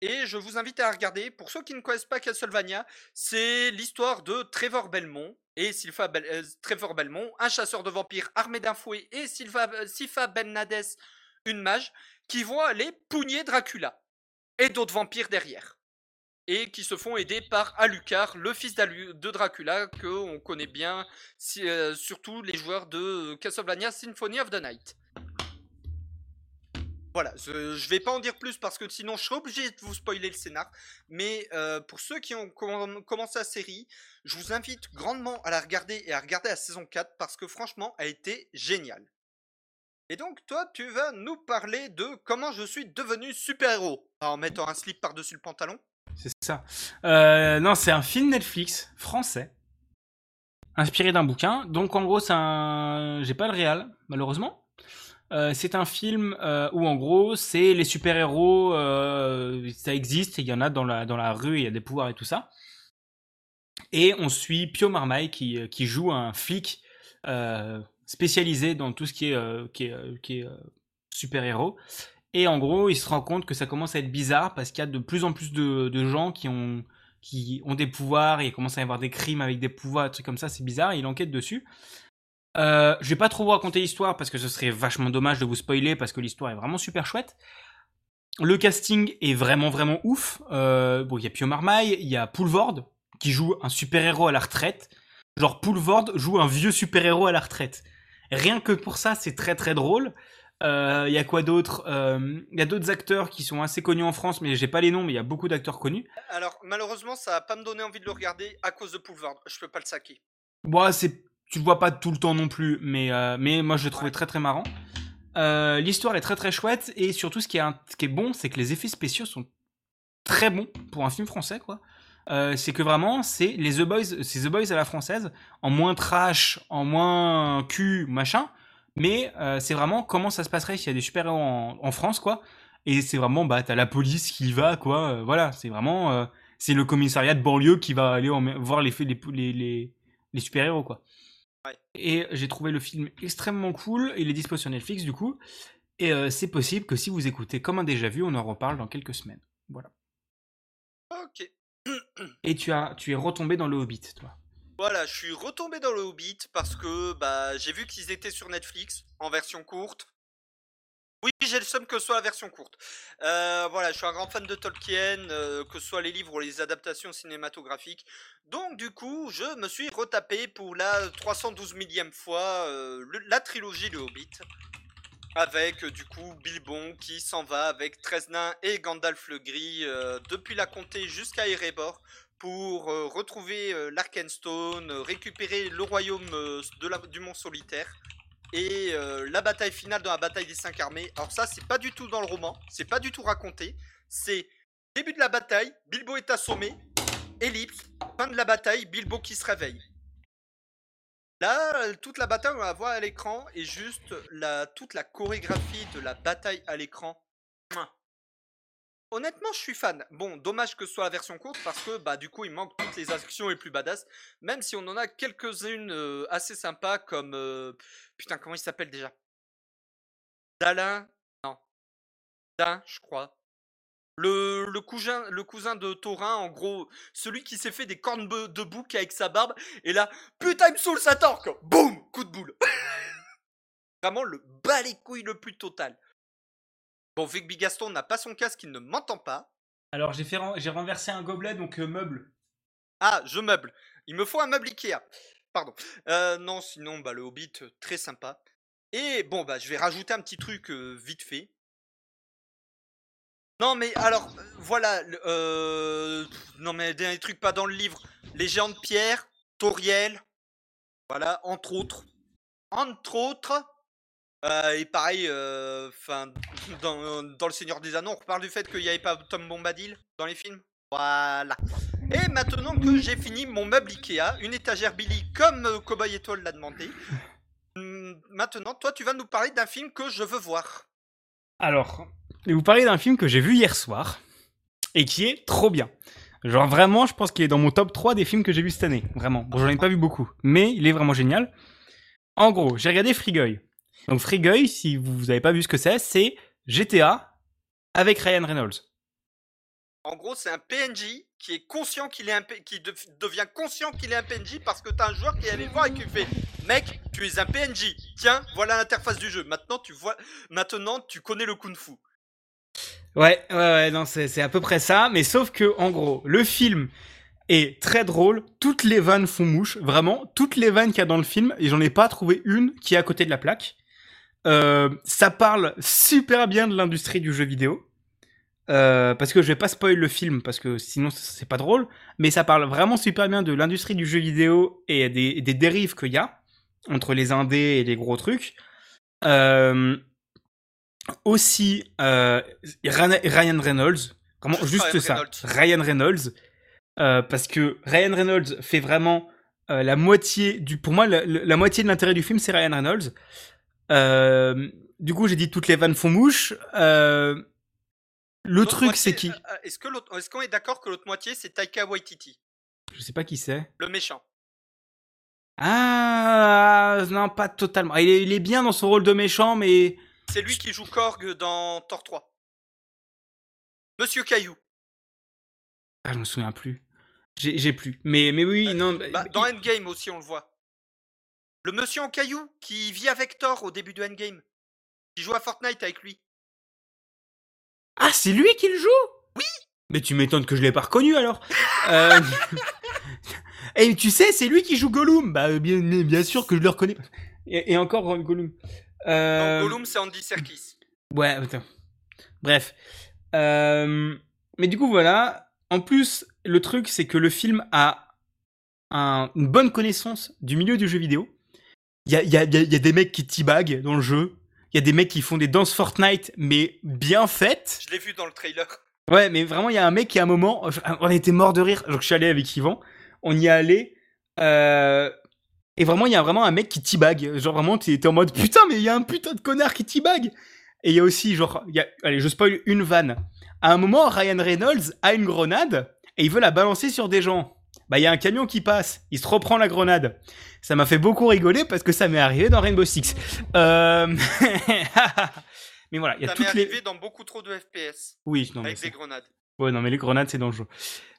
Et je vous invite à regarder. Pour ceux qui ne connaissent pas Castlevania, c'est l'histoire de Trevor Belmont et Sylpha Bel- euh, Belmont, un chasseur de vampires armé d'un fouet, et Sylpha, euh, Sypha Belnades, une mage, qui vont aller pougner Dracula et d'autres vampires derrière. Et qui se font aider par Alucard, le fils de Dracula, que on connaît bien, euh, surtout les joueurs de Castlevania Symphony of the Night. Voilà, je, je vais pas en dire plus parce que sinon je serai obligé de vous spoiler le scénar. Mais euh, pour ceux qui ont comm- commencé la série, je vous invite grandement à la regarder et à regarder la saison 4 parce que franchement, elle était géniale. Et donc, toi, tu vas nous parler de comment je suis devenu super-héros en mettant un slip par-dessus le pantalon. C'est ça. Euh, non, c'est un film Netflix français inspiré d'un bouquin. Donc en gros, c'est un, j'ai pas le réal malheureusement. Euh, c'est un film euh, où en gros c'est les super héros, euh, ça existe, il y en a dans la dans la rue, il y a des pouvoirs et tout ça. Et on suit Pio Marmaille qui qui joue un flic spécialisé dans tout ce qui est qui est, qui est super héros. Et en gros, il se rend compte que ça commence à être bizarre parce qu'il y a de plus en plus de, de gens qui ont qui ont des pouvoirs et il commence à y avoir des crimes avec des pouvoirs, des trucs comme ça, c'est bizarre. il enquête dessus. Euh, je vais pas trop vous raconter l'histoire parce que ce serait vachement dommage de vous spoiler parce que l'histoire est vraiment super chouette. Le casting est vraiment vraiment ouf. Euh, bon, il y a Pio Marmaille, il y a Poulvord qui joue un super héros à la retraite. Genre Poulvord joue un vieux super héros à la retraite. Rien que pour ça, c'est très très drôle. Il euh, y a quoi d'autre? Il euh, y a d'autres acteurs qui sont assez connus en France, mais j'ai pas les noms, mais il y a beaucoup d'acteurs connus. Alors malheureusement, ça va pas me donner envie de le regarder à cause de Poulvord. Je peux pas le saquer. Bon, c'est tu le vois pas tout le temps non plus, mais, euh, mais moi je l'ai trouvé très très marrant. Euh, l'histoire est très très chouette et surtout ce qui est, qui est bon, c'est que les effets spéciaux sont très bons pour un film français quoi. Euh, c'est que vraiment c'est les The Boys, c'est The Boys à la française, en moins trash, en moins cul machin, mais c'est vraiment comment ça se passerait s'il y a des super héros en, France quoi. Et c'est vraiment bah t'as la police qui y va quoi, voilà c'est vraiment c'est le commissariat de banlieue qui va aller voir les, les, les, les super héros quoi. Et j'ai trouvé le film extrêmement cool. Il est dispo sur Netflix du coup. Et euh, c'est possible que si vous écoutez comme un déjà vu, on en reparle dans quelques semaines. Voilà. Ok. Et tu as, tu es retombé dans le Hobbit, toi. Voilà, je suis retombé dans le Hobbit parce que bah j'ai vu qu'ils étaient sur Netflix en version courte. Oui, j'ai le somme que soit la version courte. Euh, voilà, je suis un grand fan de Tolkien, euh, que ce soit les livres ou les adaptations cinématographiques. Donc du coup, je me suis retapé pour la 312 millième fois euh, la trilogie Le Hobbit. Avec du coup Bilbon qui s'en va avec 13 nains et Gandalf le Gris depuis la comté jusqu'à Erebor pour retrouver l'Arkenstone, récupérer le royaume de la, du Mont Solitaire et euh, la bataille finale dans la bataille des cinq armées. Alors ça, c'est pas du tout dans le roman, c'est pas du tout raconté. C'est début de la bataille, Bilbo est assommé, ellipse, fin de la bataille, Bilbo qui se réveille. Là, toute la bataille, on va voir à l'écran et juste la, toute la chorégraphie de la bataille à l'écran. Honnêtement, je suis fan. Bon, dommage que ce soit la version courte parce que bah du coup, il manque toutes les actions les plus badass. Même si on en a quelques-unes euh, assez sympas comme euh, putain comment il s'appelle déjà? Dalin? Non. Dalin, je crois. Le, cousin, le cousin de Thorin, en gros, celui qui s'est fait des cornes de bouc avec sa barbe, et là, putain, il me saoule sa torque Boum Coup de boule Vraiment le bas les couilles le plus total. Bon, Vic Bigaston n'a pas son casque, il ne m'entend pas. Alors j'ai fait, j'ai renversé un gobelet, donc euh, meuble. Ah, je meuble. Il me faut un meuble Ikea. Pardon. Euh, non, sinon, bah, le Hobbit, euh, très sympa. Et bon, bah, je vais rajouter un petit truc vite fait. Non, mais alors, voilà. non, mais des trucs pas dans le livre. Les géants de pierre, Toriel. Voilà, entre autres. Entre autres, euh, et pareil, euh, enfin, dans, Le Seigneur des Anneaux, on reparle du fait qu'il n'y avait pas Tom Bombadil dans les films. Voilà. Et maintenant que j'ai fini mon meuble Ikea, une étagère Billy comme euh, Cowboy Étoile l'a demandé, hmm, maintenant, toi, tu vas nous parler d'un film que je veux voir. Alors, je vais vous parler d'un film que j'ai vu hier soir et qui est trop bien. Genre vraiment, je pense qu'il est dans mon top 3 des films que j'ai vu cette année. Vraiment. Bon, j'en ai pas vu beaucoup, mais il est vraiment génial. En gros, j'ai regardé Frigueuil. Donc Frigueuil, si vous n'avez pas vu ce que c'est, c'est GTA avec Ryan Reynolds. En gros, c'est un PNJ qui est conscient qu'il est un qui devient conscient qu'il est un PNJ parce que t'as un joueur qui est allé le voir et qui fait "Mec, tu es un PNJ. Tiens, voilà l'interface du jeu. Maintenant, tu vois maintenant tu connais le kung-fu." Ouais, ouais, ouais, non, c'est à peu près ça, mais sauf que, en gros, le film est très drôle, toutes les vannes font mouche, vraiment, toutes les vannes qu'il y a dans le film, et j'en ai pas trouvé une qui est à côté de la plaque. Euh, ça parle super bien de l'industrie du jeu vidéo. Euh, parce que je vais pas spoil le film parce que sinon c'est pas drôle, mais ça parle vraiment super bien de l'industrie du jeu vidéo et des, des dérives qu'il y a entre les indés et les gros trucs. Euh, aussi euh, Ryan Reynolds, vraiment juste, ça, Ryan Reynolds, parce que Ryan Reynolds fait vraiment la moitié du, pour moi, la moitié de l'intérêt du film, c'est Ryan Reynolds. Euh, du coup, j'ai dit toutes les vannes font mouche. Euh, le truc, c'est qui euh, Est-ce que l'autre- est-ce qu'on est d'accord que l'autre moitié c'est Taika Waititi, Je sais pas qui c'est. le méchant Ah, non, pas totalement. Il est, il est bien dans son rôle de méchant, mais C'est lui qui joue Korg dans Thor 3. Monsieur Caillou. ah, je me souviens plus. J'ai, j'ai plus. Mais, mais oui, non. Bah, dans Endgame aussi, on le voit. Le monsieur en caillou qui vit avec Thor au début de Endgame. Qui joue à Fortnite avec lui. Ah, c'est lui qui le joue? Oui Mais tu m'étonnes que je l'ai pas reconnu alors. euh... Et tu sais, c'est lui qui joue Gollum. Bah bien, mais bien sûr que je le reconnais. Et, et encore euh, Gollum. Euh... Gollum, c'est Andy Serkis. Ouais, attends. Bref. Euh, Mais du coup, voilà. En plus, le truc, c'est que le film a un- une bonne connaissance du milieu du jeu vidéo. Il y a, y, y des mecs qui teabag dans le jeu. Il y a des mecs qui font des danses Fortnite, mais bien faites. Je l'ai vu dans le trailer. Ouais, mais vraiment, il y a un mec qui, à un moment, on était mort de rire. Donc, je suis allé avec Yvan. On y est allé. Euh, et vraiment, il y a vraiment un mec qui teabag. Genre, vraiment, t'es en mode putain, mais il y a un putain de connard qui teabag. Et il y a aussi, genre, il y a, allez, je spoil une vanne. À un moment, Ryan Reynolds a une grenade et il veut la balancer sur des gens. Bah, il y a un camion qui passe. Il se reprend la grenade. Ça m'a fait beaucoup rigoler parce que ça m'est arrivé dans Rainbow Six. Euh... mais voilà, il y a Ça toutes les. arrivé dans beaucoup trop de FPS. Oui, non, mais avec c'est- des grenades. Ouais, non, mais les grenades, c'est dangereux.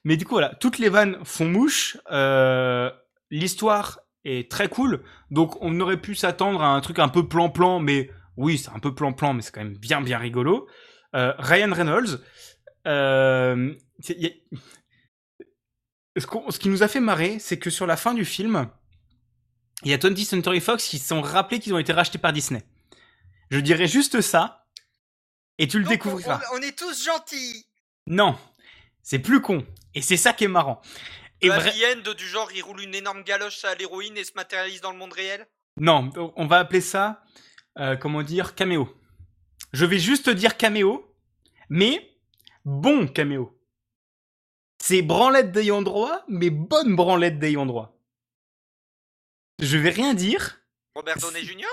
Mais du coup, voilà, toutes les vannes font mouche. Euh, L'histoire est très cool. Donc, on aurait pu s'attendre à un truc un peu plan-plan, mais oui, c'est un peu plan-plan, mais c'est quand même bien, bien rigolo. Euh, Ryan Reynolds, euh, c'est- y a- ce, qui nous a fait marrer, c'est que sur la fin du film, il y a 20th Century Fox qui se sont rappelés qu'ils ont été rachetés par Disney. Je dirais juste ça, et tu le Donc, découvriras. on- on est tous gentils. Non, c'est plus con. Et c'est ça qui est marrant. Et La end du genre, il roule une énorme galoche à l'héroïne et se matérialise dans le monde réel? Non, on va appeler ça, euh, comment dire, caméo. Je vais juste dire caméo, mais bon caméo. C'est branlette d'ayant droit, mais bonne branlette d'ayant droit. Je vais rien dire. Robert Downey Jr.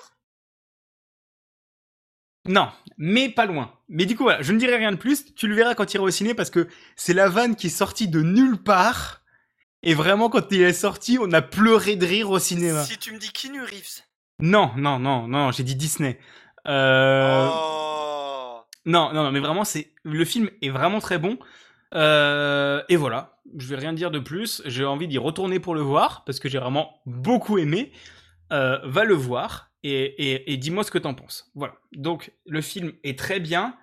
Non, mais pas loin. Mais du coup, voilà, je ne dirai rien de plus. Tu le verras quand il ira au ciné parce que c'est la vanne qui est sortie de nulle part. Et vraiment, quand il est sorti, on a pleuré de rire au cinéma. Si tu me dis Keanu Reeves. Non, non, non, non, j'ai dit Disney. Euh... Oh. Non, non, non, mais vraiment, c'est le film est vraiment très bon. Euh, Et voilà, je vais rien dire de plus. J'ai envie d'y retourner pour le voir parce que j'ai vraiment beaucoup aimé. Euh, va le voir et, dis-moi ce que t'en penses. Voilà. Donc le film est très bien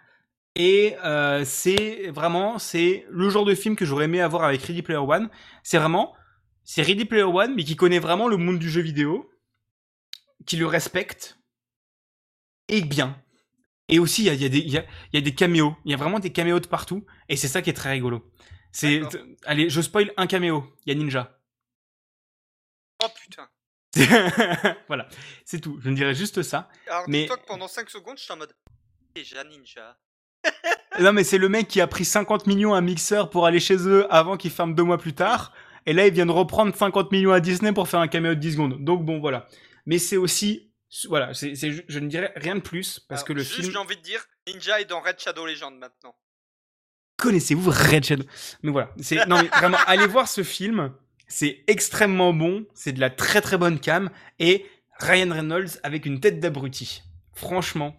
et euh, c'est vraiment c'est le genre de film que j'aurais aimé avoir avec Ready Player One. C'est vraiment c'est Ready Player One mais qui connaît vraiment le monde du jeu vidéo, qui le respecte et bien. Et aussi, il y a, il y, a des- il y, a, il y a des caméos. Il y a vraiment des caméos de partout. Et c'est ça qui est très rigolo. C'est, allez, je spoil un caméo. Il y a Ninja. Oh putain. voilà, c'est tout. Je ne dirais juste ça. Alors Mais- dis-toi que pendant 5 secondes, je suis en mode. Déjà ninja. Non, mais c'est le mec qui a pris 50 millions à Mixer pour aller chez eux avant qu'il ferme deux mois plus tard. Et là, il vient de reprendre 50 millions à Disney pour faire un caméo de 10 secondes. Donc bon, voilà. Mais c'est aussi, voilà, c'est, c'est- je ne dirais rien de plus parce Alors, que le juste, film. j'ai envie de dire, Ninja est dans Red Shadow Legend maintenant. connaissez-vous Red Shadow? Mais voilà, c'est non mais vraiment allez voir ce film, c'est extrêmement bon, c'est de la très très bonne cam et Ryan Reynolds avec une tête d'abruti. Franchement.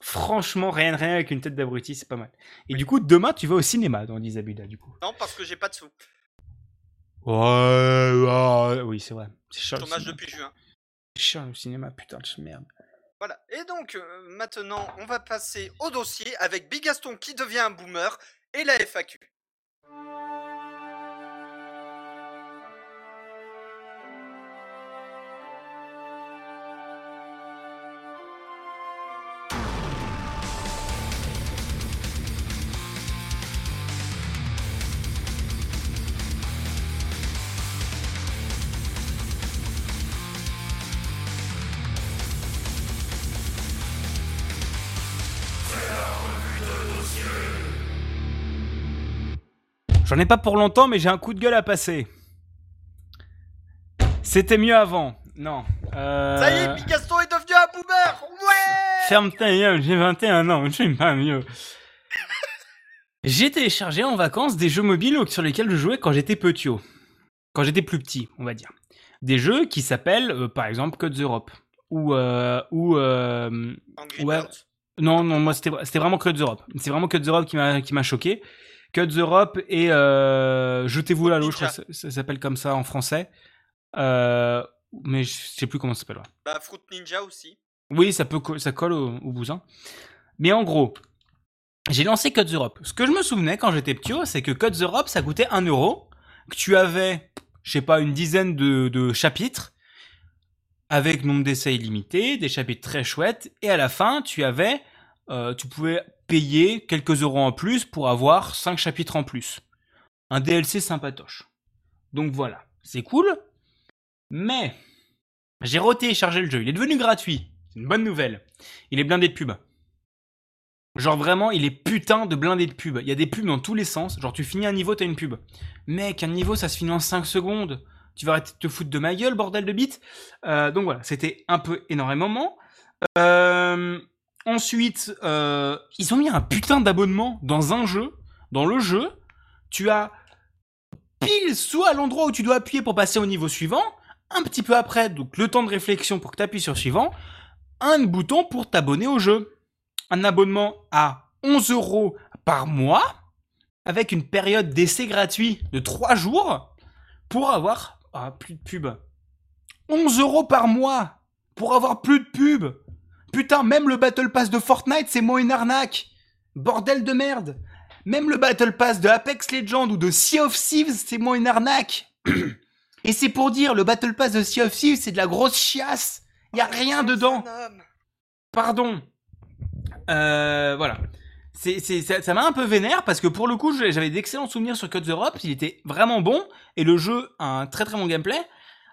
Franchement, Ryan Reynolds avec une tête d'abruti, c'est pas mal. Et du coup, demain, tu vas au cinéma dans Disabuda, du coup. Non, parce que j'ai pas de sous. Ouais, ouais, oui, c'est vrai. C'est cinéma. depuis juin. Cher le cinéma, putain de merde. Voilà. Et donc, euh, maintenant, on va passer au dossier avec Bigaston qui devient un boomer et la FAQ. J'en ai pas pour longtemps, mais j'ai un coup de gueule à passer. C'était mieux avant. Non. Euh... Ça y est, Bigaston est devenu un boomer Ouais Ferme ta gueule, j'ai 21 ans, je suis pas mieux. j'ai téléchargé en vacances des jeux mobiles sur lesquels je jouais quand j'étais petit. Quand j'étais plus petit, on va dire. Des jeux qui s'appellent, euh, par exemple, Code Europe. Ou... Euh, ou euh, Ouais. Non, non, moi c'était vraiment Code Europe. C'est vraiment Code Europe qui m'a choqué. Code Europe et euh, Jetez-vous là l'eau, je crois que ça, ça s'appelle comme ça en français. Euh, mais je sais plus comment ça s'appelle. ouais. Bah, Fruit Ninja aussi. Oui, ça peut ça colle au, au bousin. Mais en gros, j'ai lancé Codes Europe. Ce que je me souvenais quand j'étais petit, c'est que Codes Europe, ça coûtait 1 euro, que tu avais, je sais pas, une dizaine de, de chapitres, avec nombre d'essais illimité, des chapitres très chouettes, et à la fin, tu avais, euh, tu pouvais payer quelques euros en plus pour avoir 5 chapitres en plus. Un DLC sympatoche. Donc voilà, c'est cool, mais j'ai retéléchargé le jeu, il est devenu gratuit. C'est une bonne nouvelle. Il est blindé de pubs. Genre vraiment, il est putain de blindé de pubs. Il y a des pubs dans tous les sens. Genre tu finis un niveau, t'as une pub. Mec, un niveau, ça se finit en 5 secondes. Tu vas arrêter de te foutre de ma gueule, bordel de bite. Euh, donc voilà, c'était un peu énormément. Euh, ensuite, euh, ils ont mis un putain d'abonnement dans un jeu. Dans le jeu, tu as pile soit à l'endroit où tu dois appuyer pour passer au niveau suivant, un petit peu après, donc le temps de réflexion pour que tu appuies sur suivant, un bouton pour t'abonner au jeu. Un abonnement à 11 euros par mois, avec une période d'essai gratuit de 3 jours, pour avoir ah, plus de pub. 11 euros par mois pour avoir plus de pub. Putain, même le Battle Pass de Fortnite, c'est moi une arnaque. Bordel de merde. Même le Battle Pass de Apex Legends ou de Sea of Thieves, c'est moi une arnaque. Et c'est pour dire, le Battle Pass de Sea of Thieves, c'est de la grosse chiasse. Y a rien dedans. Pardon. Euh, voilà. C'est, c'est, ça, m'a un peu vénère parce que pour le coup, j'avais d'excellents souvenirs sur Codes Europe. Il était vraiment bon et le jeu a un très très bon gameplay.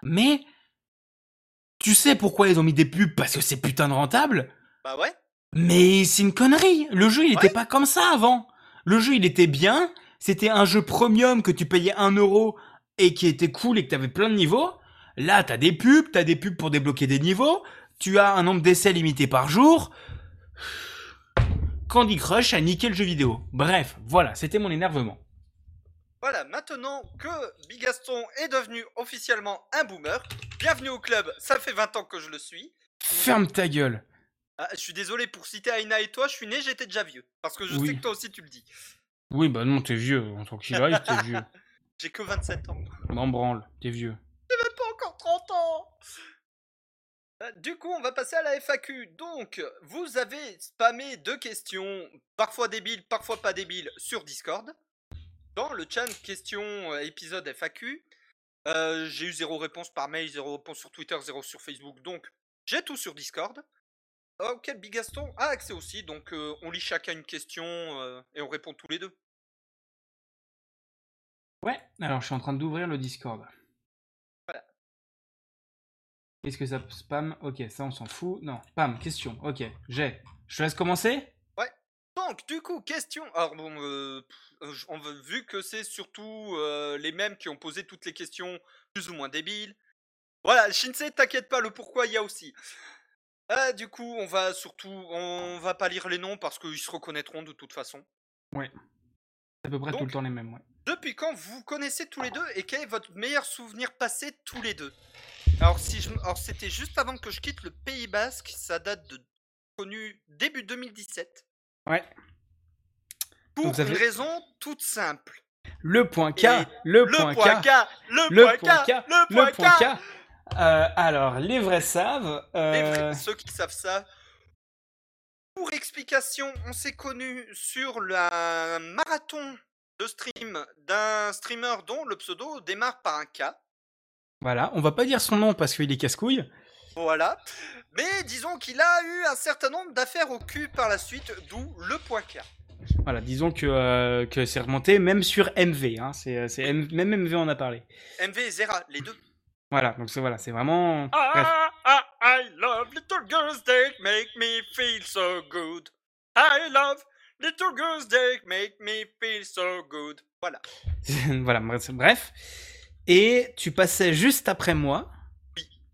Mais tu sais pourquoi ils ont mis des pubs? Parce que c'est putain de rentable. Bah ouais. Mais c'est une connerie. Le jeu, il était Ouais. pas comme ça avant. Le jeu, il était bien. C'était un jeu premium que tu payais 1 euro et qui était cool et que t'avais plein de niveaux. Là, t'as des pubs, t'as des pubs pour débloquer des niveaux. Tu as un nombre d'essais limité par jour. Candy Crush a niqué le jeu vidéo. Bref, voilà, c'était mon énervement. Voilà, maintenant que Bigaston est devenu officiellement un boomer, bienvenue au club, ça fait 20 ans que je le suis. Ferme ta gueule. Ah, je suis désolé pour citer Aina et toi, je suis né, j'étais déjà vieux. Parce que je Oui. sais que toi aussi tu le dis. Oui, bah non, t'es vieux. En tant qu'il arrive, t'es vieux. J'ai que 27 ans. M'en branle, t'es vieux. pas encore 30 ans Euh, Du coup, on va passer à la FAQ. Donc, vous avez spammé deux questions, parfois débiles, parfois pas débiles, sur Discord. Dans le chat question euh, épisode FAQ, Euh, j'ai eu zéro réponse par mail, zéro réponse sur Twitter, zéro sur Facebook. Donc, j'ai tout sur Discord. Auquel Bigaston a accès aussi. Donc, euh, on lit chacun une question euh, et on répond tous les deux. Ouais, alors je suis en train d'ouvrir le Discord. Voilà. Est-ce que ça spam? Ok, ça on s'en fout. Non, spam, question. Ok, j'ai. Je te laisse commencer? Donc, du coup, question. Alors, bon, euh, on vu que c'est surtout euh, les mêmes qui ont posé toutes les questions plus ou moins débiles. Voilà, Shinsei, t'inquiète pas, le pourquoi il y a aussi. Euh, du coup, on va surtout. On va pas lire les noms parce qu'ils se reconnaîtront de toute façon. C'est à peu près tout le temps les mêmes, ouais. Depuis quand vous connaissez tous les deux et quel est votre meilleur souvenir passé tous les deux? Alors, si je, alors c'était juste avant que je quitte le Pays Basque, ça date de connu début 2017. Ouais. Pour Donc ça une raison toute simple. Le point K, le, Le point, point K, K, le le point point K, K, le le point point K. K. Euh, alors, les vrais savent. Les vrais- euh, ceux qui savent ça. Pour explication, on s'est connus sur le marathon de stream d'un streamer dont le pseudo démarre par un K. Voilà, on va pas dire son nom parce qu'il est casse-couille. Voilà. Mais disons qu'il a eu un certain nombre d'affaires au cul par la suite, d'où le point K. Voilà, disons que, euh, que c'est remonté même sur MV. Hein, c'est, euh, c'est même MV en a parlé. MV et Zera, les deux. Voilà, donc c'est voilà, c'est vraiment. Bref. Ah, ah, I love little girls, they make me feel so good. I love little girls, they make me feel so good. Voilà. voilà, bref- bref. Et tu passais juste après moi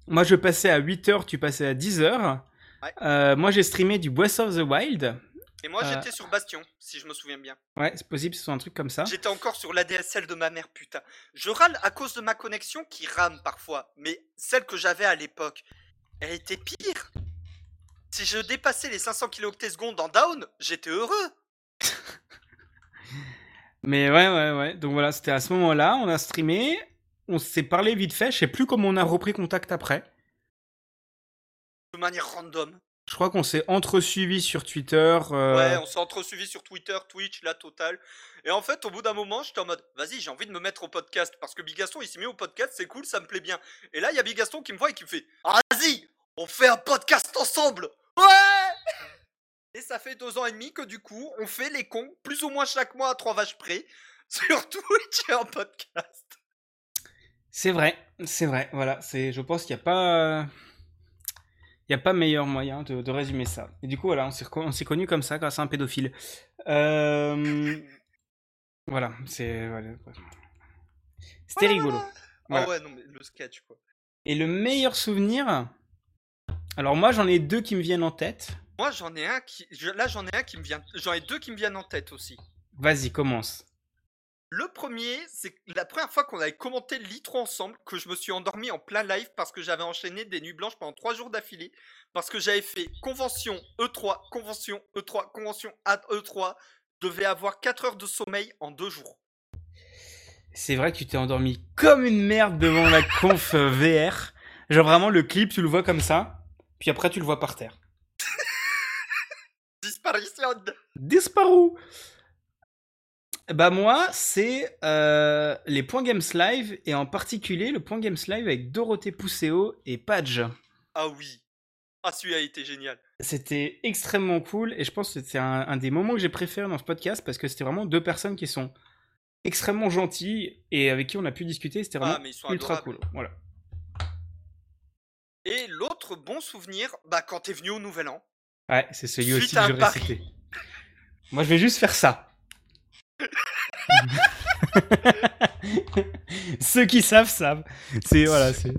Moi, je passais à 8h, tu passais à 10h. Ouais. Euh, moi, j'ai streamé du Breath of the Wild. Et moi, Euh. j'étais sur Bastion, si je me souviens bien. Ouais, c'est possible, ce soit un truc comme ça. J'étais encore sur l'ADSL de ma mère, putain. Je râle à cause de ma connexion qui rame parfois, mais celle que j'avais à l'époque, elle était pire. Si je dépassais les 500 kilooctets secondes en down, j'étais heureux. Mais ouais, ouais, ouais. Donc voilà, c'était à ce moment-là, on a streamé, on s'est parlé vite fait. Je sais plus comment on a repris contact après. De manière random. Je crois qu'on s'est entre-suivi sur Twitter. euh, Ouais, on s'est entresuivi sur Twitter, Twitch, la totale. Et en fait, au bout d'un moment, j'étais en mode, vas-y, j'ai envie de me mettre au podcast. Parce que Bigaston, il s'est mis au podcast, c'est cool, ça me plaît bien. Et là, il y a Bigaston qui me voit et qui me fait, vas-y, on fait un podcast ensemble. Ouais Et ça fait deux ans et demi que du coup, on fait les cons, plus ou moins chaque mois à trois vaches près, sur Twitch et en podcast. C'est vrai, c'est vrai. Voilà, c'est. Je pense qu'il n'y a pas. Il n'y a pas meilleur moyen de, de résumer ça. Et du coup, voilà, on s'est reco- on s'est connus comme ça grâce à un pédophile. Euh, Voilà, c'est. voilà. C'était rigolo. Voilà. Ah ouais, non, mais le sketch, quoi. Et le meilleur souvenir. Alors, moi, j'en ai deux qui me viennent en tête. Moi, j'en ai un qui. Là, j'en ai un qui me vient. J'en ai deux qui me viennent en tête aussi. Vas-y, commence. Le premier, c'est la première fois qu'on avait commenté l'E3 ensemble, que je me suis endormi en plein live parce que j'avais enchaîné des nuits blanches pendant trois jours d'affilée, parce que j'avais fait convention E3, convention E3, convention ad E3, je devais avoir 4 heures de sommeil en deux jours. C'est vrai que tu t'es endormi comme une merde devant la conf euh, VR. Genre vraiment, le clip, tu le vois comme ça. Puis après, tu le vois par terre. Disparition Disparu Bah moi, c'est euh, les points Games Live, et en particulier le point Games Live avec Dorothée Pousseau et Padge. Ah oui. Ah, celui-là a été génial. C'était extrêmement cool, et je pense que c'est un, un des moments que j'ai préféré dans ce podcast, parce que c'était vraiment deux personnes qui sont extrêmement gentilles, et avec qui on a pu discuter, c'était vraiment Ah, mais ils sont ultra adorables. cool. Voilà. Et l'autre bon souvenir, bah quand t'es venu au Nouvel An. Ouais, c'est celui Suite aussi que pari. récitais. Moi, je vais juste faire ça. Ceux qui savent savent. C'est voilà, c'est.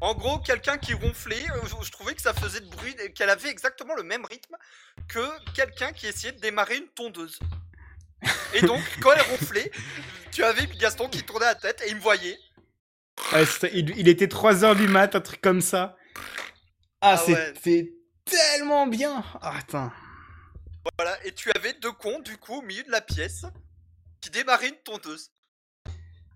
En gros, quelqu'un qui ronflait, euh, je, trouvais que ça faisait de bruit, qu'elle avait exactement le même rythme que quelqu'un qui essayait de démarrer une tondeuse. Et donc, quand elle ronflait, tu avais Gaston qui tournait la tête et il me voyait. Ouais, c'était- il, il était 3h du mat, un truc comme ça. Ah, Ah ouais. c'était tellement bien. Ah, attends. Voilà, et tu avais deux cons, du coup, au milieu de la pièce, qui démarraient une tondeuse.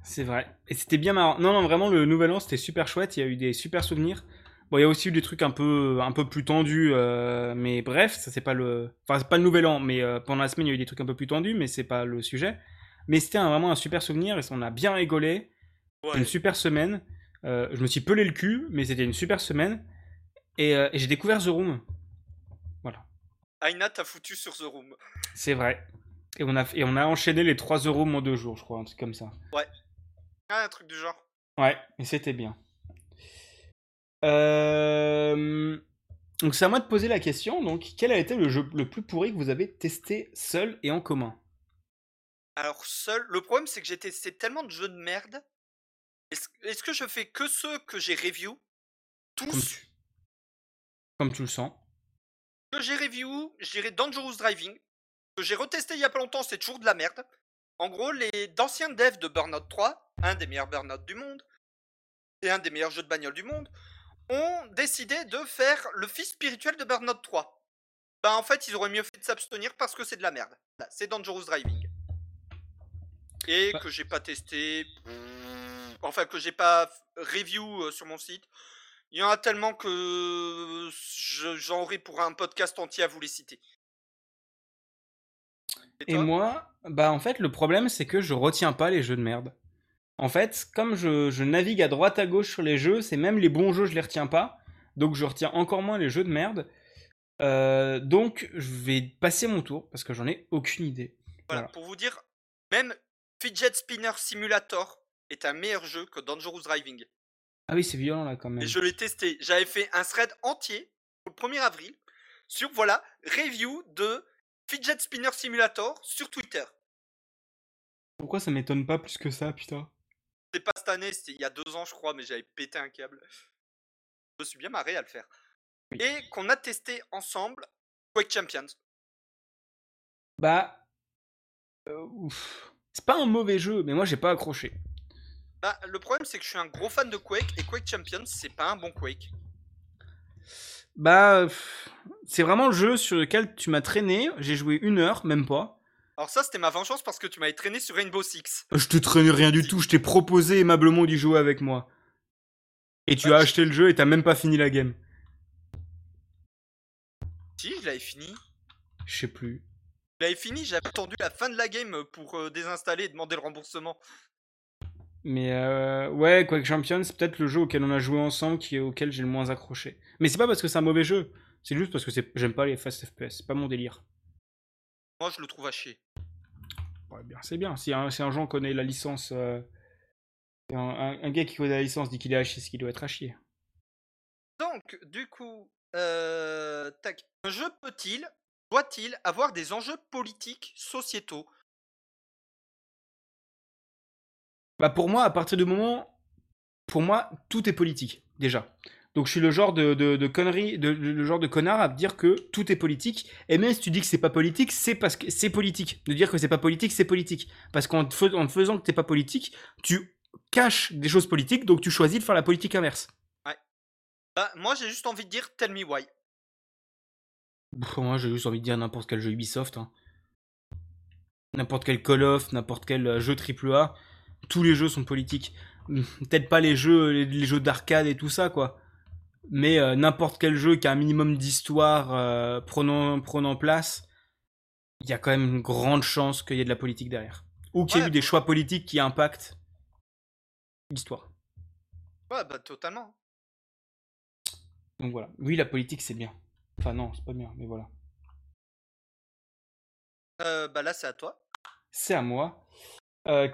C'est vrai. Et c'était bien marrant. Non, non, vraiment, le nouvel an, c'était super chouette. Il y a eu des super souvenirs. Bon, il y a aussi eu des trucs un peu, un peu plus tendus. euh, mais bref, ça, c'est pas le. Enfin, c'est pas le nouvel an, mais euh, pendant la semaine, il y a eu des trucs un peu plus tendus, mais c'est pas le sujet. Mais c'était un- vraiment un super souvenir et on a bien rigolé. Ouais. Une super semaine. Euh, je me suis pelé le cul, mais c'était une super semaine. Et, et j'ai découvert The Room. Aina t'a foutu sur The Room. C'est vrai. Et on, a, et on a enchaîné les 3 The Room en deux jours, je crois, un truc comme ça. Ah, un truc du genre. Ouais, et c'était bien. Euh, Donc c'est à moi de poser la question. Donc, quel a été le jeu le plus pourri que vous avez testé seul et en commun? Alors, seul, le problème, c'est que j'ai testé tellement de jeux de merde. Est-ce que je fais que ceux que j'ai review? Comme Tous tu, comme tu le sens. que j'ai review, je dirais Dangerous Driving, que j'ai retesté il y a pas longtemps, c'est toujours de la merde. En gros, les d'anciens devs de Burnout 3, un des meilleurs Burnout du monde, et un des meilleurs jeux de bagnole du monde, ont décidé de faire le fils spirituel de Burnout 3. Ben en fait, ils auraient mieux fait de s'abstenir parce que c'est de la merde. C'est Dangerous Driving. Et Bah. que j'ai pas testé, enfin que j'ai pas review euh, sur mon site. Il y en a tellement que je- j'en aurai pour un podcast entier à vous les citer. Et moi, bah en fait, le problème, c'est que je retiens pas les jeux de merde. En fait, comme je, je navigue à droite à gauche sur les jeux, c'est même les bons jeux, je les retiens pas. Donc je retiens encore moins les jeux de merde. Euh, donc je vais passer mon tour parce que j'en ai aucune idée. Voilà, Voilà. pour vous dire, même Fidget Spinner Simulator est un meilleur jeu que Dangerous Driving. Ah oui, c'est violent là quand même. Et je l'ai testé. J'avais fait un thread entier le 1er avril sur, voilà, review de Fidget Spinner Simulator sur Twitter. Pourquoi ça m'étonne pas plus que ça, putain? C'est pas cette année, c'était il y a deux ans, je crois, mais j'avais pété un câble. me suis bien marré à le faire. Et qu'on a testé ensemble Quake Champions. Bah. euh, ouf. C'est pas un mauvais jeu, mais moi j'ai pas accroché. Bah, le problème, c'est que je suis un gros fan de Quake et Quake Champions, c'est pas un bon Quake. Bah. pff, C'est vraiment le jeu sur lequel tu m'as traîné. J'ai joué une heure, même pas. Alors, ça, c'était ma vengeance parce que tu m'avais traîné sur Rainbow Six. Je te traînais rien du tout, je t'ai proposé aimablement d'y jouer avec moi. Et tu Ouais, as je- acheté le jeu et t'as même pas fini la game. Si, je l'avais fini. Je sais plus. Je l'avais fini, j'avais attendu la fin de la game pour euh, désinstaller et demander le remboursement. Mais euh, ouais, Quake Champions, c'est peut-être le jeu auquel on a joué ensemble qui est auquel j'ai le moins accroché. Mais c'est pas parce que c'est un mauvais jeu, c'est juste parce que c'est- j'aime pas les fast FPS, c'est pas mon délire. Moi, je le trouve à chier. Ouais, bien, c'est bien. Si un, si un gens connaît la licence, euh, un, un- un gars qui connaît la licence dit qu'il est à chier, c'est qu'il doit être à chier. Donc, du coup, euh, tac. Un jeu peut-il, doit-il avoir des enjeux politiques, sociétaux? Bah pour moi, à partir du moment, pour moi, tout est politique déjà. Donc je suis le genre de, de, de connerie, de, le genre de connard à dire que tout est politique. Et même si tu dis que c'est pas politique, c'est parce que c'est politique. De dire que c'est pas politique, c'est politique. Parce qu'en te, fais- en te faisant que t'es pas politique, tu caches des choses politiques, donc tu choisis de faire la politique inverse. Bah, moi, j'ai juste envie de dire tell me why. Pff, moi, j'ai juste envie de dire n'importe quel jeu Ubisoft. hein. N'importe quel Call of, n'importe quel euh, jeu AAA. Tous les jeux sont politiques. Hum, Peut-être pas les jeux, les jeux d'arcade et tout ça, quoi. Mais euh, n'importe quel jeu qui a un minimum d'histoire euh, prenant, prenant place, il y a quand même une grande chance qu'il y ait de la politique derrière. Ou qu'il y ait Ouais, eu des bah- choix politiques qui impactent l'histoire. Ouais, bah, totalement. Donc voilà. Oui, la politique, c'est bien. Enfin non, c'est pas bien, mais voilà. Euh, bah, là, c'est à toi. C'est à moi.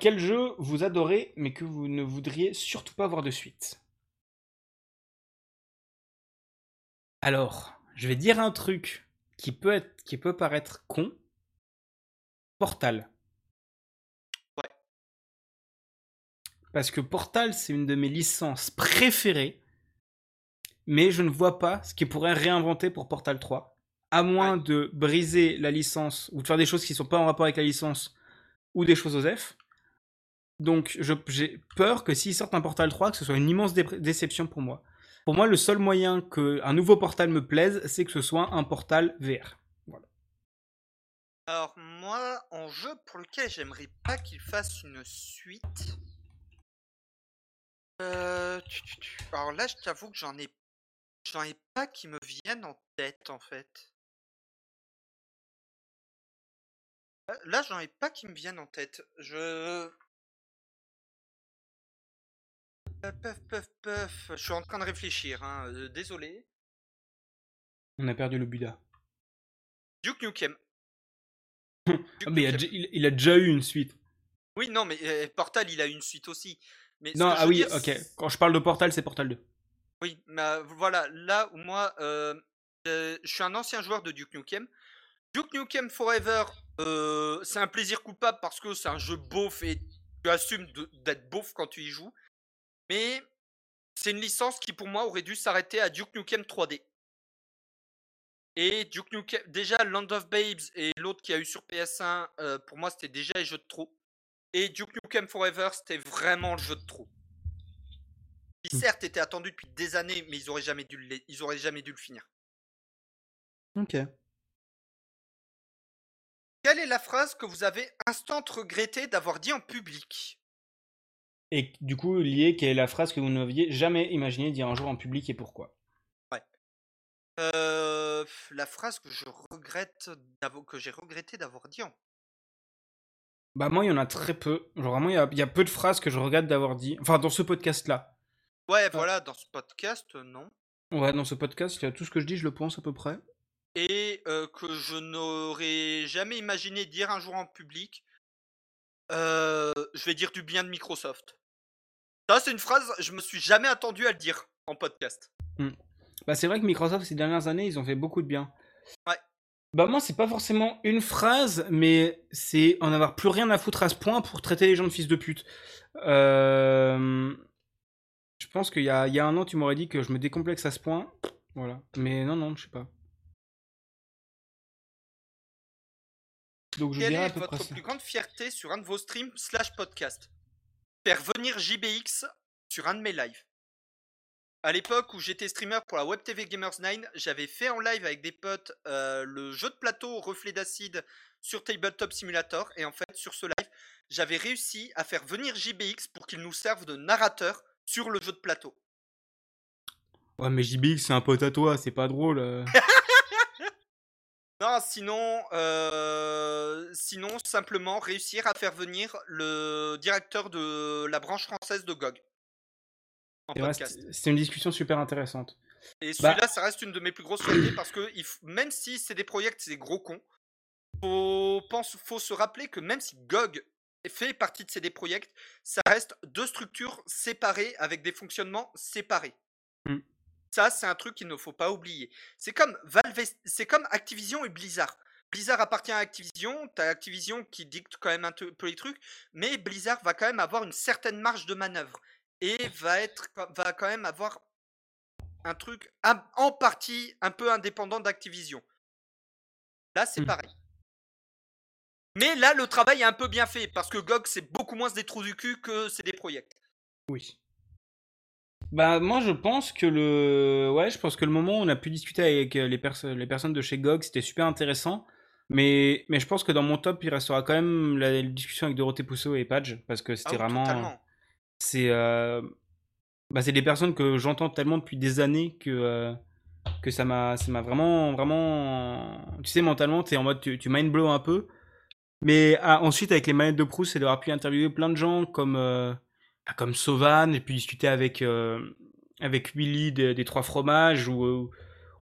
Quel jeu vous adorez mais que vous ne voudriez surtout pas voir de suite? Alors, je vais dire un truc qui peut être, qui peut paraître con. Portal. Ouais. Parce que Portal, c'est une de mes licences préférées, mais je ne vois pas ce qui pourrait réinventer pour Portal 3, à moins de briser la licence ou de faire des choses qui ne sont pas en rapport avec la licence ou des choses aux F. Donc j'ai peur que s'ils sortent un Portal 3, que ce soit une immense dé- déception pour moi. Pour moi, le seul moyen qu'un nouveau Portal me plaise, c'est que ce soit un Portal VR. Alors, moi, en jeu pour lequel j'aimerais pas qu'il fasse une suite. Euh, Alors là, je t'avoue que j'en ai, j'en ai pas qui me viennent en tête en fait. Euh, Là, j'en ai pas qui me viennent en tête. Je. Puff, puff, puff. Je suis en train de réfléchir. Hein. euh, Désolé. On a perdu le Buddha. Duke Nukem. Ah, mais il a, Nukem. déjà- il- il a déjà eu une suite. Oui, non, mais euh, Portal, il a une suite aussi. Mais ce Non, que je ah veux oui, dire, ok. c'est- Quand je parle de Portal, c'est Portal 2. Oui, mais euh, voilà, là où moi, euh, euh, je suis un ancien joueur de Duke Nukem. Duke Nukem Forever, euh, c'est un plaisir coupable parce que c'est un jeu beauf et tu assumes de- d'être beauf quand tu y joues. Mais c'est une licence qui pour moi aurait dû s'arrêter à Duke Nukem 3D. Et Duke Nukem, déjà Land of Babes et l'autre qui a eu sur PS1, euh, pour moi c'était déjà les jeux de trop. Et Duke Nukem Forever, c'était vraiment le jeu de trop. Qui Mm. certes était attendu depuis des années, mais ils auraient jamais dû le, ils auraient jamais dû le finir. Ok. Quelle est la phrase que vous avez instant regretté d'avoir dit en public? Et du coup, lié, quelle est la phrase que vous n'aviez jamais imaginé dire un jour en public et pourquoi? Euh, La phrase que je regrette que j'ai regretté d'avoir dit en Bah moi, il y en a très peu. Genre vraiment, il y a, il y a peu de phrases que je regrette d'avoir dit. Enfin, dans ce podcast-là. Ouais, voilà, dans ce podcast, euh, non. Ouais, dans ce podcast, il y a tout ce que je dis, je le pense à peu près. Et euh, que je n'aurais jamais imaginé dire un jour en public. Euh, je vais dire du bien de Microsoft. Ça, c'est une phrase, je me suis jamais attendu à le dire en podcast. Bah c'est vrai que Microsoft, ces dernières années, ils ont fait beaucoup de bien. Ouais. Bah moi, c'est pas forcément une phrase, mais c'est en avoir plus rien à foutre à ce point pour traiter les gens de fils de pute. Euh... Je pense qu'il y a, il y a un an, tu m'aurais dit que je me décomplexe à ce point. Voilà. Mais non, non, je sais pas. Donc je Quelle est votre ça. plus grande fierté sur un de vos streams slash podcast Faire venir JBX sur un de mes lives. À l'époque où j'étais streamer pour la Web TV Gamers 9, j'avais fait en live avec des potes euh, le jeu de plateau Reflet d'acide sur Tabletop Simulator. Et en fait, sur ce live, j'avais réussi à faire venir JBX pour qu'il nous serve de narrateur sur le jeu de plateau. Ouais, mais JBX, c'est un pote à toi, c'est pas drôle. euh. Non, sinon, euh, sinon simplement réussir à faire venir le directeur de la branche française de GOG C'est une discussion super intéressante. Et Bah- celui-là, ça reste une de mes plus grosses fiertés parce que il f- même si c'est des projets, c'est des gros cons, faut, pense, faut se rappeler que même si GOG fait partie de ces des projets, ça reste deux structures séparées avec des fonctionnements séparés. Ça, c'est un truc qu'il ne faut pas oublier. C'est comme Valve, c'est comme Activision et Blizzard. Blizzard appartient à Activision, t'as Activision qui dicte quand même un peu les trucs, mais Blizzard va quand même avoir une certaine marge de manœuvre et va être, va quand même avoir un truc un- en partie un peu indépendant d'Activision. Là, c'est Hmm. pareil. Mais là, le travail est un peu bien fait parce que GOG, c'est beaucoup moins des trous du cul que c'est des projets. Oui. Bah moi je pense que le ouais je pense que le moment où on a pu discuter avec euh, les, perso- les personnes de chez GOG c'était super intéressant. Mais mais je pense que dans mon top il restera quand même la, la discussion avec Dorothée Pousseau et Page parce que Ah c'était oui, vraiment c'est euh, bah c'est des personnes que j'entends tellement depuis des années que euh, que ça m'a ça m'a vraiment vraiment tu sais mentalement t'es en mode tu, tu mind blow un peu. Mais ah, ensuite avec les manettes de Proust c'est d'avoir pu interviewer plein de gens comme euh, bah, comme Sauvan et puis discuter avec euh, avec Willy des, trois fromages ou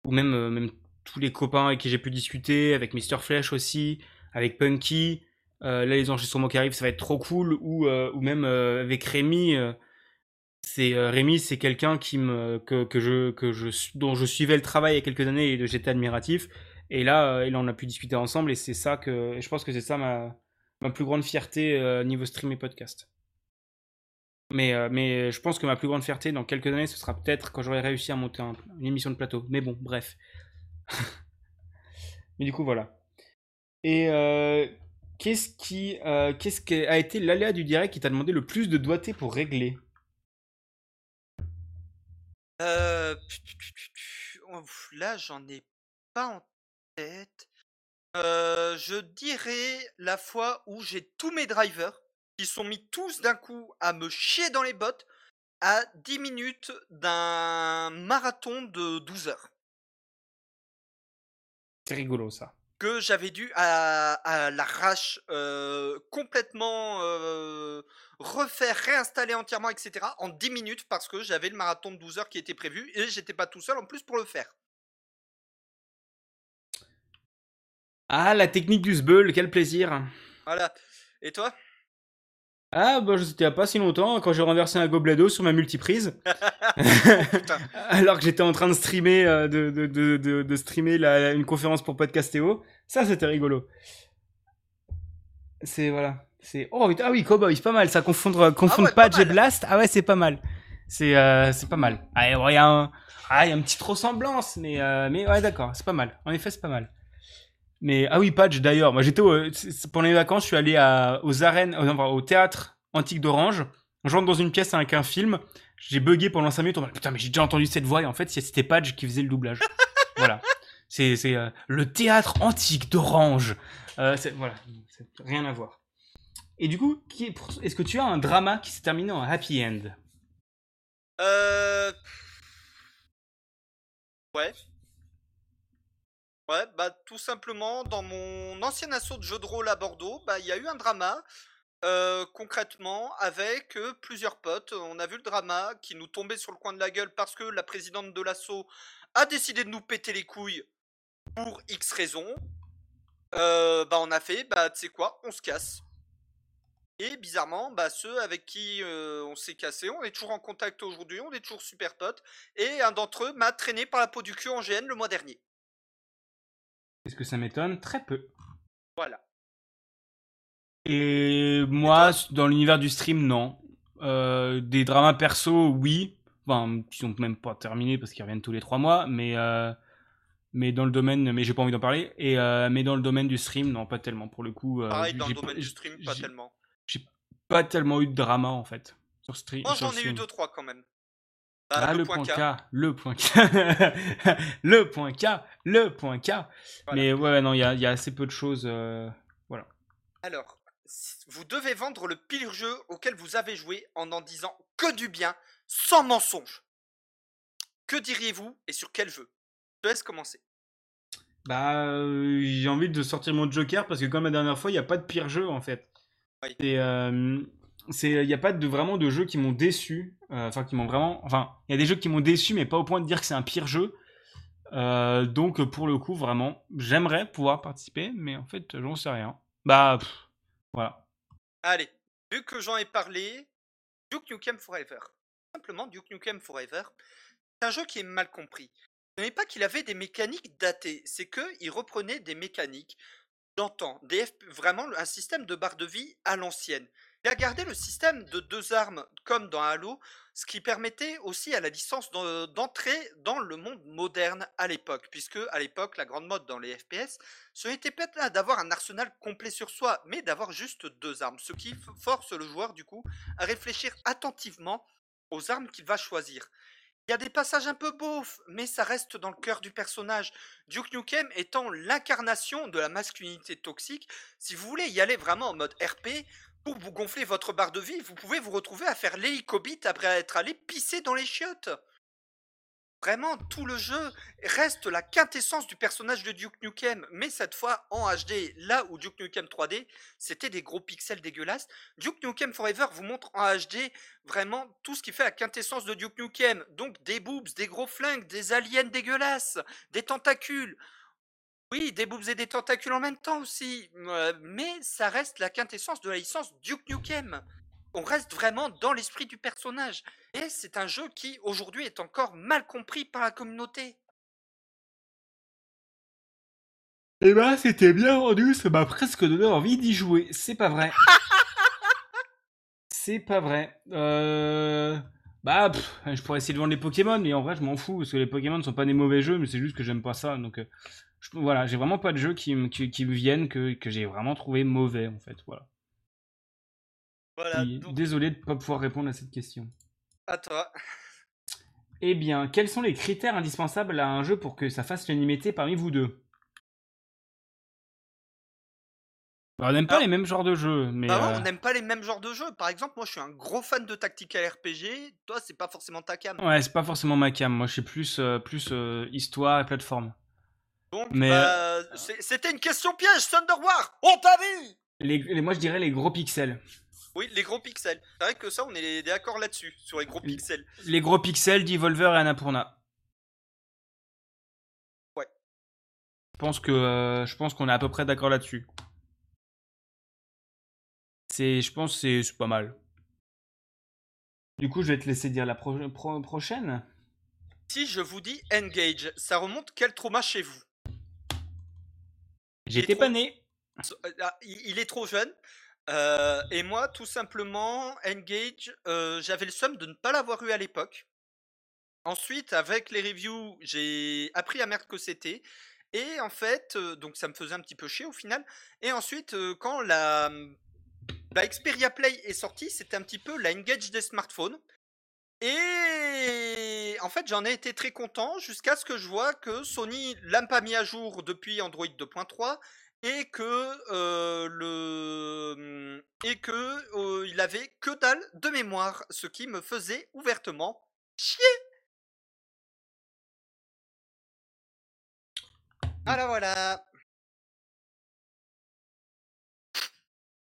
ou même euh, même tous les copains avec qui j'ai pu discuter avec Mister Flash aussi avec Punky euh, là les enregistrements qui arrivent ça va être trop cool ou ou même avec Rémi c'est Rémi c'est quelqu'un qui me que, que je que je dont je suivais le travail il y a quelques années et j'étais admiratif. Et là et là on a pu discuter ensemble et c'est ça que je pense que c'est ça ma ma plus grande fierté niveau stream et podcast mais, euh, mais je pense que ma plus grande fierté dans quelques années, ce sera peut-être quand j'aurai réussi à monter un- une émission de plateau. Mais bon, bref. mais du coup, voilà. Et euh, qu'est-ce qui, euh, qu'est-ce qui a été l'aléa du direct qui t'a demandé le plus de doigté pour régler? Euh, là, j'en ai pas en tête. Euh, je dirais la fois où j'ai tous mes drivers qui sont mis tous d'un coup à me chier dans les bottes à 10 minutes d'un marathon de 12 heures C'est rigolo ça. que j'avais dû à, à l'arrache euh, complètement euh, refaire, réinstaller entièrement, etc. en 10 minutes parce que j'avais le marathon de 12 heures qui était prévu et j'étais pas tout seul en plus pour le faire. Ah, la technique du sbeul, quel plaisir. Voilà. Et toi? Ah, bah, c'était il y a pas si longtemps quand j'ai renversé un gobelet d'eau sur ma multiprise. Alors que j'étais en train de streamer, euh, de, de, de, de, de streamer la- une conférence pour Podcastéo. Ça, c'était rigolo. C'est, voilà. C'est, oh, ah oui, Cowboy, c'est pas mal. Ça confondre, confondre ouais, pas Patch et. Blast. Ah ouais, c'est pas mal. C'est, euh, c'est pas mal. Ah, il y a un, ah, il y a une petite ressemblance, mais, euh, mais ouais, d'accord, c'est pas mal. En effet, c'est pas mal. Mais, ah oui, Patch, d'ailleurs, moi j'étais au- c'est- pendant les vacances, je suis allé à, aux arènes, euh, au théâtre antique d'Orange. Je rentre dans une pièce avec un film. J'ai bugué pendant 5 minutes. Putain, mais j'ai déjà entendu cette voix. Et en fait, c'était Patch qui faisait le doublage. voilà. C'est c'est, euh, le théâtre antique d'Orange. Euh, voilà. C'est rien à voir. Et du coup, pour- est-ce que tu as un drama qui s'est terminé en happy end? Euh... Ouais. Ouais, bah tout simplement, dans mon ancien assaut de jeu de rôle à Bordeaux, bah il y a eu un drama, euh, concrètement, avec euh, plusieurs potes. On a vu le drama qui nous tombait sur le coin de la gueule parce que la présidente de l'assaut a décidé de nous péter les couilles pour X raisons. Euh, bah on a fait, bah tu sais quoi, on se casse. Et bizarrement, bah, ceux avec qui euh, on s'est cassé, on est toujours en contact aujourd'hui, on est toujours super potes. Et un d'entre eux m'a traîné par la peau du cul en GN le mois dernier. Est-ce que ça m'étonne Très peu. Voilà. Et moi, dans l'univers du stream, non. Euh, des dramas perso, oui. enfin, qui sont même pas terminés parce qu'ils reviennent tous les trois mois, mais euh, mais dans le domaine, mais j'ai pas envie d'en parler. Et euh, mais dans le domaine du stream, non, pas tellement. Pour le coup, Pareil dans j'ai le domaine pas- du stream, pas j'ai- tellement. Pas tellement eu de drama en fait sur stream. Moi j'en ai eu deux trois quand même. Ah, le, point K. le point K, le point K, le point K. Mais ouais, non, il y a, il y a assez peu de choses. euh, Alors, si- vous devez vendre le pire jeu auquel vous avez joué en en disant que du bien, sans mensonge. Que diriez-vous et sur quel jeu? Je te laisse commencer. Bah, euh, j'ai envie de sortir mon Joker parce que comme la dernière fois, il n'y a pas de pire jeu en fait. Oui. Et euh, c'est, il n'y a pas de vraiment de jeux qui m'ont déçu. euh, Enfin, qui m'ont vraiment. Enfin, il y a des jeux qui m'ont déçu, mais pas au point de dire que c'est un pire jeu. Euh, donc pour le coup, vraiment, j'aimerais pouvoir participer, mais en fait, j'en sais rien. Bah, voilà. Allez, vu que j'en ai parlé, Duke Nukem Forever. Simplement, Duke Nukem Forever, c'est un jeu qui est mal compris. Ce n'est pas qu'il avait des mécaniques datées, c'est qu'il reprenait des mécaniques d'antan, des vraiment un système de barre de vie à l'ancienne. Il a gardé le système de deux armes comme dans Halo, ce qui permettait aussi à la licence d'en- d'entrer dans le monde moderne à l'époque, puisque à l'époque, la grande mode dans les FPS, ce n'était pas d'avoir un arsenal complet sur soi, mais d'avoir juste deux armes, ce qui force le joueur du coup à réfléchir attentivement aux armes qu'il va choisir. Il y a des passages un peu beaufs, mais ça reste dans le cœur du personnage. Duke Nukem étant l'incarnation de la masculinité toxique, si vous voulez y aller vraiment en mode RP, pour vous gonfler votre barre de vie, vous pouvez vous retrouver à faire l'hélicobite après être allé pisser dans les chiottes. Vraiment, tout le jeu reste la quintessence du personnage de Duke Nukem, mais cette fois en HD, là où Duke Nukem 3D, c'était des gros pixels dégueulasses. Duke Nukem Forever vous montre en HD vraiment tout ce qui fait la quintessence de Duke Nukem. Donc des boobs, des gros flingues, des aliens dégueulasses, des tentacules. Oui, des boobs et des tentacules en même temps aussi. euh, mais ça reste la quintessence de la licence Duke Nukem. On reste vraiment dans l'esprit du personnage. Et c'est un jeu qui, aujourd'hui, est encore mal compris par la communauté. Eh ben, c'était bien rendu, ça m'a presque donné envie d'y jouer. C'est pas vrai. C'est pas vrai. Euh... Bah, pff, je pourrais essayer de vendre les Pokémon, mais en vrai, je m'en fous, parce que les Pokémon ne sont pas des mauvais jeux, mais c'est juste que j'aime pas ça. Donc, euh, je- voilà, j'ai vraiment pas de jeux qui, me- qui, qui me viennent que, que j'ai vraiment trouvé mauvais, en fait. Voilà. Voilà, Et donc, Désolé de pas pouvoir répondre à cette question. à toi. Eh bien, quels sont les critères indispensables à un jeu pour que ça fasse l'unanimité parmi vous deux? Bah, On n'aime pas Ah. les mêmes genres de jeux, mais... Bah ouais, euh, on n'aime pas les mêmes genres de jeux. Par exemple, moi, je suis un gros fan de tactical RPG. Toi, c'est pas forcément ta cam. Ouais, c'est pas forcément ma cam. Moi, je suis plus, euh, plus euh, histoire et plateforme. Donc, Mais, bah, c'est- c'était une question piège, Thunder War. On t'a dit Les, les- moi, je dirais les gros pixels. Oui, les gros pixels. C'est vrai que ça, on est d'accord là-dessus, sur les gros pixels. Les gros pixels d'Evolver et Annapurna. Ouais. Je pense que euh, je pense qu'on est à peu près d'accord là-dessus. C'est, je pense, que c'est c'est pas mal. Du coup, je vais te laisser dire la pro- pro- prochaine. Si je vous dis Engage, ça remonte quel trauma chez vous? J'étais pas né. Euh, il est trop jeune. Euh, et moi, tout simplement, Engage, euh, j'avais le somme de ne pas l'avoir eu à l'époque. Ensuite, avec les reviews, j'ai appris à merde que c'était. Et en fait, euh, donc ça me faisait un petit peu chier au final. Et ensuite, quand la, la Xperia Play est sortie, c'était un petit peu la Engage des smartphones. Et en fait, j'en ai été très content jusqu'à ce que je vois que Sony l'a pas mis à jour depuis Android 2.3 et que euh, le et que euh, il avait que dalle de mémoire, ce qui me faisait ouvertement chier. Voilà, voilà. Je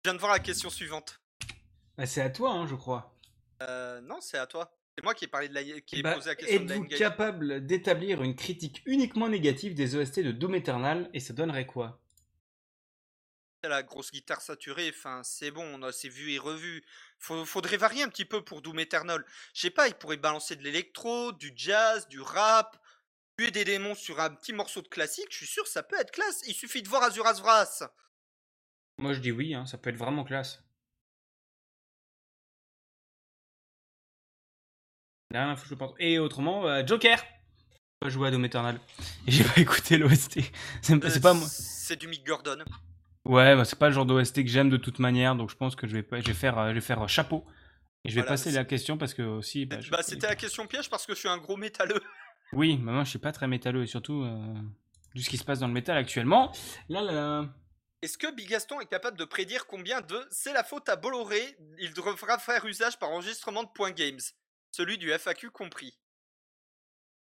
viens de voir la question suivante. Bah, c'est à toi, hein, je crois. Euh, non, c'est à toi. C'est moi qui ai parlé de la qui ai Bah, posé la question de Êtes-vous capable d'établir une critique uniquement négative des OST de Doom Eternal et ça donnerait quoi? La grosse guitare saturée, enfin c'est bon, on a c'est vu et revu. Faut- faudrait varier un petit peu pour Doom Eternal. Je sais pas, il pourrait balancer de l'électro, du jazz, du rap, tuer des démons sur un petit morceau de classique, je suis sûr ça peut être classe. Il suffit de voir Azuras Vras. Moi, je dis oui, hein, ça peut être vraiment classe. Je pense. Et autrement, euh, Joker. J'ai Pas joué à Doom Eternal. Et j'ai pas écouté l'OST. C'est Euh, c'est pas moi. C'est du Mick Gordon. Ouais, bah, c'est pas le genre d'OST que j'aime de toute manière, donc je pense que je vais, pas, je vais faire, euh, je vais faire euh, chapeau. Et je vais Voilà, passer la question parce que aussi. Bah, je- Bah, c'était la question piège parce que je suis un gros métalleux. Oui, mais moi je suis pas très métalleux et surtout euh, vu ce qui se passe dans le métal actuellement. Là, là, là. Est-ce que Bigaston est capable de prédire combien de C'est la faute à Bolloré Il devra faire usage par enregistrement de points games. Celui du FAQ compris.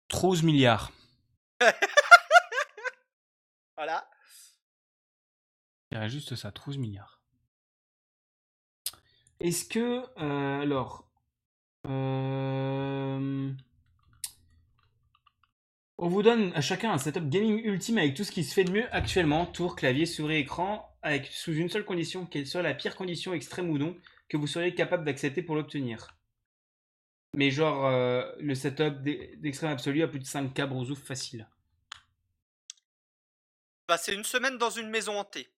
12 milliards. Voilà. Je dirais juste ça, 12 milliards. Est-ce que. euh, alors. euh, on vous donne à chacun un setup gaming ultime avec tout ce qui se fait de mieux actuellement tour, clavier, souris, écran, avec sous une seule condition, quelle soit la pire condition extrême ou non, que vous seriez capable d'accepter pour l'obtenir. Mais genre, euh, le setup d'e- d'extrême absolu à plus de 5K brousouf facile. Passer une semaine dans une maison hantée.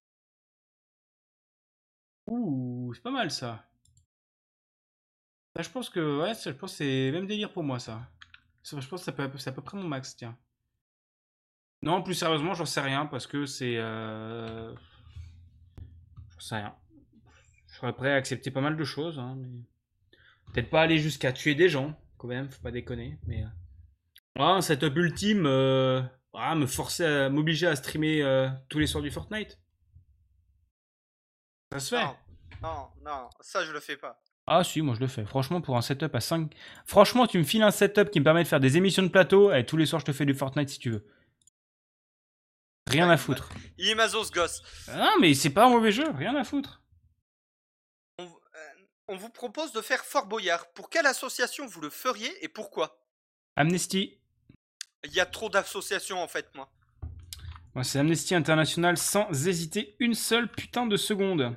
Ouh, c'est pas mal ça. Ça, je pense que ouais, je pense c'est même délire pour moi ça. Ça, je pense que ça peut- c'est à peu près mon max, tiens. Non, plus sérieusement, j'en sais rien parce que c'est. Euh... J'en sais rien. Je serais prêt à accepter pas mal de choses, hein, mais peut-être pas aller jusqu'à tuer des gens, quand même, faut pas déconner. Mais euh, ah, un setup ultime, euh, ah, me forcer à m'obliger à streamer euh, tous les soirs du Fortnite. Ça se fait. Non, non, non, ça je le fais pas. Ah si, moi je le fais. Franchement, pour un setup à 5... Franchement, tu me files un setup qui me permet de faire des émissions de plateau, et tous les soirs je te fais du Fortnite si tu veux. Rien à foutre. Il est maso ce gosse. Ah mais c'est pas un mauvais jeu, rien à foutre. On, vous propose de faire Fort Boyard. Pour quelle association vous le feriez et pourquoi? Amnesty. Il y a trop d'associations en fait, moi. Moi c'est Amnesty International sans hésiter une seule putain de seconde.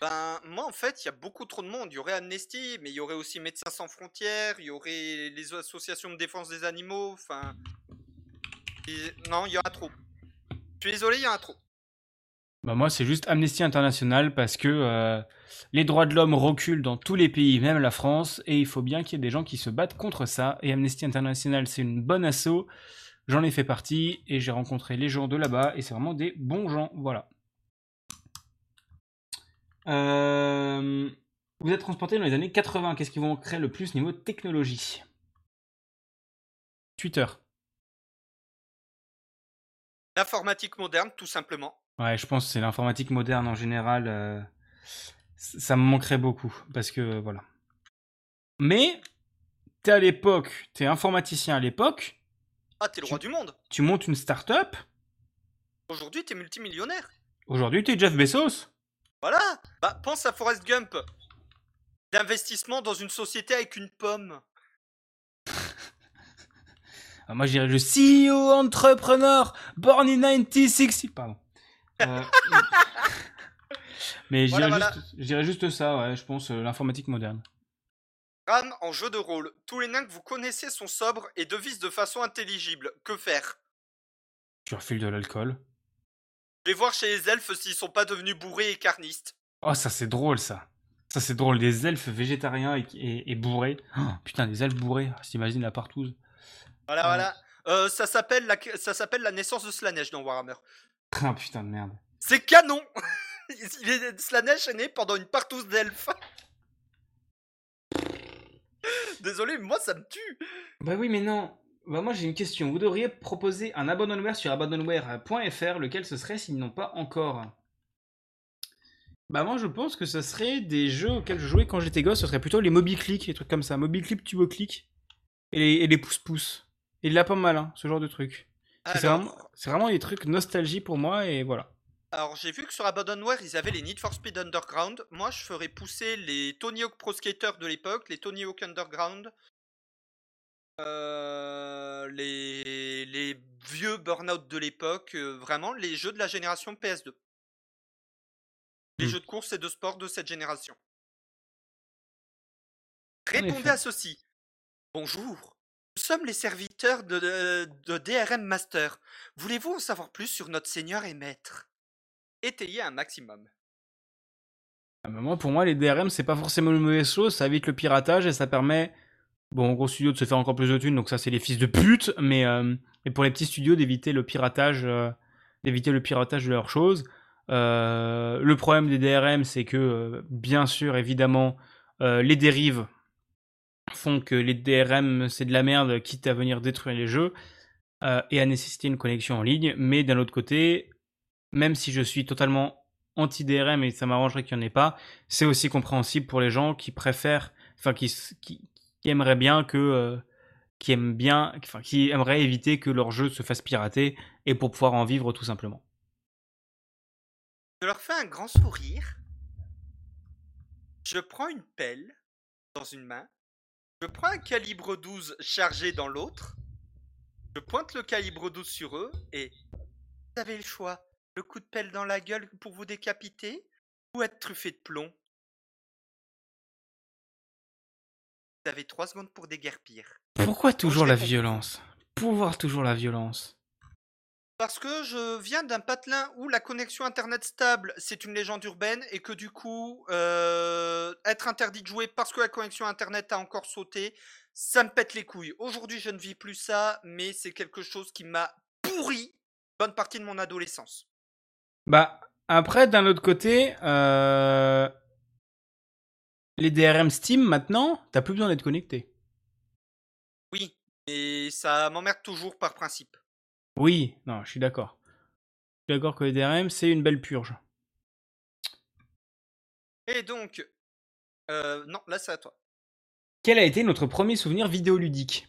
Ben, moi en fait, il y a beaucoup trop de monde. Il y aurait Amnesty, mais il y aurait aussi Médecins sans frontières, il y aurait les associations de défense des animaux, enfin. et- Non, il y en a trop. Je suis désolé, il y en a trop. Bah moi c'est juste Amnesty International parce que euh, les droits de l'homme reculent dans tous les pays, même la France, et il faut bien qu'il y ait des gens qui se battent contre ça. Et Amnesty International c'est une bonne asso, j'en ai fait partie et j'ai rencontré les gens de là-bas et c'est vraiment des bons gens, voilà. Euh, Vous êtes transporté dans les années 80, qu'est-ce qui vous manquerait le plus niveau technologie? Twitter. L'informatique moderne, tout simplement. Ouais, je pense que c'est l'informatique moderne en général. euh, ça me manquerait beaucoup parce que euh, voilà. Mais t'es à l'époque, t'es informaticien à l'époque, Ah, t'es le roi du monde. tu montes une start-up. Aujourd'hui, t'es multimillionnaire. Aujourd'hui, t'es Jeff Bezos. Voilà. Bah, pense à Forrest Gump. D'investissement dans une société avec une pomme. Ah, moi, je dirais le CEO entrepreneur born in 1960. Pardon. Euh, Mais je dirais, voilà. Juste, ça, ouais, je pense, euh, l'informatique moderne. Ram en jeu de rôle. Tous les nains que vous connaissez sont sobres et devisent de façon intelligible. Que faire? Tu refiles de l'alcool. Je vais voir chez les elfes s'ils sont pas devenus bourrés et carnistes. Oh, ça c'est drôle ça. Ça c'est drôle, des elfes végétariens et, et- et bourrés. Oh, putain, des elfes bourrés, Ah, t'imagines la partouze. Voilà, Ouais. voilà. Euh, ça s'appelle la, ça s'appelle la naissance de Slanesh dans Warhammer. Ah putain de merde. C'est canon Il est- Slanesh est né pendant une partouze d'elfes. Désolé, mais moi ça me tue. Bah oui, mais non. Bah moi j'ai une question. Vous devriez proposer un abandonware sur abandonware.fr, lequel ce serait s'ils n'ont pas encore? Bah moi je pense que ce serait des jeux auxquels je jouais quand j'étais gosse, ce serait plutôt les Moby-Click, les trucs comme ça. Moby-Click, Turbo-Click et les, et les pouce-pouce. Et il a pas mal, hein, ce genre de truc. C'est vraiment, des trucs nostalgie pour moi et voilà. alors, j'ai vu que sur Abandonware ils avaient les Need for Speed Underground. Moi je ferais pousser les Tony Hawk Pro Skater de l'époque, les Tony Hawk Underground, euh, les, les vieux Burnout de l'époque, euh, vraiment les jeux de la génération PS2. Les Hmm. jeux de course et de sport de cette génération. Répondez à ceci. Bonjour. Nous sommes les serviteurs de, DRM Master. Voulez-vous en savoir plus sur notre seigneur et maître? Étayez un maximum. Ah moi, pour moi, les DRM, c'est pas forcément une mauvaise chose, ça évite le piratage et ça permet bon, gros studio de se faire encore plus de thunes, donc ça c'est les fils de pute, mais, euh, mais pour les petits studios d'éviter le piratage, euh, d'éviter le piratage de leurs choses. Euh, le problème des DRM, c'est que euh, bien sûr, évidemment, euh, les dérives font que les DRM c'est de la merde, quitte à venir détruire les jeux euh, et à nécessiter une connexion en ligne. Mais d'un autre côté, même si je suis totalement anti-DRM et ça m'arrangerait qu'il n'y en ait pas, c'est aussi compréhensible pour les gens qui préfèrent, enfin qui, aimeraient bien que, euh, qui aiment bien, enfin qui aimeraient éviter que leur jeu se fasse pirater et pour pouvoir en vivre tout simplement. Je leur fais un grand sourire. Je prends une pelle dans une main. Je prends un calibre 12 chargé dans l'autre. Je pointe le calibre 12 sur eux et vous avez le choix. Le coup de pelle dans la gueule pour vous décapiter ou être truffé de plomb. Vous avez 3 secondes pour déguerpir. Pourquoi toujours la violence? Pourquoi toujours la violence Parce que je viens d'un patelin où la connexion internet stable, c'est une légende urbaine et que du coup, euh, être interdit de jouer parce que la connexion internet a encore sauté, ça me pète les couilles. Aujourd'hui, je ne vis plus ça, mais c'est quelque chose qui m'a pourri bonne partie de mon adolescence. Bah, après, d'un autre côté, euh, les DRM Steam, maintenant, t'as plus besoin d'être connecté. Oui, mais ça m'emmerde toujours par principe. Oui, non, je suis d'accord. Je suis d'accord que les DRM, c'est une belle purge. Et donc, euh, non, là c'est à toi. Quel a été notre premier souvenir vidéoludique?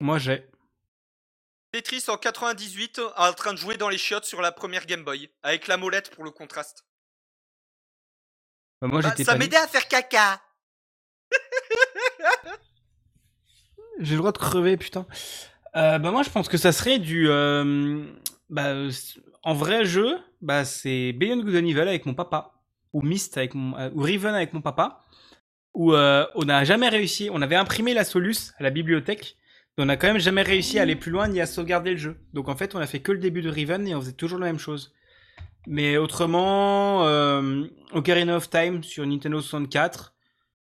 Moi, j'ai. Tetris en 98 en train de jouer dans les chiottes sur la première Game Boy, avec la molette pour le contraste. Bah, moi, Bah, j'étais ça pas né. m'aidait à faire caca. J'ai le droit de crever, putain. Euh, bah moi, je pense que ça serait du... euh, bah, euh, en vrai jeu, bah, c'est Beyond Good and Evil avec mon papa. Ou Myst avec mon... ou Riven avec mon papa. Où on n'a jamais réussi... On avait imprimé la Solus à la bibliothèque. Mais on n'a quand même jamais réussi à aller plus loin ni à sauvegarder le jeu. Donc en fait, on a fait que le début de Riven et on faisait toujours la même chose. Mais autrement, Ocarina of Time sur Nintendo 64,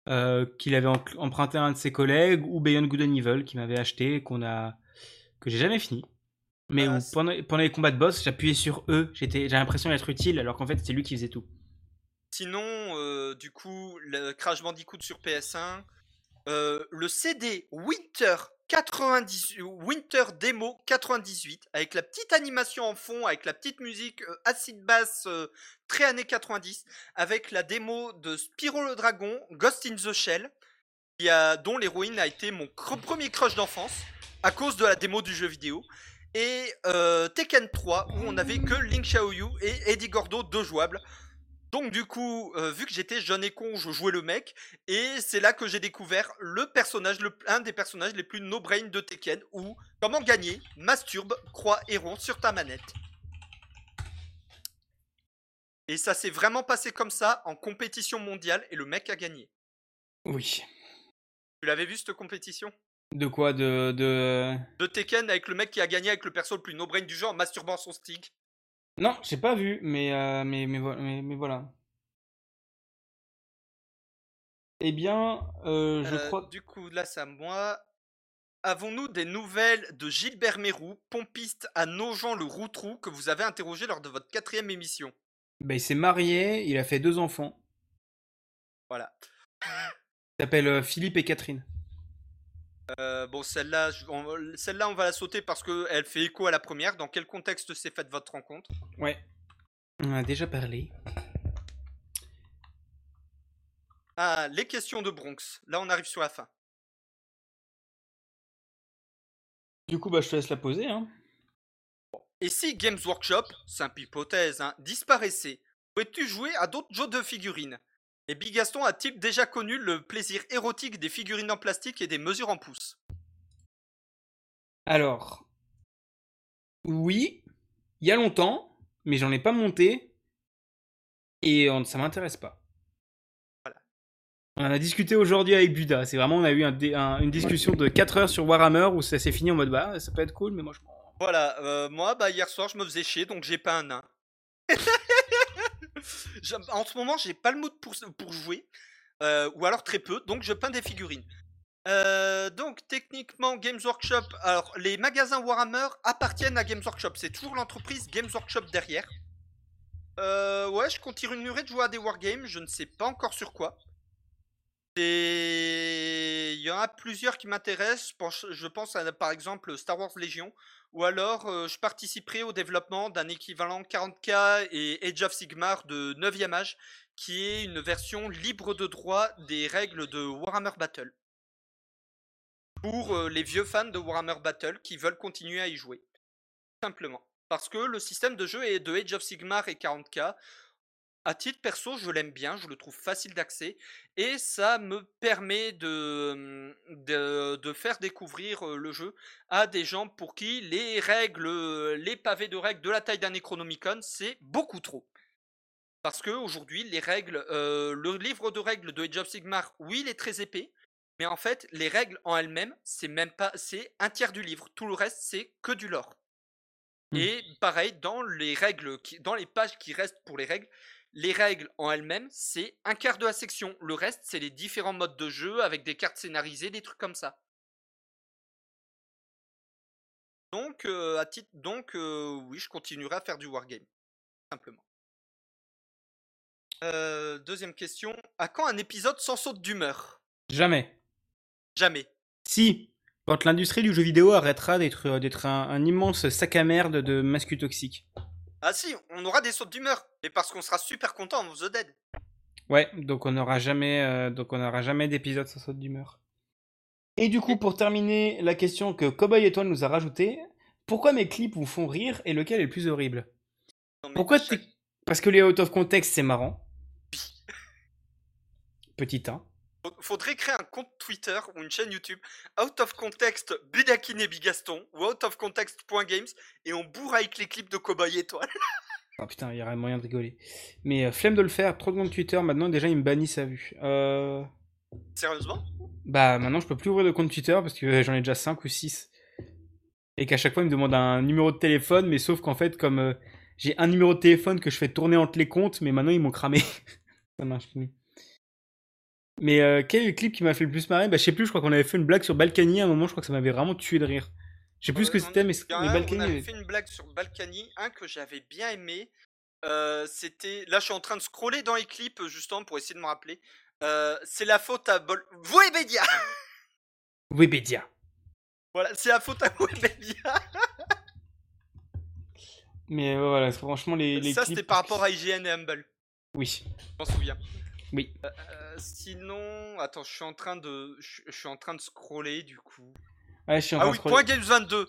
euh, qu'il avait emprunté à un de ses collègues, ou Beyond Good and Evil, qu'il m'avait acheté, qu'on a, que j'ai jamais fini. Mais Ah, où c'est- pendant, pendant les combats de boss, j'appuyais sur E, j'étais, j'ai l'impression d'être utile, alors qu'en fait c'était lui qui faisait tout. Sinon, euh, du coup, le Crash Bandicoot sur PS1, euh, le CD Winter 98, Winter Demo 98, avec la petite animation en fond, avec la petite musique euh, acid bass euh, très années 90, avec la démo de Spyro le Dragon, Ghost in the Shell, dont l'héroïne a été mon premier crush d'enfance, à cause de la démo du jeu vidéo. Et euh, Tekken 3, où on avait que Link Xiaoyu et Eddie Gordo, deux jouables. Donc du coup, euh, vu que j'étais jeune et con, je jouais le mec, et c'est là que j'ai découvert le personnage, le, un des personnages les plus no-brain de Tekken, où comment gagner, masturbe, croix et rond sur ta manette. Et ça s'est vraiment passé comme ça en compétition mondiale, et le mec a gagné. Oui. Tu l'avais vu cette compétition? De quoi? De, de... De Tekken avec le mec qui a gagné avec le perso le plus no-brain du en masturbant son stick. Non, j'ai pas vu, mais, euh, mais, mais, vo- mais, mais voilà. Eh bien, euh, je Euh, crois... Du coup, là, c'est à moi. Avons-nous des nouvelles de Gilbert Mérou, pompiste à Nogent-le-Routrou, que vous avez interrogé lors de votre quatrième émission? Bah, il s'est marié, il a fait deux enfants. Voilà. Il s'appelle Philippe et Catherine. Euh, bon, celle-là, on, celle-là, on va la sauter parce qu'elle fait écho à la première. Dans quel contexte s'est faite votre rencontre? Ouais. On a déjà parlé. Ah, les questions de Bronx. Là, on arrive sur la fin. Du coup, bah, je te laisse la poser, hein. Et si Games Workshop, simple hypothèse, hein, disparaissait, pourrais-tu jouer à d'autres jeux de figurines? Et Bigaston a-t-il déjà connu le plaisir érotique des figurines en plastique et des mesures en pouces Alors, oui, il y a longtemps, mais j'en ai pas monté et ça m'intéresse pas. Voilà. On en a discuté aujourd'hui avec Buda. C'est vraiment, on a eu un dé- un- une discussion de 4 heures sur Warhammer où ça s'est fini en mode bah ça peut être cool, mais moi je. Voilà, euh, moi, bah, hier soir, je me faisais chier, donc j'ai pas un nain. En ce moment, j'ai pas le mood pour, pour jouer. Euh, ou alors très peu, donc je peins des figurines. Euh, donc techniquement Games Workshop, alors les magasins Warhammer appartiennent à Games Workshop, c'est toujours l'entreprise Games Workshop derrière. Euh, ouais, je continuerai de jouer à des wargames, je ne sais pas encore sur quoi. Il y en a plusieurs qui m'intéressent. Je pense- à par exemple Star Wars Legion. Ou alors euh, je participerai au développement d'un équivalent 40K et Age of Sigmar de 9e âge, qui est une version libre de droit des règles de Warhammer Battle. Pour euh, les vieux fans de Warhammer Battle qui veulent continuer à y jouer. Simplement. Parce que le système de jeu est de Age of Sigmar et 40K. À titre perso, je l'aime bien, je le trouve facile d'accès et ça me permet de, de, de faire découvrir le jeu à des gens pour qui les règles, les pavés de règles de la taille d'un Necronomicon, c'est beaucoup trop. Parce que aujourd'hui, les règles, euh, le livre de règles de Age of Sigmar, oui, il est très épais, mais en fait, les règles en elles-mêmes, c'est même pas, c'est un tiers du livre. Tout le reste, c'est que du lore. Hmm. Et pareil, dans les règles, qui, dans les pages qui restent pour les règles, les règles en elles-mêmes, c'est un quart de la section. Le reste, c'est les différents modes de jeu avec des cartes scénarisées, des trucs comme ça. Donc, euh, à titre, donc euh, oui, je continuerai à faire du wargame, simplement. Euh, deuxième question. À quand un épisode sans saute d'humeur? Jamais. Jamais. Si, quand l'industrie du jeu vidéo arrêtera d'être un immense sac à merde de masques toxiques. Ah si, on aura des sautes d'humeur, mais parce qu'on sera super content en The Dead. Ouais, donc on n'aura jamais, euh, donc on n'aura jamais d'épisode sans saute d'humeur. Et du coup, pour terminer, la question que Cowboy Étoile nous a rajoutée, pourquoi mes clips vous font rire et lequel est le plus horrible? Non, Pourquoi chaque- Parce que les out of context, c'est marrant. Petit 1. Faudrait créer un compte Twitter ou une chaîne YouTube out of context Budakin et Bigaston ou out of context.games et on bourre avec les clips de Cowboy Étoile. Oh putain, il y aurait moyen de rigoler. Mais euh, flemme de le faire, trop de compte Twitter, maintenant déjà ils me bannissent à vue. Euh... Sérieusement? Bah maintenant je peux plus ouvrir de compte Twitter parce que euh, j'en ai déjà 5 ou 6. Et qu'à chaque fois ils me demandent un numéro de téléphone, mais sauf qu'en fait comme euh, j'ai un numéro de téléphone que je fais tourner entre les comptes, mais maintenant ils m'ont cramé. Ça marche plus. Mais euh, quel est le clip qui m'a fait le plus marrer? Bah je sais plus, je crois qu'on avait fait une blague sur Balkany à un moment, je crois que ça m'avait vraiment tué de rire. Je sais plus ce que on- c'était, mais, mais un, on Balkany... avait avait- fait une blague sur Balkany, un que j'avais bien aimé. euh, C'était. Là, je suis en train de scroller dans les clips justement pour essayer de me rappeler. Euh, c'est la faute à Bol. Webedia Webedia. Voilà, c'est la faute à Webedia. Mais euh, voilà, franchement les, les Ça, clips... c'était par rapport à IGN et Humble. Oui, Je m'en souviens. Oui. Euh, sinon, attends, je suis en train de, je, je suis en train de scroller du coup. Ouais, je suis en Ah train oui, de Point scroller. Games 22.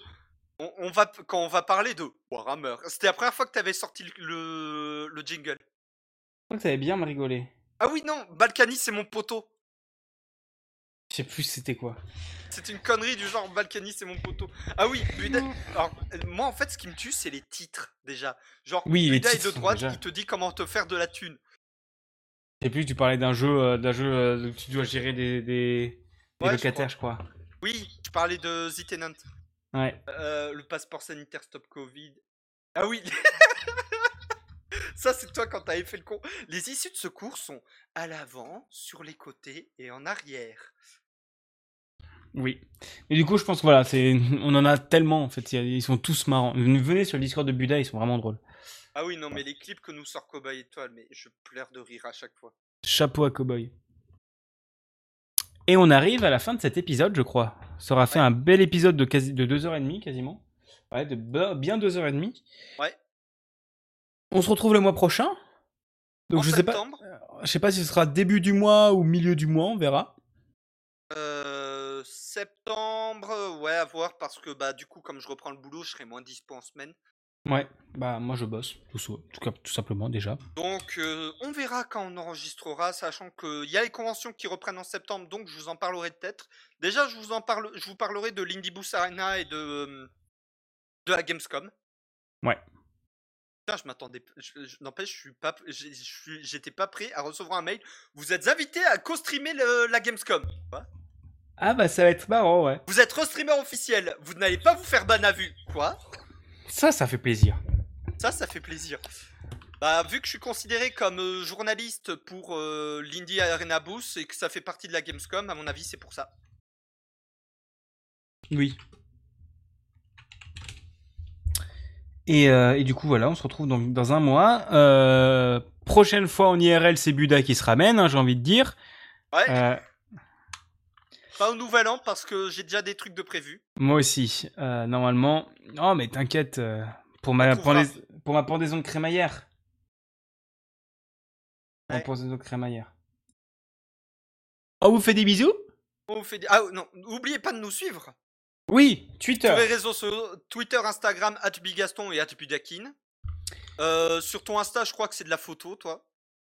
On, on va, quand on va parler de Warhammer, c'était la première fois que tu avais sorti le, le, le jingle. Je crois que ça avait bien me rigoler. Ah oui, non, Balkany, c'est mon poteau. Je sais plus c'était quoi. C'est une connerie du genre Balkany, c'est mon poteau. Ah oui, Buda. Alors, euh, moi, en fait, ce qui me tue, c'est les titres déjà. Genre, Oui, les Buda est titres de sont droite, déjà- il te dit comment te faire de la thune. Sais plus, tu parlais d'un jeu, euh, d'un jeu euh, où tu dois gérer des, des, des Ouais, je locataires, je crois. Oui, je parlais de The Tenant. Ouais. Euh, le passeport sanitaire stop Covid. Ah oui Ça, c'est toi quand t'avais fait le con. Les issues de secours sont à l'avant, sur les côtés et en arrière. Oui. Mais du coup, je pense que voilà, c'est, on en a tellement en fait. Ils sont tous marrants. Venez sur le Discord de Buda, ils sont vraiment drôles. Ah oui, non, mais les clips que nous sort Cowboy Étoile, mais je pleure de rire à chaque fois. Chapeau à Cowboy. Et on arrive à la fin de cet épisode, je crois. Ça aura fait un bel épisode de, quasi, de 2h30 quasiment. Ouais, de bien 2h30. Ouais. On se retrouve le mois prochain. Donc en je sais pas. septembre, Je sais pas si ce sera début du mois ou milieu du mois, on verra. euh, septembre, ouais, à voir, parce que bah du coup, comme je reprends le boulot, je serai moins dispo en semaine. Ouais, bah moi je bosse, tout, ça- tout, simplement déjà. Donc, euh, on verra quand on enregistrera, sachant qu'il y a les conventions qui reprennent en septembre, donc je vous en parlerai peut-être. Déjà, je vous en parle, je vous parlerai de l'Indie Boost Arena et de euh, de la Gamescom. Ouais. Putain, je m'attendais, n'empêche, je suis pas, j'étais pas prêt à recevoir un mail. Vous êtes invité à co-streamer la Gamescom. Quoi Ah bah ça va être marrant, ouais. Vous êtes re-streamer officiel. Vous n'allez pas vous faire ban à vue. Quoi Ça, ça fait plaisir. Ça, ça fait plaisir. Bah, vu que je suis considéré comme euh, journaliste pour euh, l'Indie Arena Boost et que ça fait partie de la Gamescom, à mon avis, c'est pour ça. Oui. Et, euh, et du coup, voilà, on se retrouve donc dans un mois. Prochaine fois en IRL, c'est Buda qui se ramène, hein, j'ai envie de dire. Ouais, pas au nouvel an parce que j'ai déjà des trucs de prévu. moi aussi, euh, normalement. Oh, mais t'inquiète, euh, pour, ma pendais- pour ma pendaison de crémaillère. Pour ma Ouais. pendaison de crémaillère. On vous fait des bisous? On vous fait des- Ah non, n'oubliez pas de nous suivre. Oui, Twitter. Sur les réseaux sociaux, Twitter, Instagram, @bigaston et @budakin. Euh, sur ton Insta, je crois que c'est de la photo, toi.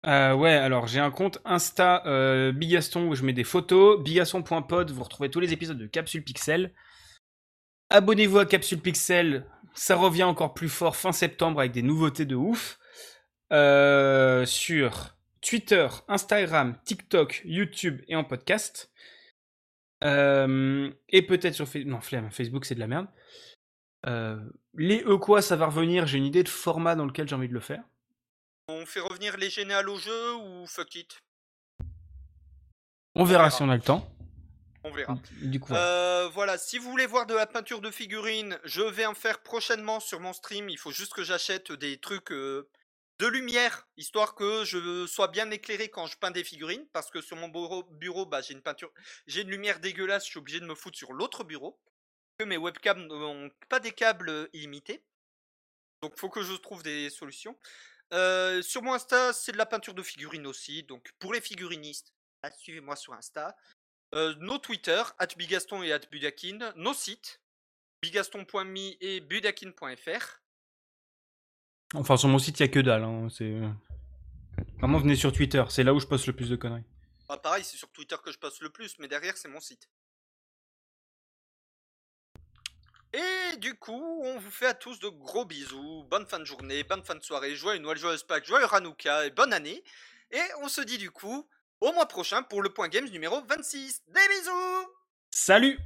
Euh, ouais, alors j'ai un compte Insta euh, Bigaston où je mets des photos. Bigaston.pod, vous retrouvez tous les épisodes de Capsule Pixel. Abonnez-vous à Capsule Pixel, ça revient encore plus fort fin septembre avec des nouveautés de ouf. Euh, sur Twitter, Instagram, TikTok, YouTube et en podcast. Et peut-être sur Facebook. Non, Facebook c'est de la merde. Les E quoi, ça va revenir. J'ai une idée de format dans lequel j'ai envie de le faire. On fait revenir les généales au jeu ou fuck it? On verra verra. si on a le temps. On verra. Du coup, voilà. Euh, voilà, si vous voulez voir de la peinture de figurines, je vais en faire prochainement sur mon stream. Il faut juste que j'achète des trucs euh, de lumière, histoire que je sois bien éclairé quand je peins des figurines. Parce que sur mon bureau, bureau bah, j'ai une peinture, j'ai une lumière dégueulasse. Je suis obligé de me foutre sur l'autre bureau. Que mes webcams n'ont pas des câbles illimités. Donc faut que je trouve des solutions. Euh, sur mon Insta, c'est de la peinture de figurines aussi. Donc pour les figurinistes, ah, suivez-moi sur Insta. Euh, nos Twitter, bigaston et budakin, nos sites, bigaston.me et budakin.fr. Enfin, sur mon site, il y a que dalle. Hein. C'est... Vraiment, venez sur Twitter. C'est là où je poste le plus de conneries. Bah, pareil, c'est sur Twitter que je passe le plus, mais derrière, c'est mon site. Et du coup, on vous fait à tous de gros bisous, bonne fin de journée, bonne fin de soirée, joyeux Noël, joyeuse Pâques, joyeux Hanouka et bonne année. Et on se dit du coup au mois prochain pour le point games numéro 26. Des bisous Salut